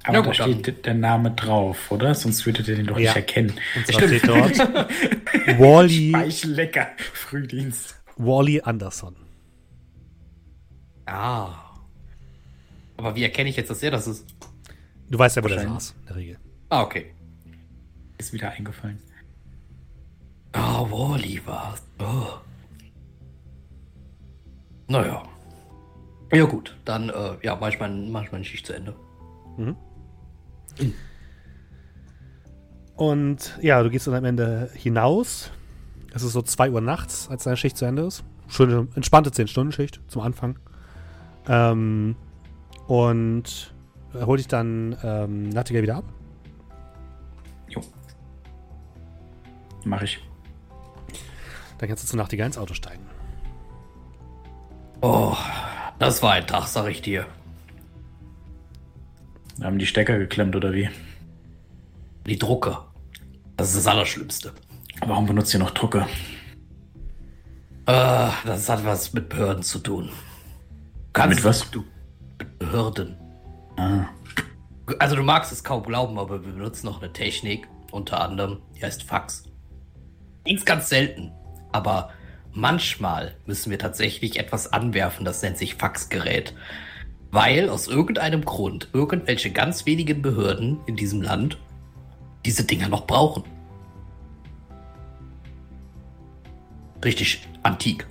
Speaker 3: Aber ja, da steht dann. der Name drauf, oder? Sonst würdet ihr den doch ja. nicht erkennen.
Speaker 1: Und zwar steht dort Wally.
Speaker 3: lecker. Frühdienst.
Speaker 1: Wally Anderson.
Speaker 2: Ah. Aber wie erkenne ich jetzt, dass er das ist?
Speaker 1: Du weißt ja, wo der saß, in der Regel.
Speaker 2: Ah, okay.
Speaker 3: Ist wieder eingefallen.
Speaker 2: Ah, oh, Wally war's. Oh. Naja. Ja, gut. Dann, äh, ja, mach ich, mein, mach ich meine Schicht zu Ende. Mhm.
Speaker 1: Und ja, du gehst dann am Ende hinaus. Es ist so 2 Uhr nachts, als deine Schicht zu Ende ist. Schöne, entspannte 10-Stunden-Schicht zum Anfang. Ähm, und hol dich dann ähm, Nachtigall wieder ab.
Speaker 3: Jo. Mach ich.
Speaker 1: Dann kannst du zu Nachtigall ins Auto steigen.
Speaker 2: Oh, das war ein Tag, sag ich dir.
Speaker 3: Haben die Stecker geklemmt oder wie?
Speaker 2: Die Drucker. Das ist das Allerschlimmste.
Speaker 3: Warum benutzt ihr noch Drucker?
Speaker 2: Äh, das hat was mit Behörden zu tun.
Speaker 3: Kannst mit was?
Speaker 2: Du, mit Behörden.
Speaker 3: Ah.
Speaker 2: Also du magst es kaum glauben, aber wir benutzen noch eine Technik, unter anderem, die heißt Fax. Ganz, ganz selten. Aber manchmal müssen wir tatsächlich etwas anwerfen, das nennt sich Faxgerät. Weil aus irgendeinem Grund irgendwelche ganz wenigen Behörden in diesem Land diese Dinger noch brauchen. Richtig antik.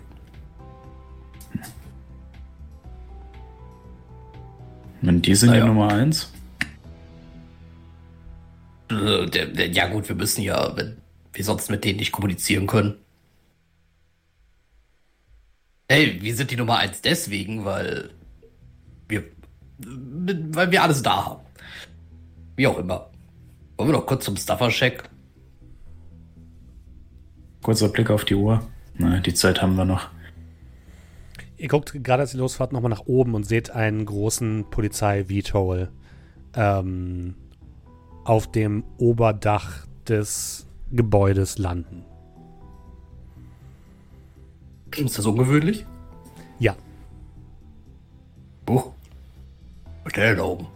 Speaker 3: Und die sind naja. die Nummer eins?
Speaker 2: Äh, ja gut, wir müssen ja, wenn wir sonst mit denen nicht kommunizieren können. Hey, wir sind die Nummer eins deswegen, weil wir, weil wir alles da haben. Wie auch immer. Wollen wir noch kurz zum Stuffer-Check?
Speaker 3: Kurzer Blick auf die Uhr. Na, die Zeit haben wir noch.
Speaker 1: Ihr guckt gerade, als ihr losfahrt, nochmal nach oben und seht einen großen Polizei-Vtol ähm, auf dem Oberdach des Gebäudes landen.
Speaker 2: Ist das ungewöhnlich?
Speaker 1: Ja.
Speaker 2: Oh. Was der da oben?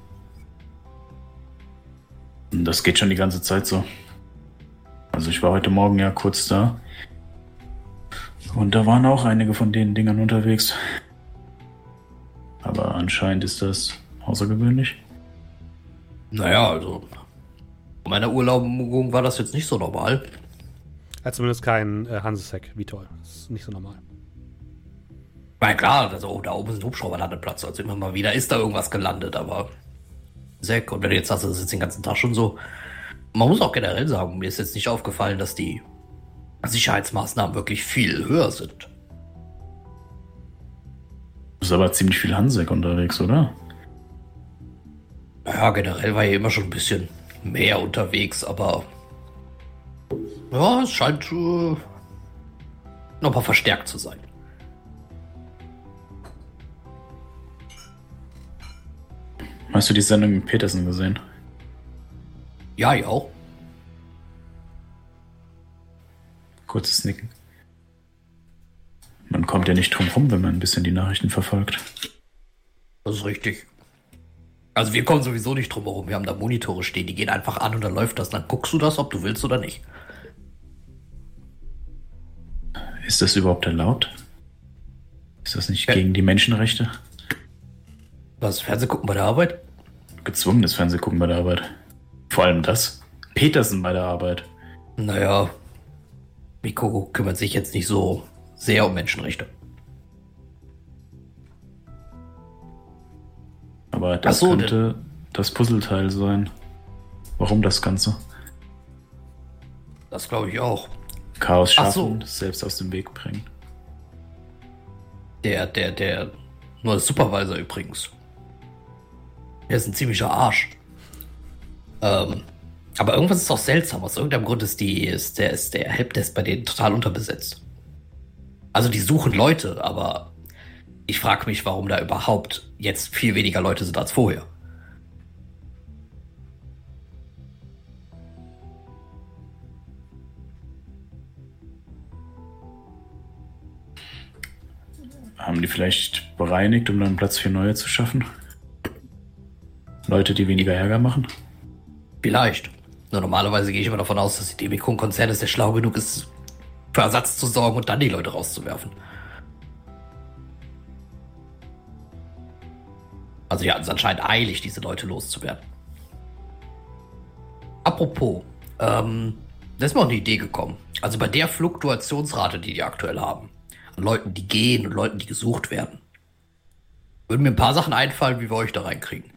Speaker 3: Das geht schon die ganze Zeit so. Also ich war heute Morgen ja kurz da. Und da waren auch einige von den Dingern unterwegs. Aber anscheinend ist das außergewöhnlich.
Speaker 2: Naja, also. In meiner Urlaubung war das jetzt nicht so normal.
Speaker 1: Er hat zumindest keinen äh, Hansesek, wie toll. Das ist nicht so normal.
Speaker 2: Na klar, also, da oben ist ein Hubschrauberlandeplatz. Also immer mal wieder ist da irgendwas gelandet, aber Sek, und wenn du jetzt sagst, das ist den ganzen Tag schon so. Man muss auch generell sagen, mir ist jetzt nicht aufgefallen, dass die Sicherheitsmaßnahmen wirklich viel höher sind.
Speaker 3: ist aber ziemlich viel Hansek unterwegs, oder?
Speaker 2: Naja, generell war hier immer schon ein bisschen mehr unterwegs, aber ja, es scheint äh, nochmal verstärkt zu sein.
Speaker 3: Hast du die Sendung mit Petersen gesehen?
Speaker 2: Ja, ich auch.
Speaker 3: Kurzes Nicken. Man kommt ja nicht drum rum, wenn man ein bisschen die Nachrichten verfolgt.
Speaker 2: Das ist richtig. Also wir kommen sowieso nicht drum herum. Wir haben da Monitore stehen, die gehen einfach an und dann läuft das. Dann guckst du das, ob du willst oder nicht.
Speaker 3: Ist das überhaupt erlaubt? Ist das nicht
Speaker 2: Ja.
Speaker 3: gegen die Menschenrechte?
Speaker 2: Was, Fernseh gucken bei der Arbeit?
Speaker 3: Gezwungenes Fernsehgucken bei der Arbeit. Vor allem das. Petersen bei der Arbeit.
Speaker 2: Naja, Mikoko kümmert sich jetzt nicht so sehr um Menschenrechte.
Speaker 3: Aber das
Speaker 2: so,
Speaker 3: könnte das Puzzleteil sein. Warum das Ganze?
Speaker 2: Das glaube ich auch.
Speaker 3: Chaos
Speaker 2: Ach so.
Speaker 3: schaffen, selbst aus dem Weg bringen.
Speaker 2: Der, der, der neue Supervisor übrigens. Der ist ein ziemlicher Arsch. Ähm, aber irgendwas ist auch seltsam. Aus irgendeinem Grund ist, die, ist, der, ist der Helpdesk bei denen total unterbesetzt. Also die suchen Leute, aber ich frage mich, warum da überhaupt jetzt viel weniger Leute sind als vorher.
Speaker 3: Haben die vielleicht bereinigt, um dann Platz für neue zu schaffen? Leute, die weniger Ärger machen?
Speaker 2: Vielleicht. Nur normalerweise gehe ich immer davon aus, dass die Demikon-Konzern ist, der schlau genug ist, für Ersatz zu sorgen und dann die Leute rauszuwerfen. Also hatten es anscheinend eilig, diese Leute loszuwerden. Apropos, ähm, da ist mir auch eine Idee gekommen. Also bei der Fluktuationsrate, die die aktuell haben, an Leuten, die gehen und Leuten, die gesucht werden, würden mir ein paar Sachen einfallen, wie wir euch da reinkriegen.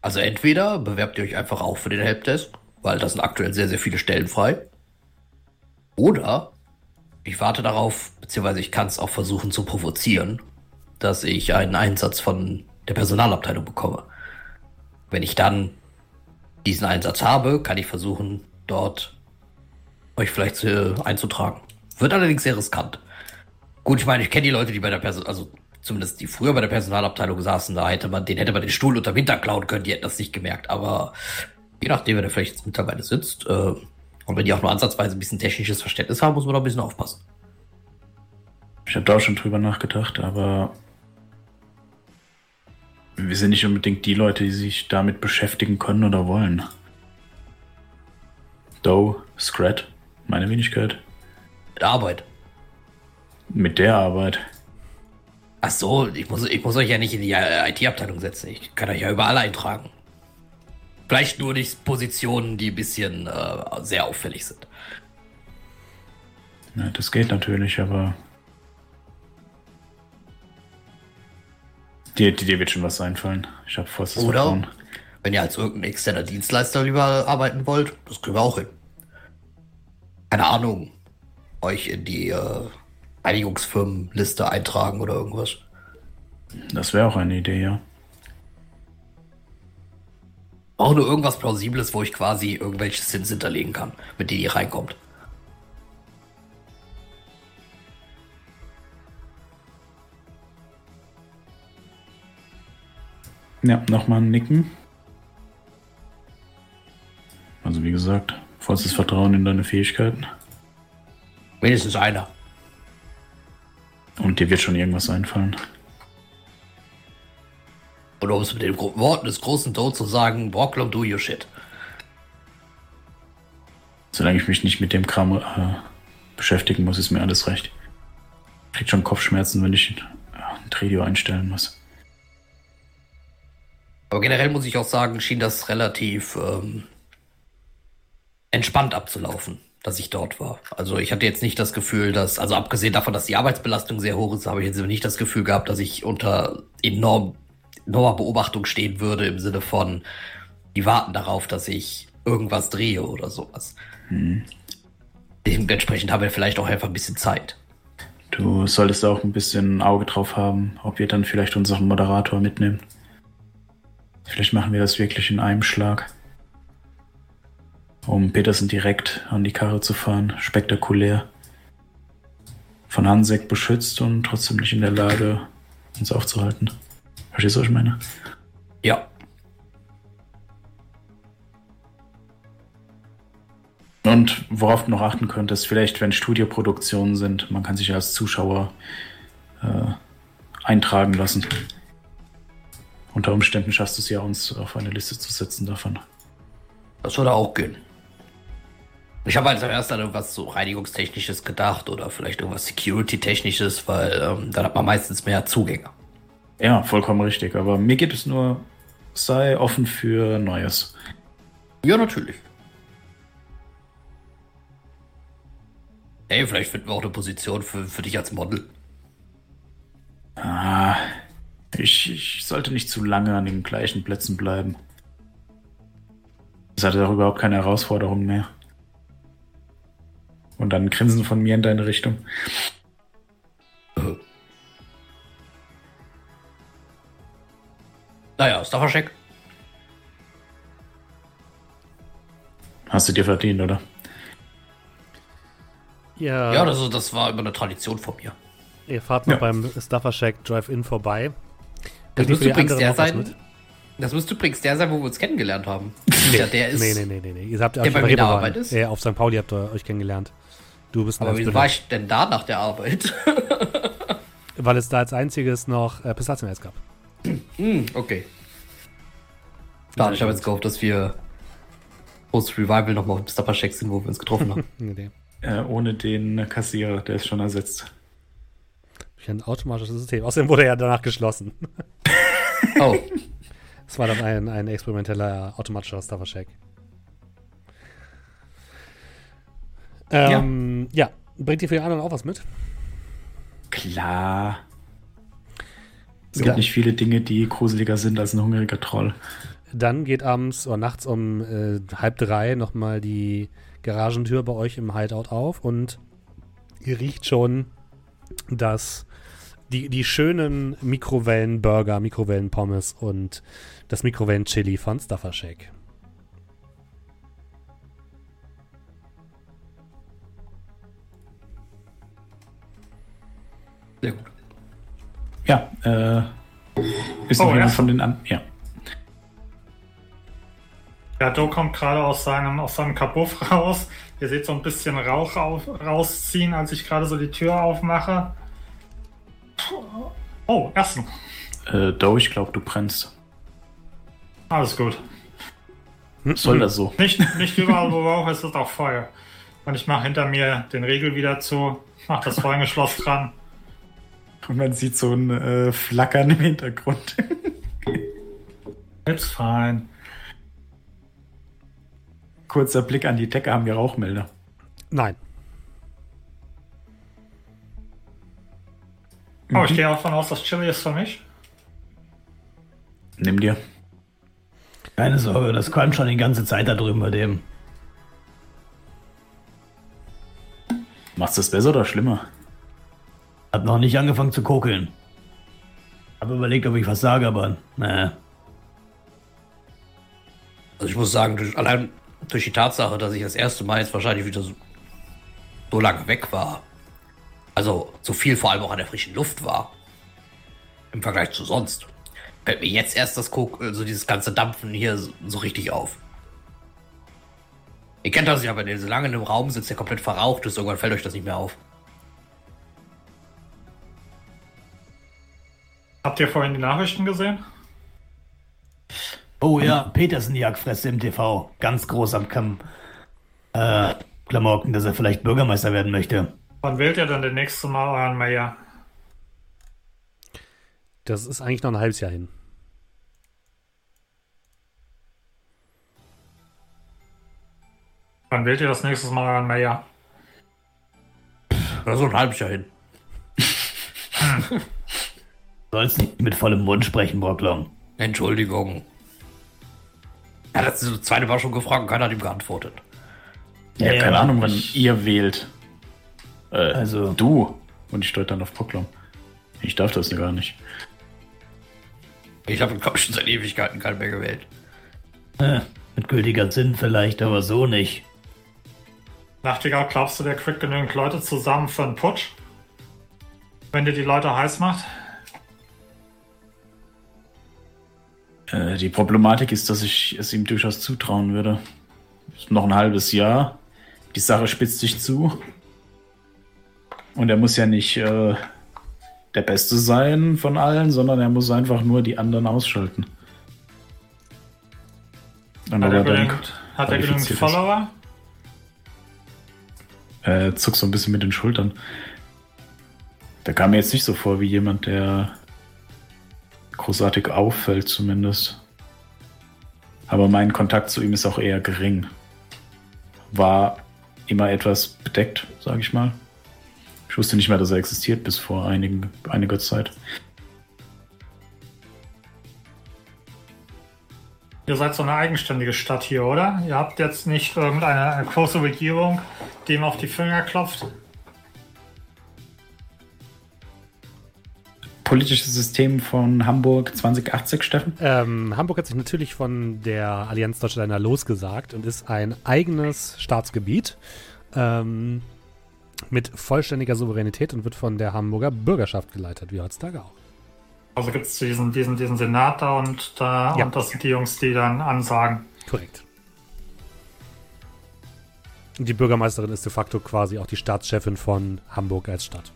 Speaker 2: Also entweder bewerbt ihr euch einfach auch für den Helpdesk, weil da sind aktuell sehr, sehr viele Stellen frei. Oder ich warte darauf, beziehungsweise ich kann es auch versuchen zu provozieren, dass ich einen Einsatz von der Personalabteilung bekomme. Wenn ich dann diesen Einsatz habe, kann ich versuchen, dort euch vielleicht zu, einzutragen. Wird allerdings sehr riskant. Gut, ich meine, ich kenne die Leute, die bei der Person, also zumindest die früher bei der Personalabteilung saßen, da hätte man, den hätte man den Stuhl unterm Hintern klauen können, die hätten das nicht gemerkt. Aber je nachdem, wer da vielleicht jetzt mittlerweile sitzt, äh, und wenn die auch nur ansatzweise ein bisschen technisches Verständnis haben, muss man da ein bisschen aufpassen.
Speaker 3: Ich habe da auch schon drüber nachgedacht, aber wir sind nicht unbedingt die Leute, die sich damit beschäftigen können oder wollen. Doe, Scrat, meine Wenigkeit.
Speaker 2: Mit Arbeit.
Speaker 3: Mit der Arbeit.
Speaker 2: Ach so, ich muss, ich muss euch ja nicht in die äh, IT-Abteilung setzen. Ich kann euch ja überall eintragen. Vielleicht nur nicht Positionen, die ein bisschen äh, sehr auffällig sind.
Speaker 3: Ja, das geht natürlich, aber. Dir, dir wird schon was einfallen. Ich habe vollstes
Speaker 2: Oder?
Speaker 3: Vertrauen.
Speaker 2: Wenn ihr als irgendein externer Dienstleister lieber arbeiten wollt, das kriegen wir auch hin. Keine Ahnung. Euch in die äh, Einigungsfirmenliste eintragen oder irgendwas.
Speaker 3: Das wäre auch eine Idee, ja.
Speaker 2: Auch nur irgendwas Plausibles, wo ich quasi irgendwelche Sins hinterlegen kann, mit denen ihr reinkommt.
Speaker 3: Ja, nochmal nicken. Also wie gesagt, vollstes Vertrauen in deine Fähigkeiten.
Speaker 2: Mindestens einer.
Speaker 3: Und dir wird schon irgendwas einfallen.
Speaker 2: Oder um es mit den Worten des großen Doe zu sagen, Borglum, do your shit.
Speaker 3: Solange ich mich nicht mit dem Kram äh, beschäftigen muss, ist mir alles recht. Ich krieg schon Kopfschmerzen, wenn ich äh, ein Tradio einstellen muss.
Speaker 2: Aber generell muss ich auch sagen, schien das relativ ähm, entspannt abzulaufen. Dass ich dort war. Also ich hatte jetzt nicht das Gefühl, dass, also abgesehen davon, dass die Arbeitsbelastung sehr hoch ist, habe ich jetzt nicht das Gefühl gehabt, dass ich unter enorm, enormer Beobachtung stehen würde im Sinne von, die warten darauf, dass ich irgendwas drehe oder sowas. Hm. Dementsprechend haben wir vielleicht auch einfach ein bisschen Zeit.
Speaker 3: Du solltest auch ein bisschen ein Auge drauf haben, ob wir dann vielleicht unseren Moderator mitnehmen. Vielleicht machen wir das wirklich in einem Schlag. Um Petersen direkt an die Karre zu fahren. Spektakulär. Von Hansek beschützt und trotzdem nicht in der Lage, uns aufzuhalten. Verstehst du, was ich meine?
Speaker 2: Ja.
Speaker 3: Und worauf du noch achten könntest, vielleicht wenn Studioproduktionen sind, man kann sich als Zuschauer äh, eintragen lassen. Unter Umständen schaffst du es ja, uns auf eine Liste zu setzen davon.
Speaker 2: Das würde auch gehen. Ich habe halt zuerst an irgendwas so Reinigungstechnisches gedacht oder vielleicht irgendwas Security-Technisches, weil ähm, dann hat man meistens mehr Zugänge.
Speaker 3: Ja, vollkommen richtig. Aber mir geht es nur, sei offen für Neues.
Speaker 2: Ja, natürlich. Ey, vielleicht finden wir auch eine Position für, für dich als Model.
Speaker 3: Ah, ich, ich sollte nicht zu lange an den gleichen Plätzen bleiben. Es hatte auch überhaupt keine Herausforderung mehr. Und dann Grinsen von mir in deine Richtung.
Speaker 2: Naja, ist doch verschickt.
Speaker 3: Hast du dir verdient, oder?
Speaker 1: Ja,
Speaker 2: Ja, das, das war immer eine Tradition von mir.
Speaker 1: ihr fahrt noch
Speaker 3: Ja.
Speaker 1: beim Stuffer-Shack Drive-In vorbei.
Speaker 2: Das müsste übrigens der sein. Das müsste übrigens der sein, wo wir uns kennengelernt haben. ja, der ist.
Speaker 1: Nee, nee, nee, nee, nee. Ihr habt
Speaker 2: Der
Speaker 1: euch
Speaker 2: bei
Speaker 1: auf
Speaker 2: mir in der
Speaker 1: Reeperbahn-
Speaker 2: Arbeit ist?
Speaker 1: Ja, auf St. Pauli habt ihr euch kennengelernt. Du bist
Speaker 2: Aber wieso war ich denn da nach der Arbeit?
Speaker 1: Weil es da als einziges noch äh, Pistazieneis gab.
Speaker 2: hm, okay. Klar, ich habe jetzt gehofft, dass wir Post-Revival nochmal auf Stopper Shack sind, wo wir uns getroffen haben.
Speaker 1: Nee.
Speaker 3: Äh, ohne den Kassierer, der ist schon ersetzt.
Speaker 1: Durch ein automatisches System. Außerdem wurde er ja danach geschlossen.
Speaker 2: oh,
Speaker 1: Es war dann ein, ein experimenteller automatischer Stuffer-Shack. Ähm, ja. Bringt ihr für die anderen auch was mit?
Speaker 3: Klar. Es
Speaker 1: Ja.
Speaker 3: gibt nicht viele Dinge, die gruseliger sind als ein hungriger Troll.
Speaker 1: Dann geht abends oder nachts um äh, halb drei nochmal die Garagentür bei euch im Hideout auf und ihr riecht schon, dass die, die schönen Mikrowellenburger, Mikrowellenpommes und das Mikrowellen-Chili von Stuffer Shack.
Speaker 2: Sehr gut.
Speaker 3: Ja, äh. Ist
Speaker 4: Oh,
Speaker 3: noch jemand
Speaker 4: ja.
Speaker 3: von den an. Ja.
Speaker 4: Ja, Do kommt gerade aus seinem, aus seinem Kabuff raus. Ihr seht so ein bisschen Rauch auf, rausziehen, als ich gerade so die Tür aufmache. Oh, Essen.
Speaker 3: Äh, Doe, ich glaube, du brennst.
Speaker 4: Alles gut.
Speaker 3: Soll das so?
Speaker 4: Nicht, nicht überall, wo Rauch ist, ist auch Feuer. Und ich mache hinter mir den Riegel wieder zu, mache das Vorhängeschloss dran.
Speaker 3: Und man sieht so ein äh, Flackern im Hintergrund.
Speaker 4: It's fine.
Speaker 3: Kurzer Blick an die Decke, haben wir Rauchmelder.
Speaker 1: Nein.
Speaker 4: Oh, ich gehe davon aus, das Chili ist für mich.
Speaker 3: Nimm dir.
Speaker 5: Keine Sorge, das qualmt schon die ganze Zeit da drüben bei dem.
Speaker 3: Machst du das besser oder schlimmer?
Speaker 5: Hab noch nicht angefangen zu kokeln. Hab überlegt, ob ich was sage, aber naja.
Speaker 2: Also ich muss sagen, durch, allein durch die Tatsache, dass ich das erste Mal jetzt wahrscheinlich wieder so, so lange weg war, also so viel vor allem auch an der frischen Luft war, im Vergleich zu sonst, fällt mir jetzt erst das Kok also dieses ganze Dampfen hier so, so richtig auf. Ihr kennt das ja, wenn ihr so lange in einem Raum sitzt, der komplett verraucht ist, irgendwann fällt euch das nicht mehr auf.
Speaker 4: Habt ihr vorhin die Nachrichten gesehen?
Speaker 5: Oh ja, Petersen Jagdfresse im TV. Ganz groß am Kamm. Äh, Klamotten, dass er vielleicht Bürgermeister werden möchte.
Speaker 4: Wann wählt ihr denn das nächste Mal euren Mayor?
Speaker 1: Das ist eigentlich noch ein halbes Jahr hin.
Speaker 4: Wann wählt ihr das nächste Mal euren Mayor?
Speaker 2: Ja, so ein halbes Jahr hin.
Speaker 5: Sollst nicht mit vollem Mund sprechen, Brocklong.
Speaker 2: Entschuldigung. Er hat das zweite Mal schon gefragt und keiner hat ihm geantwortet.
Speaker 3: Ja,
Speaker 5: Ja,
Speaker 3: keine
Speaker 5: ja.
Speaker 3: Ahnung, wann ihr wählt. Äh,
Speaker 5: Also-
Speaker 3: du. Und ich deute dann auf Poklom. Ich darf das gar nicht.
Speaker 2: Ich habe, glaube ich, schon seit Ewigkeiten keinen mehr gewählt.
Speaker 5: Äh, mit gültiger Sinn vielleicht, aber so nicht.
Speaker 4: Nachtigall, glaubst du, der kriegt genügend Leute zusammen für einen Putsch? Wenn dir die Leute heiß macht?
Speaker 3: Äh, die Problematik ist, dass ich es ihm durchaus zutrauen würde. Ist Noch ein halbes Jahr. Die Sache spitzt sich zu. Und er muss ja nicht äh, der Beste sein von allen, sondern er muss einfach nur die anderen ausschalten. Und
Speaker 4: Hat er genügend, hat er genügend. Follower?
Speaker 3: äh, zuckt so ein bisschen mit den Schultern. Der kam mir jetzt nicht so vor wie jemand, der großartig auffällt, zumindest. Aber mein Kontakt zu ihm ist auch eher gering. War immer etwas bedeckt, sage ich mal. Ich wusste nicht mehr, dass er existiert bis vor einigen, einiger Zeit.
Speaker 4: Ihr seid so eine eigenständige Stadt hier, oder? Ihr habt jetzt nicht irgendeine eine große Regierung, die ihm auf die Finger klopft?
Speaker 3: Politisches System von Hamburg 2080, Steffen?
Speaker 1: Ähm, Hamburg hat sich natürlich von der Allianz Deutscher Länder losgesagt und ist ein eigenes Staatsgebiet ähm, mit vollständiger Souveränität und wird von der Hamburger Bürgerschaft geleitet, wie heutzutage auch.
Speaker 4: Also gibt es diesen, diesen, diesen Senat da und da
Speaker 1: Ja.
Speaker 4: und das sind die Jungs, die dann ansagen.
Speaker 1: Korrekt. Und die Bürgermeisterin ist de facto quasi auch die Staatschefin von Hamburg als Stadt.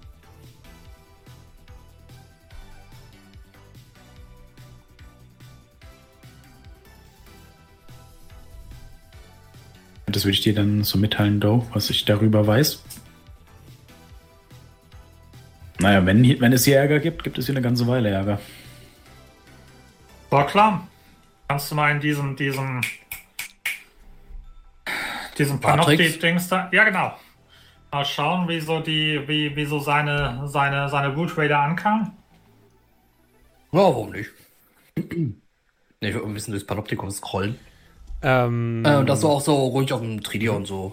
Speaker 3: Das würde ich dir dann so mitteilen, Doe, was ich darüber weiß. Naja, wenn, wenn es hier Ärger gibt, gibt es hier eine ganze Weile Ärger.
Speaker 4: So, klar. Kannst du mal in diesem, diesem, diesem? Panopti-Dings da, ja genau, mal schauen, wie so die, wie, wie so seine, seine, seine Boot Raider ankam?
Speaker 2: Ja, warum nicht? Ich will ein bisschen durchs Panoptikum scrollen.
Speaker 1: Ähm,
Speaker 2: Äh, das so auch so ruhig auf dem Tridion und so.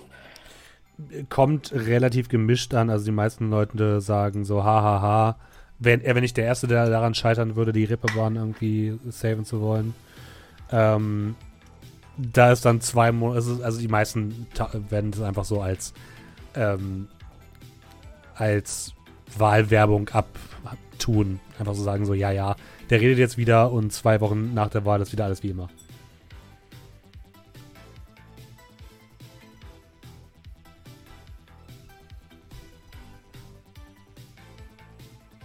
Speaker 1: kommt relativ gemischt an. Also die meisten Leute sagen so, hahaha, ha, ha. wenn, er wäre nicht der Erste, der daran scheitern würde, die Ripperbahn irgendwie saven zu wollen. Ähm, da ist dann zwei Monate, also die meisten werden das einfach so als, ähm, als Wahlwerbung abtun. Einfach so sagen so, ja, ja, der redet jetzt wieder und zwei Wochen nach der Wahl ist wieder alles wie immer.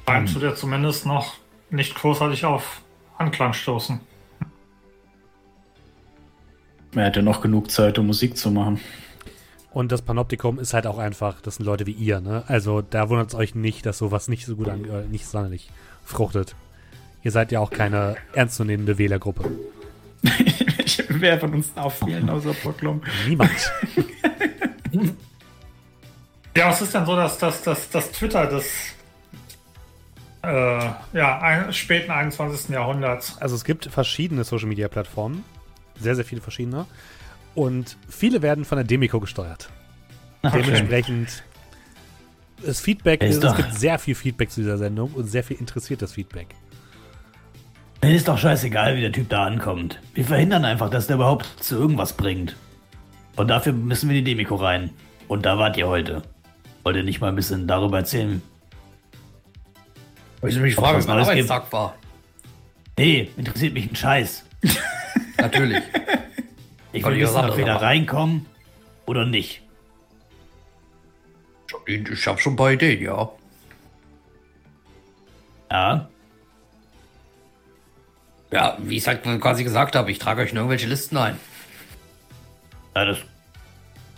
Speaker 4: Scheint zu dir zumindest noch nicht großartig auf Anklang stoßen.
Speaker 3: Er hätte noch genug Zeit, um Musik zu machen.
Speaker 1: Und das Panoptikum ist halt auch einfach, das sind Leute wie ihr, ne? Also da wundert es euch nicht, dass sowas nicht so gut an, äh, nicht sonderlich fruchtet. Ihr seid ja auch keine ernstzunehmende Wählergruppe.
Speaker 3: Wer von uns darf wählen außer Poklom?
Speaker 1: Niemand.
Speaker 4: Ja, was ist denn so, dass das, das, das Twitter des äh, ja, ein, späten 21. Jahrhunderts?
Speaker 1: also es gibt verschiedene Social Media Plattformen. Sehr, sehr viele verschiedene. Und viele werden von der Demico gesteuert. Dementsprechend das Feedback
Speaker 5: Ist
Speaker 1: es
Speaker 5: doch-
Speaker 1: gibt sehr viel Feedback zu dieser Sendung und sehr viel interessiertes Feedback.
Speaker 5: Mir ist doch scheißegal, wie der Typ da ankommt. Wir verhindern einfach, dass der überhaupt zu irgendwas bringt. Und dafür müssen wir die Demiko rein. Und da wart ihr heute. Wollt ihr nicht mal ein bisschen darüber erzählen?
Speaker 2: Ich mich
Speaker 5: Ob
Speaker 2: fragen,
Speaker 5: was
Speaker 2: mein? Arbeitstag war.
Speaker 5: Nee, interessiert mich ein Scheiß.
Speaker 2: Natürlich.
Speaker 5: Ich will wissen, ob wir da reinkommen oder nicht.
Speaker 2: Ich, ich habe schon ein paar Ideen, ja.
Speaker 5: Ja,
Speaker 2: Ja, wie ich es halt quasi gesagt habe, ich trage euch in irgendwelche Listen ein.
Speaker 5: ja das,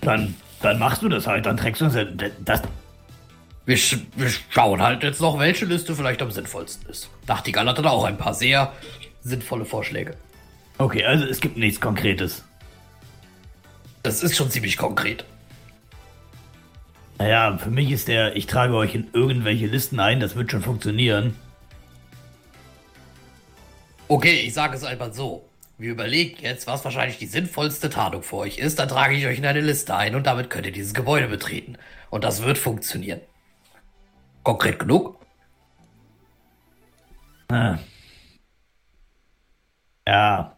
Speaker 5: dann, dann machst du das halt. Dann trägst du das. das
Speaker 2: Wir, wir schauen halt jetzt noch, welche Liste vielleicht am sinnvollsten ist. Nachtigall hatte da auch ein paar sehr sinnvolle Vorschläge.
Speaker 5: okay, also es gibt nichts Konkretes.
Speaker 2: Das ist schon ziemlich konkret.
Speaker 5: Naja, für mich ist der, ich trage euch in irgendwelche Listen ein, das wird schon funktionieren.
Speaker 2: Okay, ich sage es einfach so. Wir überlegen jetzt, was wahrscheinlich die sinnvollste Tarnung für euch ist, dann trage ich euch in eine Liste ein und damit könnt ihr dieses Gebäude betreten. Und das wird funktionieren. Konkret genug?
Speaker 5: Ah. Ja,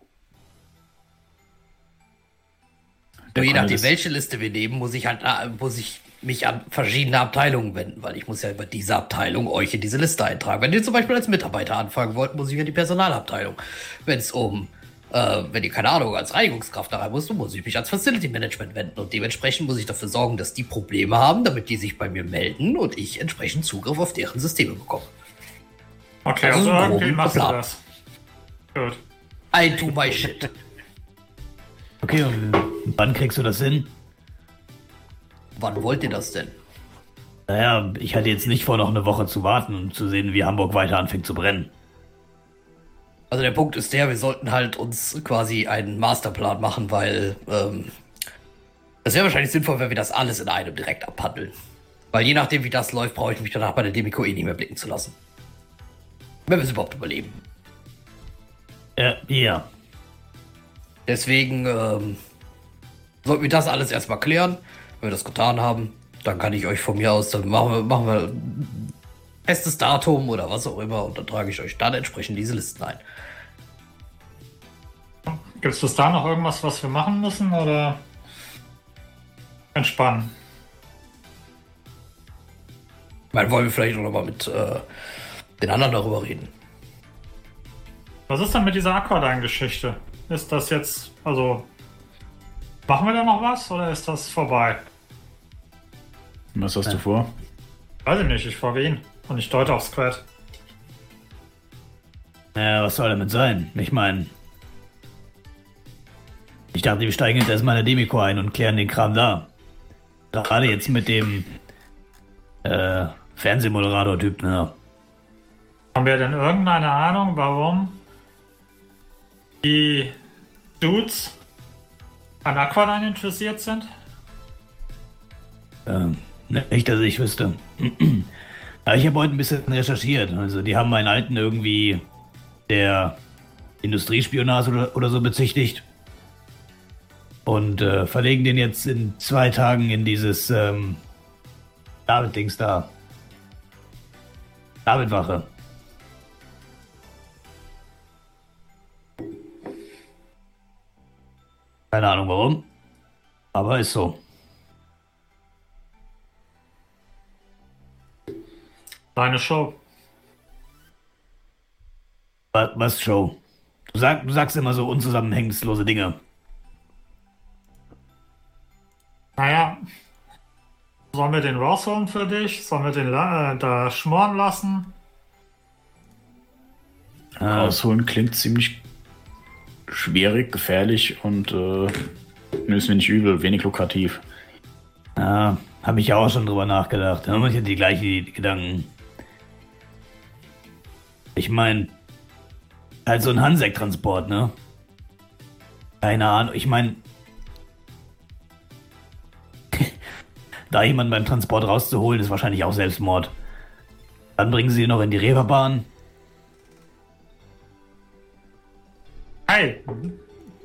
Speaker 2: Nur je nachdem, welche Liste wir nehmen, muss ich halt, äh, muss ich mich an verschiedene Abteilungen wenden, weil ich muss ja über diese Abteilung euch in diese Liste eintragen. Wenn ihr zum Beispiel als Mitarbeiter anfangen wollt, muss ich in die Personalabteilung. Wenn es um, äh, wenn ihr keine Ahnung, als Reinigungskraft da rein musst, muss ich mich ans Facility Management wenden. Und dementsprechend muss ich dafür sorgen, dass die Probleme haben, damit die sich bei mir melden und ich entsprechend Zugriff auf deren Systeme bekomme.
Speaker 4: Okay, also irgendwie
Speaker 2: groben
Speaker 4: machst du
Speaker 2: Plan.
Speaker 4: das. Gut.
Speaker 2: I do my shit.
Speaker 5: okay, und wann kriegst du das hin?
Speaker 2: Wann wollt ihr das denn?
Speaker 5: Naja, ich hatte jetzt nicht vor, noch eine Woche zu warten und zu sehen, wie Hamburg weiter anfängt zu brennen.
Speaker 2: Also der Punkt ist der, wir sollten halt uns quasi einen Masterplan machen, weil ähm, es wäre wahrscheinlich sinnvoll, wenn wir das alles in einem direkt abhandeln. Weil je nachdem, wie das läuft, brauche ich mich danach bei der Demiko eh nicht mehr blicken zu lassen. Wenn wir es überhaupt überleben.
Speaker 5: Ja, ja.
Speaker 2: Deswegen ähm, sollten wir das alles erstmal klären. Wenn wir das getan haben, dann kann ich euch von mir aus, dann machen wir, machen wir ein festes Datum oder was auch immer und dann trage ich euch dann entsprechend diese Listen ein.
Speaker 4: Gibt es bis da noch irgendwas, was wir machen müssen oder entspannen?
Speaker 2: Dann wollen wir vielleicht auch nochmal mit äh, den anderen darüber reden.
Speaker 4: Was ist denn mit dieser Aquadyne-Geschichte? Ist das jetzt, also, machen wir da noch was oder ist das vorbei?
Speaker 3: Was hast du vor?
Speaker 4: Weiß ich nicht, ich folge ihn und ich deute auf Squad.
Speaker 5: Naja, was soll damit sein? Ich meine. Ich dachte, wir steigen jetzt erstmal in der Demiko ein und klären den Kram da. Gerade jetzt mit dem äh, Fernsehmoderator-Typ, ne?
Speaker 4: Haben wir denn irgendeine Ahnung, warum die Dudes an Aquadyne interessiert sind?
Speaker 5: Ähm, nicht, dass ich wüsste. Aber ich habe heute ein bisschen recherchiert. Also, die haben einen alten irgendwie der Industriespionage oder, oder so bezichtigt. Und äh, verlegen den jetzt in zwei Tagen in dieses ähm, David-Dings da. David-Wache. Keine Ahnung warum. Aber ist so.
Speaker 4: Deine Show.
Speaker 5: Wa- Was, Show? Du, sag, du sagst immer so unzusammenhängslose Dinge.
Speaker 4: Naja, sollen wir den rausholen für dich? Sollen wir den äh, da schmoren lassen?
Speaker 5: Ah,
Speaker 3: Rausholen klingt ziemlich schwierig, gefährlich und äh, ist mir nicht übel, wenig lukrativ.
Speaker 5: ja, habe ich ja auch schon drüber nachgedacht. Da habe ich ja die gleichen Gedanken. Ich meine, halt so ein Hansek-Transport, ne? Keine Ahnung. Ich meine, da jemanden beim Transport rauszuholen, ist wahrscheinlich auch Selbstmord. Dann bringen sie ihn noch in die Reeperbahn.
Speaker 4: Hey,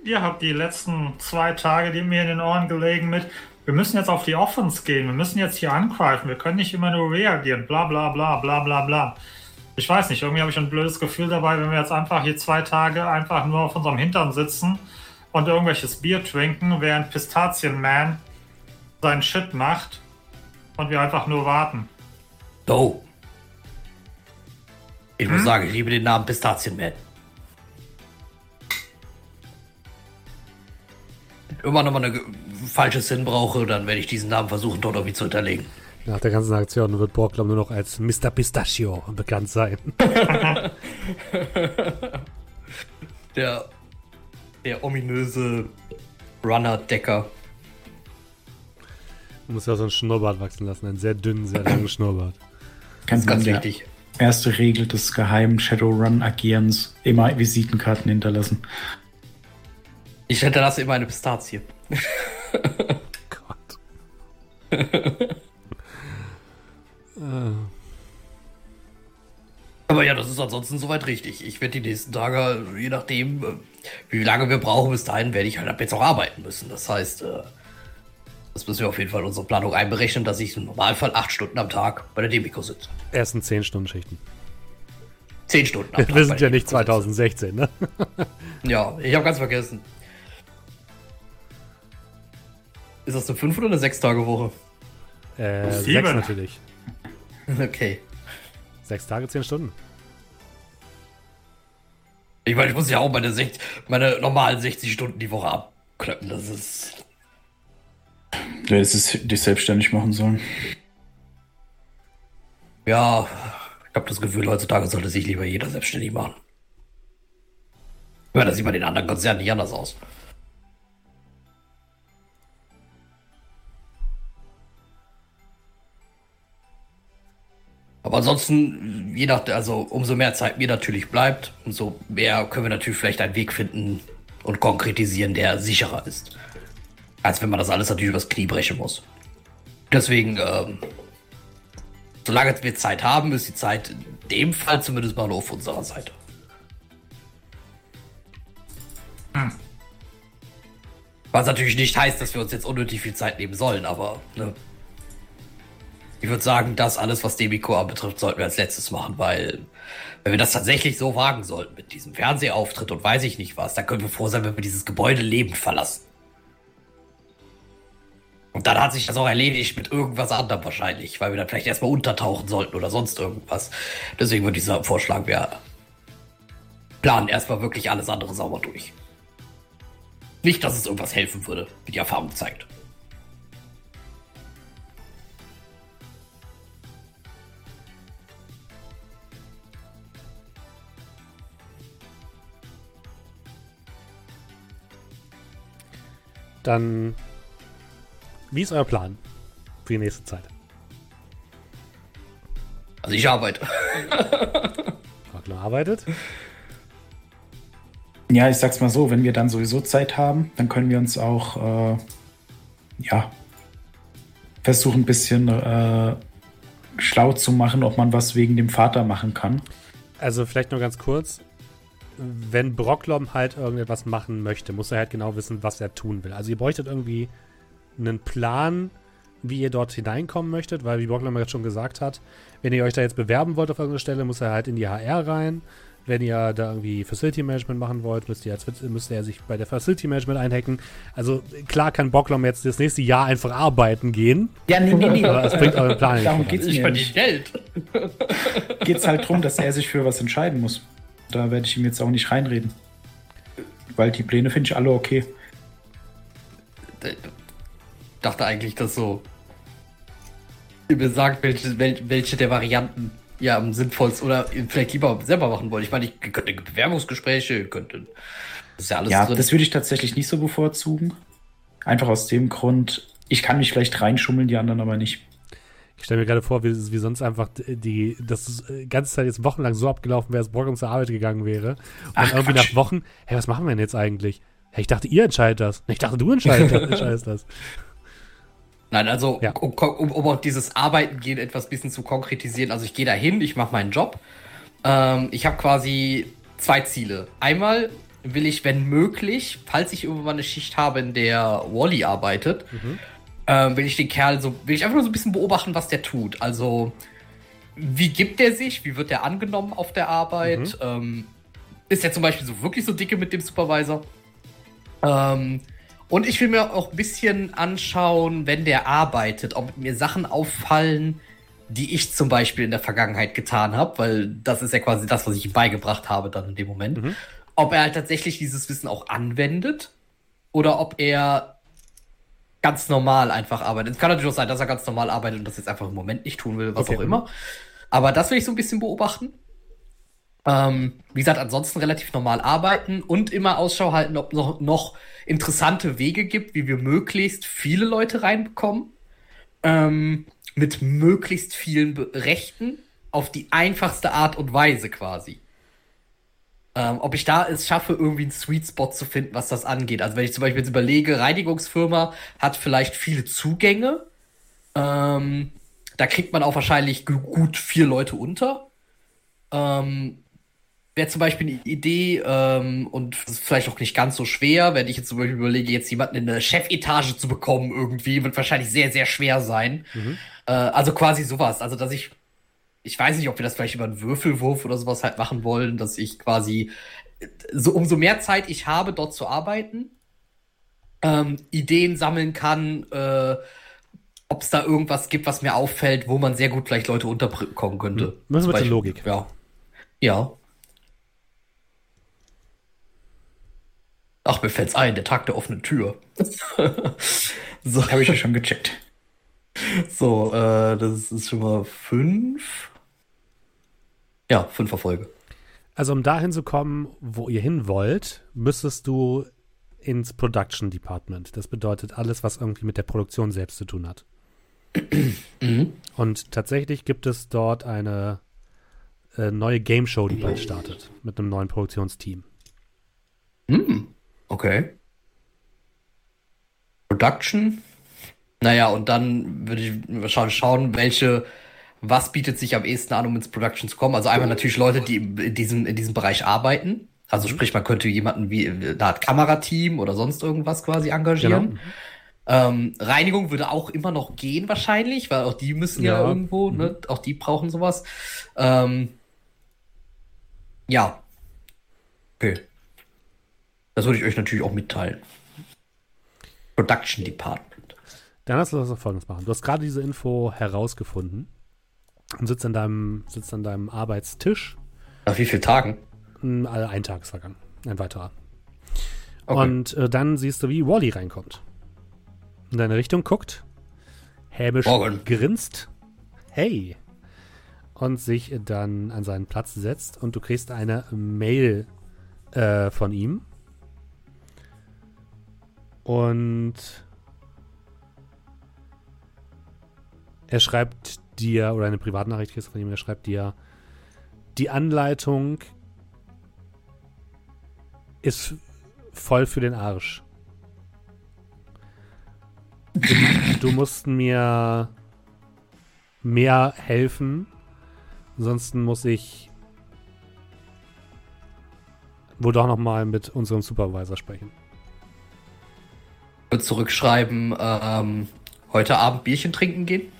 Speaker 4: ihr habt die letzten zwei Tage die mir in den Ohren gelegen mit, wir müssen jetzt auf die Offense gehen, wir müssen jetzt hier angreifen, wir können nicht immer nur reagieren, bla bla bla bla bla bla. Ich weiß nicht, irgendwie habe ich ein blödes Gefühl dabei, wenn wir jetzt einfach hier zwei Tage einfach nur auf unserem Hintern sitzen und irgendwelches Bier trinken, während Pistazienman seinen Shit macht und wir einfach nur warten.
Speaker 2: So. Ich muss sagen, ich liebe den Namen Pistazienman. Immer noch mal eine falsche Sinn brauche, dann werde ich diesen Namen versuchen, dort irgendwie zu hinterlegen.
Speaker 1: Nach der ganzen Aktion wird Borglum nur noch als Mr. Pistachio bekannt sein.
Speaker 2: Der, der ominöse Runner-Decker.
Speaker 1: Du musst ja so einen Schnurrbart wachsen lassen, einen sehr dünnen, sehr langen Schnurrbart.
Speaker 3: Ganz,
Speaker 2: Ganz wichtig.
Speaker 3: Erste Regel des geheimen Shadowrun-Agierens: immer Visitenkarten hinterlassen.
Speaker 2: Ich hinterlasse immer eine Pistazie.
Speaker 1: Gott.
Speaker 2: Aber ja, das ist ansonsten soweit richtig. Ich werde die nächsten Tage, je nachdem, äh, wie lange wir brauchen, bis dahin werde ich halt ab jetzt auch arbeiten müssen. Das heißt, äh, das müssen wir auf jeden Fall in unsere Planung einberechnen, dass ich im Normalfall acht Stunden am Tag bei der Demico sitze.
Speaker 1: Ersten 10 Stunden Schichten.
Speaker 2: Zehn Stunden am
Speaker 1: Wir
Speaker 2: Tag. bei
Speaker 1: sind ja nicht
Speaker 2: Demico sitze.
Speaker 1: 2016, ne?
Speaker 2: Ja, ich habe ganz vergessen. Ist das eine 5 oder eine 6 Tage Woche?
Speaker 1: Äh,
Speaker 4: Sieben.
Speaker 1: sechs natürlich.
Speaker 2: Okay.
Speaker 1: Sechs Tage, zehn Stunden.
Speaker 2: Ich meine, ich muss ja auch meine, 60, meine normalen 60 Stunden die Woche abklöppen. Das ist.
Speaker 3: Du hättest es dich selbstständig machen sollen.
Speaker 2: Ja, ich habe das Gefühl, heutzutage sollte sich lieber jeder selbstständig machen. Ja, das sieht bei den anderen Konzernen nicht anders aus. Aber ansonsten, je nach, also umso mehr Zeit mir natürlich bleibt, umso mehr können wir natürlich vielleicht einen Weg finden und konkretisieren, der sicherer ist. Als wenn man das alles natürlich übers Knie brechen muss. Deswegen, ähm, solange wir Zeit haben, ist die Zeit in dem Fall zumindest mal auf unserer Seite. Was natürlich nicht heißt, dass wir uns jetzt unnötig viel Zeit nehmen sollen, aber ne. Ich würde sagen, das alles, was Demico anbetrifft, sollten wir als letztes machen, weil wenn wir das tatsächlich so wagen sollten mit diesem Fernsehauftritt und weiß ich nicht was, dann können wir froh sein, wenn wir dieses Gebäude lebend verlassen. Und dann hat sich das auch erledigt mit irgendwas anderem wahrscheinlich, weil wir dann vielleicht erstmal untertauchen sollten oder sonst irgendwas. Deswegen würde ich sagen, vorschlagen, wir planen erstmal wirklich alles andere sauber durch. Nicht, dass es irgendwas helfen würde, wie die Erfahrung zeigt.
Speaker 1: Dann, wie ist euer Plan für die nächste Zeit?
Speaker 2: Also ich arbeite.
Speaker 1: Wagner arbeitet.
Speaker 3: Ja, ich sag's mal so, wenn wir dann sowieso Zeit haben, dann können wir uns auch, äh, ja, versuchen ein bisschen äh, schlau zu machen, ob man was wegen dem Vater machen kann.
Speaker 1: Also vielleicht nur ganz kurz. Wenn Brocklom halt irgendetwas machen möchte, muss er halt genau wissen, was er tun will. Also ihr bräuchtet irgendwie einen Plan, wie ihr dort hineinkommen möchtet, weil wie Brocklom jetzt schon gesagt hat, wenn ihr euch da jetzt bewerben wollt auf irgendeine Stelle, muss er halt in die HR rein. Wenn ihr da irgendwie Facility Management machen wollt, müsst ihr, als, müsste er sich bei der Facility Management einhacken. Also klar kann Brocklom jetzt das nächste Jahr einfach arbeiten gehen,
Speaker 3: Ja, nee, nee, nee.
Speaker 1: aber es bringt euren Plan nicht
Speaker 3: Darum
Speaker 1: voran.
Speaker 3: geht's
Speaker 2: Ich
Speaker 3: mir
Speaker 2: verdiene
Speaker 3: nicht.
Speaker 2: Geld.
Speaker 3: Geht's halt drum, dass er sich für was entscheiden muss. Da werde ich ihm jetzt auch nicht reinreden. Weil die Pläne finde ich alle okay.
Speaker 2: Ich dachte eigentlich, dass so ihr mir sagt, welche, wel- welche der Varianten ihr am sinnvollsten oder vielleicht lieber selber machen wollt. Ich meine, ich ihr könnt Bewerbungsgespräche, ihr könnt das ist ja alles
Speaker 3: Ja,
Speaker 2: drin.
Speaker 3: das würde ich tatsächlich nicht so bevorzugen. Einfach aus dem Grund, ich kann mich vielleicht reinschummeln, die anderen aber nicht.
Speaker 1: Ich stelle mir gerade vor, wie, wie sonst einfach die, das ist die ganze Zeit jetzt wochenlang so abgelaufen wäre, dass Brockholm zur Arbeit gegangen wäre. Und
Speaker 3: Ach,
Speaker 1: irgendwie
Speaker 3: Quatsch.
Speaker 1: nach Wochen, hey, was machen wir denn jetzt eigentlich? Hey, ich dachte, ihr entscheidet das. Ich dachte, du entscheidest das.
Speaker 2: Nein, also
Speaker 1: Ja.
Speaker 2: um, um, um auch dieses Arbeiten gehen etwas bisschen zu konkretisieren. Also ich gehe dahin, ich mache meinen Job. Ähm, ich habe quasi zwei Ziele. Einmal will ich, wenn möglich, falls ich irgendwann eine Schicht habe, in der Wally arbeitet, ähm, will ich den Kerl so, will ich einfach nur so ein bisschen beobachten, was der tut. Also wie gibt er sich? Wie wird er angenommen auf der Arbeit? Ähm, ist er zum Beispiel so wirklich so dicke mit dem Supervisor? Ähm, und ich will mir auch ein bisschen anschauen, wenn der arbeitet, ob mir Sachen auffallen, die ich zum Beispiel in der Vergangenheit getan habe, weil das ist ja quasi das, was ich ihm beigebracht habe dann in dem Moment. Ob er halt tatsächlich dieses Wissen auch anwendet oder ob er ganz normal einfach arbeitet. Es kann natürlich auch sein, dass er ganz normal arbeitet und das jetzt einfach im Moment nicht tun will, was
Speaker 1: Okay.
Speaker 2: auch immer. Aber das will ich so ein bisschen beobachten. Ähm, wie gesagt, ansonsten relativ normal arbeiten und immer Ausschau halten, ob noch, noch interessante Wege gibt, wie wir möglichst viele Leute reinbekommen. Ähm, mit möglichst vielen Rechten auf die einfachste Art und Weise quasi. Ähm, ob ich da es schaffe, irgendwie einen Sweet Spot zu finden, was das angeht. Also wenn ich zum Beispiel jetzt überlege, Reinigungsfirma hat vielleicht viele Zugänge. Ähm, da kriegt man auch wahrscheinlich gu- gut vier Leute unter. Ähm, Wäre zum Beispiel eine Idee ähm, und das ist vielleicht auch nicht ganz so schwer, wenn ich jetzt zum Beispiel überlege, jetzt jemanden in eine Chefetage zu bekommen irgendwie, wird wahrscheinlich sehr, sehr schwer sein. Äh, also quasi sowas. Also dass ich ich weiß nicht, ob wir das vielleicht über einen Würfelwurf oder sowas halt machen wollen, dass ich quasi äh, so umso mehr Zeit ich habe, dort zu arbeiten, ähm, Ideen sammeln kann, äh, ob es da irgendwas gibt, was mir auffällt, wo man sehr gut vielleicht Leute unterkommen könnte.
Speaker 1: Hm. Müssen wir zur Logik.
Speaker 2: Ja. Ja. Ach, mir fällt's ein, der Tag der offenen Tür. so.
Speaker 3: Habe ich ja schon gecheckt.
Speaker 2: So, äh, das ist schon mal fünf. Ja, fünf Erfolge.
Speaker 1: Also um dahin zu kommen, wo ihr hin wollt, müsstest du ins Production Department. Das bedeutet alles, was irgendwie mit der Produktion selbst zu tun hat.
Speaker 2: Mhm.
Speaker 1: Und tatsächlich gibt es dort eine äh, neue Game Show, die bald startet, mit einem neuen Produktionsteam.
Speaker 2: Hm, okay. Production. Naja, und dann würde ich schauen, schauen, welche, was bietet sich am ehesten an, um ins Production zu kommen. Also einmal natürlich Leute, die in diesem, in diesem Bereich arbeiten. Also sprich, man könnte jemanden wie eine Art Kamerateam oder sonst irgendwas quasi engagieren.
Speaker 1: Genau.
Speaker 2: Ähm, Reinigung würde auch immer noch gehen wahrscheinlich, weil auch die müssen ja,
Speaker 1: Ja.
Speaker 2: irgendwo, ne, auch die brauchen sowas. Ähm, ja. Okay. Das würde ich euch natürlich auch mitteilen. Production Department.
Speaker 1: Dann hast du das folgendes machen. Du hast gerade diese Info herausgefunden und sitzt an deinem, sitzt an deinem Arbeitstisch.
Speaker 2: Nach wie vielen Tagen?
Speaker 1: Alle ein Tag ist vergangen. Ein weiterer.
Speaker 2: Okay.
Speaker 1: Und äh, dann siehst du, wie Wally reinkommt. In deine Richtung guckt, hämisch
Speaker 2: Morgen.
Speaker 1: grinst, hey, und sich dann an seinen Platz setzt und du kriegst eine Mail äh, von ihm. Und er schreibt dir, oder eine Privatnachricht kriegst von ihm, er schreibt dir, die Anleitung ist voll für den Arsch. Du, musst mir mehr helfen, ansonsten muss ich wohl doch noch mal mit unserem Supervisor sprechen.
Speaker 2: Zurückschreiben, ähm, heute Abend Bierchen trinken gehen?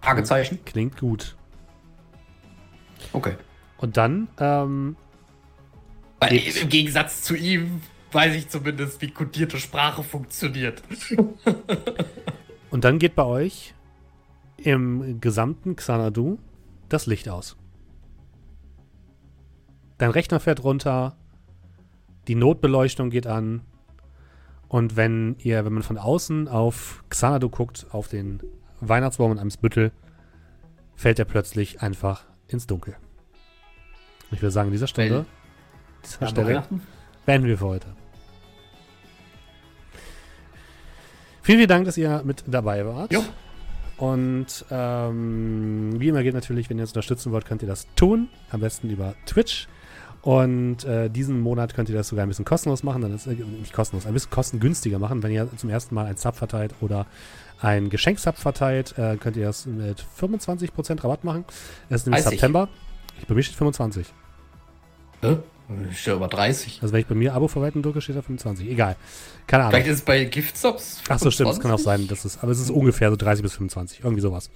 Speaker 2: Fragezeichen.
Speaker 1: Klingt gut.
Speaker 2: Okay.
Speaker 1: Und dann, ähm,
Speaker 2: Weil im Gegensatz zu ihm weiß ich zumindest, wie kodierte Sprache funktioniert.
Speaker 1: und dann geht bei euch im gesamten Xanadu das Licht aus. Dein Rechner fährt runter, die Notbeleuchtung geht an und wenn ihr, wenn man von außen auf Xanadu guckt, auf den Weihnachtsbaum in Eimsbüttel, fällt er plötzlich einfach ins Dunkel. Ich würde sagen, an dieser Stunde, dieser Stelle beenden wir für heute. Vielen, vielen Dank, dass ihr mit dabei wart.
Speaker 2: Jo.
Speaker 1: Und ähm, wie immer geht natürlich, wenn ihr uns unterstützen wollt, könnt ihr das tun. Am besten über Twitch. Und äh, diesen Monat könnt ihr das sogar ein bisschen kostenlos machen. Dann ist äh, nicht kostenlos, ein bisschen kostengünstiger machen. Wenn ihr zum ersten Mal ein Sub verteilt oder ein Geschenksub verteilt, äh, könnt ihr das mit 25% Rabatt machen. Es ist nämlich
Speaker 2: 30.
Speaker 1: September. Ich, bei mir steht 25.
Speaker 2: Hä? Ich stehe über 30.
Speaker 1: Also wenn ich bei mir Abo verwalten drücke, steht da 25. Egal. Keine Ahnung.
Speaker 2: Vielleicht ist es bei Giftsubs.
Speaker 1: Ach so, stimmt, das kann auch
Speaker 2: 25?
Speaker 1: sein. Das ist, aber es ist ungefähr so 30 bis 25, irgendwie sowas.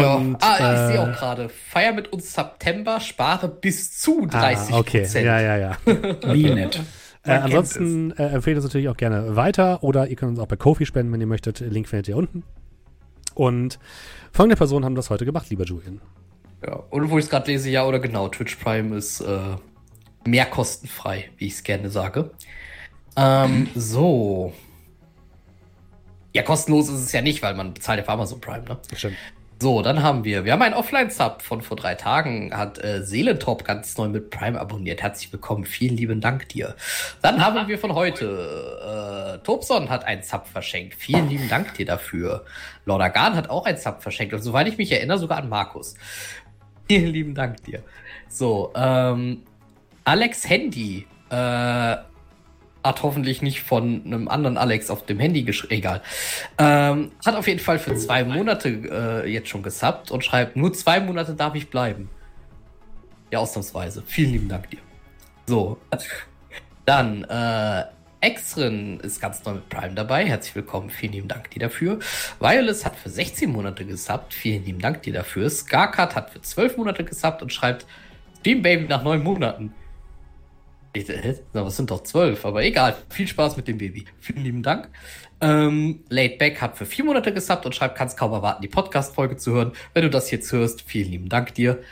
Speaker 2: Ja.
Speaker 1: Und,
Speaker 2: Ah, ich
Speaker 1: äh,
Speaker 2: sehe auch gerade. Feier mit uns September, spare bis zu 30
Speaker 1: Ah, okay, ja, ja, ja.
Speaker 3: Wie nett.
Speaker 1: äh, ansonsten äh, empfehle ich es natürlich auch gerne weiter oder ihr könnt uns auch bei Kofi spenden, wenn ihr möchtet. Link findet ihr unten. Und folgende Personen haben das heute gemacht, lieber Julian.
Speaker 2: Ja, und wo ich es gerade lese, ja oder genau, Twitch Prime ist äh, mehr kostenfrei, wie ich es gerne sage. Ähm, so. Ja, kostenlos ist es ja nicht, weil man bezahlt ja für Amazon Prime, ne?
Speaker 1: Stimmt.
Speaker 2: So, dann haben wir, wir haben einen Offline-Sub von vor drei Tagen, hat äh, Seelentop ganz neu mit Prime abonniert. Herzlich willkommen, vielen lieben Dank dir. Dann haben wir von heute, äh, Tobson hat einen Sub verschenkt. Vielen lieben Dank dir dafür. Lordagan hat auch einen Sub verschenkt und soweit ich mich erinnere, sogar an Markus. Vielen lieben Dank dir. So, ähm, Alex Handy äh, hat hoffentlich nicht von einem anderen Alex auf dem Handy geschrieben. Egal. Ähm, hat auf jeden Fall für zwei Monate äh, jetzt schon gesubbt und schreibt, nur zwei Monate darf ich bleiben. Ja, ausnahmsweise. Vielen lieben Dank dir. So. Dann, äh, Extrin ist ganz neu mit Prime dabei. Herzlich willkommen. Vielen lieben Dank dir dafür. Wireless hat für 16 Monate gesubbt. Vielen lieben Dank dir dafür. Scarcat hat für 12 Monate gesubbt und schreibt Stream Baby nach 9 Monaten. Ich, sind doch 12, aber egal. Viel Spaß mit dem Baby. Vielen lieben Dank. Ähm, Laidback hat für 4 Monate gesubbt und schreibt, kannst kaum erwarten, die Podcast-Folge zu hören. Wenn du das jetzt hörst, vielen lieben Dank dir.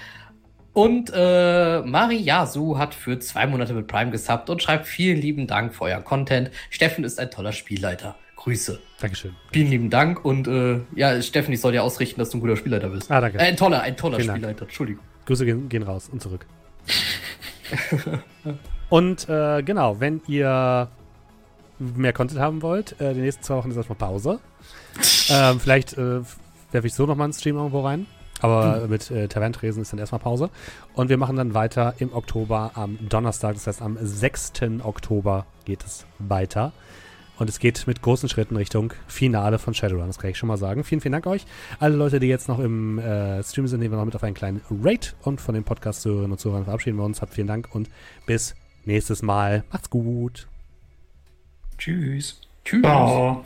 Speaker 2: Und äh, Mariasu hat für zwei Monate mit Prime gesubbt und schreibt vielen lieben Dank für euren Content. Steffen ist ein toller Spielleiter. Grüße.
Speaker 1: Dankeschön.
Speaker 2: Vielen lieben Dank und äh, ja, Steffen, ich soll dir ausrichten, dass du ein guter Spielleiter bist.
Speaker 1: Ah, danke.
Speaker 2: Äh, ein toller, ein toller
Speaker 1: Vielen Dank.
Speaker 2: Spielleiter. Entschuldigung.
Speaker 1: Grüße gehen, gehen raus und zurück. und äh, genau, wenn ihr mehr Content haben wollt, äh, die nächsten zwei Wochen ist erstmal Pause. ähm, vielleicht äh, werfe ich so nochmal einen Stream irgendwo rein. Aber mit äh, Taverntresen ist dann erstmal Pause. Und wir machen dann weiter im Oktober am Donnerstag, das heißt am 6. Oktober geht es weiter. Und es geht mit großen Schritten Richtung Finale von Shadowrun, das kann ich schon mal sagen. Vielen, vielen Dank euch. Alle Leute, die jetzt noch im äh, Stream sind, nehmen wir noch mit auf einen kleinen Rate. Und von dem Podcast Zuhörerinnen und Zuhörern verabschieden wir uns. Habt vielen Dank und bis nächstes Mal. Macht's gut.
Speaker 3: Tschüss.
Speaker 2: Tschüss.
Speaker 4: Ciao.